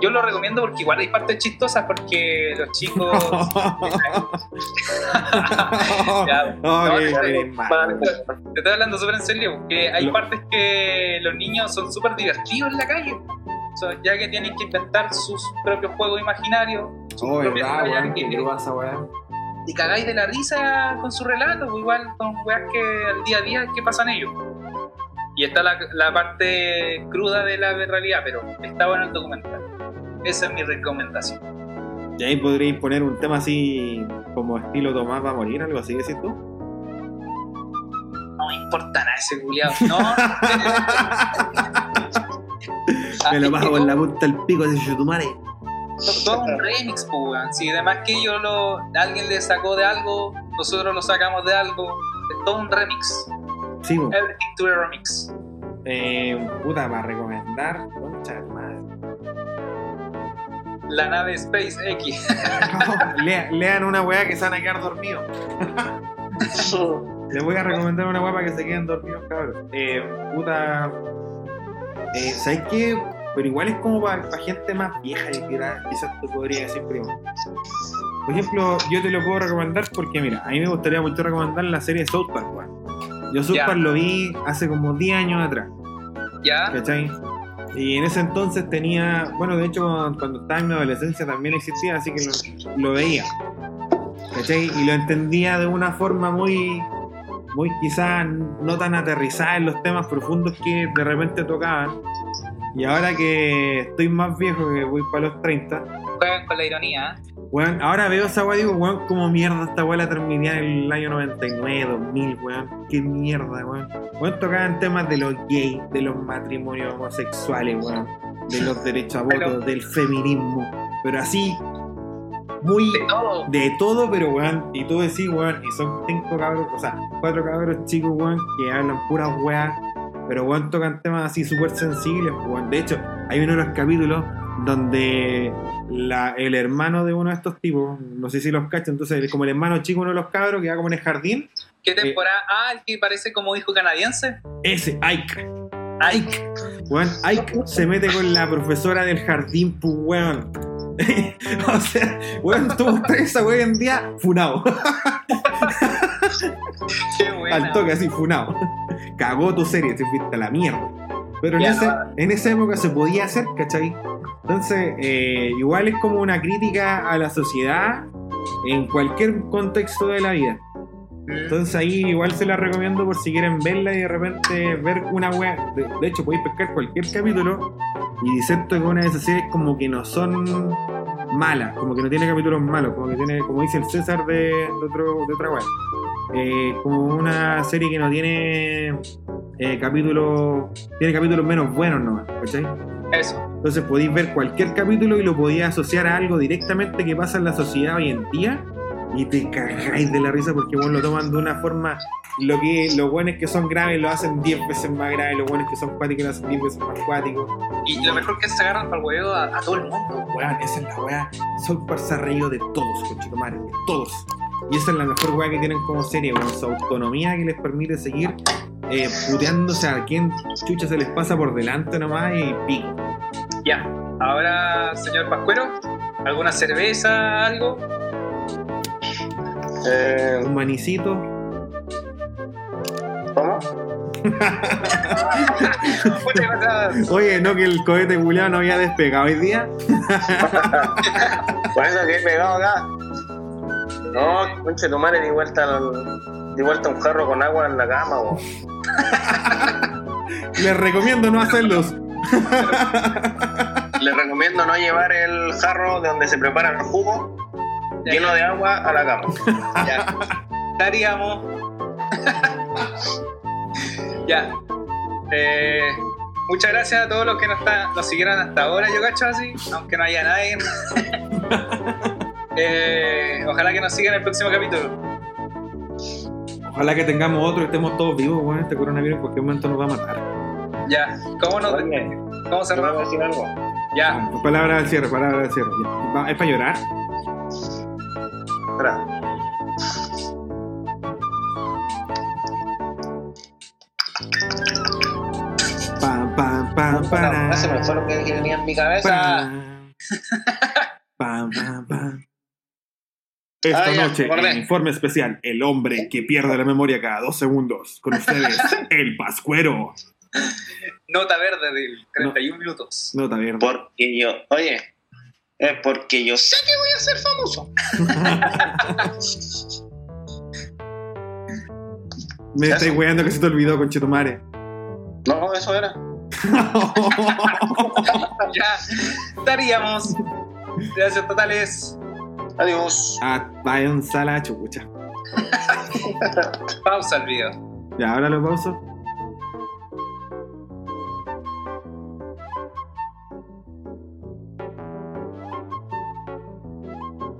Speaker 4: Yo lo recomiendo porque igual hay partes chistosas porque los chicos... [laughs] [laughs] Ya, [laughs]
Speaker 3: No,
Speaker 4: no, no. Te estoy hablando súper en serio, que hay
Speaker 3: Lo-
Speaker 4: partes que los niños son súper divertidos en la calle. So, ya que tienen que inventar sus propios juegos imaginarios, sus
Speaker 3: Oh, verdad, weón.
Speaker 4: que-
Speaker 3: esa weá.
Speaker 4: Y cagáis de la risa con su relato, pues igual con weas que al día a día que pasan ellos. Y está la, la parte cruda de la realidad, pero está bueno el documental. Esa es mi recomendación.
Speaker 3: Y ahí podríais poner un tema así como estilo Tomás va a morir, algo así, decís tú.
Speaker 4: No me importa nada ese culiado. No. [laughs]
Speaker 3: Me lo
Speaker 4: Ah,
Speaker 3: bajo con la punta del pico de Chutumare.
Speaker 4: To- todo un remix, pues, weón. Si además que yo lo, alguien le sacó de algo, nosotros lo sacamos de algo. Es todo un remix.
Speaker 3: Sí.
Speaker 4: Everything to a remix.
Speaker 3: Eh, puta, para recomendar. Concha madre.
Speaker 4: La nave SpaceX. [laughs]
Speaker 3: No, lea- lean una weá que se van a quedar dormidos. [laughs] Les voy a recomendar una weá para que se queden dormidos, cabrón. Eh, puta. Eh, ¿Sabes qué? Pero igual es como para, gente más vieja, y quizás quizás te podría decir, primo. Por ejemplo, yo te lo puedo recomendar porque, mira, a mí me gustaría mucho recomendar la serie South Park. Yo South. Park lo vi hace como 10 años atrás.
Speaker 4: ¿Ya?
Speaker 3: ¿cachai? Y en ese entonces tenía, bueno, de hecho cuando, cuando estaba en mi adolescencia también existía, así que lo, lo veía, ¿cachai? Y lo entendía de una forma muy, muy quizás no tan aterrizada en los temas profundos que de repente tocaban. Y ahora que estoy más viejo, que voy para los 30,
Speaker 4: Juegan con la ironía. ¿eh?
Speaker 3: weón, ahora veo esa weá y digo, weón, como mierda esta weá la terminé en el año 99, 2000, weón, qué mierda, weón. Weón, tocaban temas de los gays, de los matrimonios homosexuales, weón, de los derechos a voto, del feminismo, pero así, muy
Speaker 4: De todo.
Speaker 3: de todo, pero weón, y tú decís, weón, y son cinco cabros, o sea, cuatro cabros chicos, weón, que hablan puras weas, pero weón, tocan temas así súper sensibles, weón. De hecho, hay uno de los capítulos donde la, el hermano de uno de estos tipos, no sé si los cachan, entonces como el hermano chico, uno de los cabros que va como en el jardín,
Speaker 4: ¿Qué temporada? Ah, el que parece como hijo canadiense.
Speaker 3: ese, Ike, Ike, weón, Ike se mete con la profesora del jardín, pues weón. [laughs] o sea, weón, tú esa weón en día, funado. [laughs]
Speaker 4: Qué buena.
Speaker 3: al toque así, funado. [laughs] Cagó tu serie, te fuiste a la mierda. Pero en, ese- en esa época se podía hacer, ¿cachai? Entonces, eh, igual es como una crítica a la sociedad en cualquier contexto de la vida. Entonces ahí igual se la recomiendo por si quieren verla y de repente ver una wea. De, de hecho, podéis pescar cualquier capítulo y siento que una de esas series como que no son malas, como que no tiene capítulos malos, como que tiene, como dice el César de, de otro, de otra wea. Eh, como una serie que no tiene eh, capítulos, tiene capítulos menos buenos nomás, ¿cachai?
Speaker 4: Eso.
Speaker 3: Entonces podéis ver cualquier capítulo y lo podéis asociar a algo directamente que pasa en la sociedad hoy en día y te cagáis de la risa porque bueno, lo toman de una forma. Lo que los buenos que son graves lo hacen 10 veces más graves, los buenos que son cuáticos lo hacen 10 veces más cuáticos.
Speaker 4: Y lo mejor que es que se agarran para el huevo a, a todo el mundo.
Speaker 3: Weón, esa es la weá. Ha reído de todos, conchetumare, de todos. Y esa es la mejor weá que tienen como serie, weón. Su autonomía que les permite seguir eh, puteándose a quien chucha se les pasa por delante nomás y pico.
Speaker 4: Ya. Ahora, señor Pascuero, ¿alguna cerveza, algo?
Speaker 2: Eh,
Speaker 3: Un manicito.
Speaker 2: ¿Cómo? [laughs]
Speaker 3: Oye, no que el cohete culiao no había despegado hoy día. [laughs]
Speaker 2: Por eso que he pegado acá. No, conche tu madre, di vuelta, al- di vuelta un jarro con agua en la cama, bo. [laughs]
Speaker 3: Les recomiendo no hacerlos.
Speaker 2: Les recomiendo no llevar el jarro de donde se prepara el jugo lleno de agua a la cama. [laughs]
Speaker 4: ya. Estaríamos. [laughs] ya. Eh, muchas gracias a todos los que nos, está- nos siguieron hasta ahora, yo cacho así, aunque no haya nadie. [laughs] Eh, ojalá que nos sigan en el próximo capítulo.
Speaker 3: Ojalá que tengamos otro y estemos todos vivos, weón. Este coronavirus en cualquier momento nos va a matar.
Speaker 4: Ya. ¿Cómo nos ¿Cómo
Speaker 2: ¿te puedo
Speaker 4: cerramos?
Speaker 2: decir algo?
Speaker 4: Ya.
Speaker 3: Palabra al cierre, palabra al cierre. ¿Es para llorar?
Speaker 2: Espera.
Speaker 3: Pam, pam, pam,
Speaker 2: No,
Speaker 3: para.
Speaker 2: se me fue lo que tenía en mi cabeza.
Speaker 3: Pam, [laughs] pam, pam, pam. Esta
Speaker 2: Ah,
Speaker 3: noche, en informe especial, el hombre que pierde la memoria cada dos segundos. Con ustedes, [laughs] el Pascuero.
Speaker 4: Nota verde de 31 minutos.
Speaker 3: Nota verde.
Speaker 2: Porque yo, oye, es porque yo sé que voy a ser famoso. [laughs]
Speaker 3: Me
Speaker 2: Eso.
Speaker 3: estáis weando que se te olvidó, conchetumare.
Speaker 2: No, eso era. [laughs]
Speaker 4: Ya. Estaríamos. Gracias totales.
Speaker 2: Adiós.
Speaker 3: ah, váyanse a la chucha. [laughs]
Speaker 4: Pausa el video.
Speaker 3: Ya, ahora lo pauso.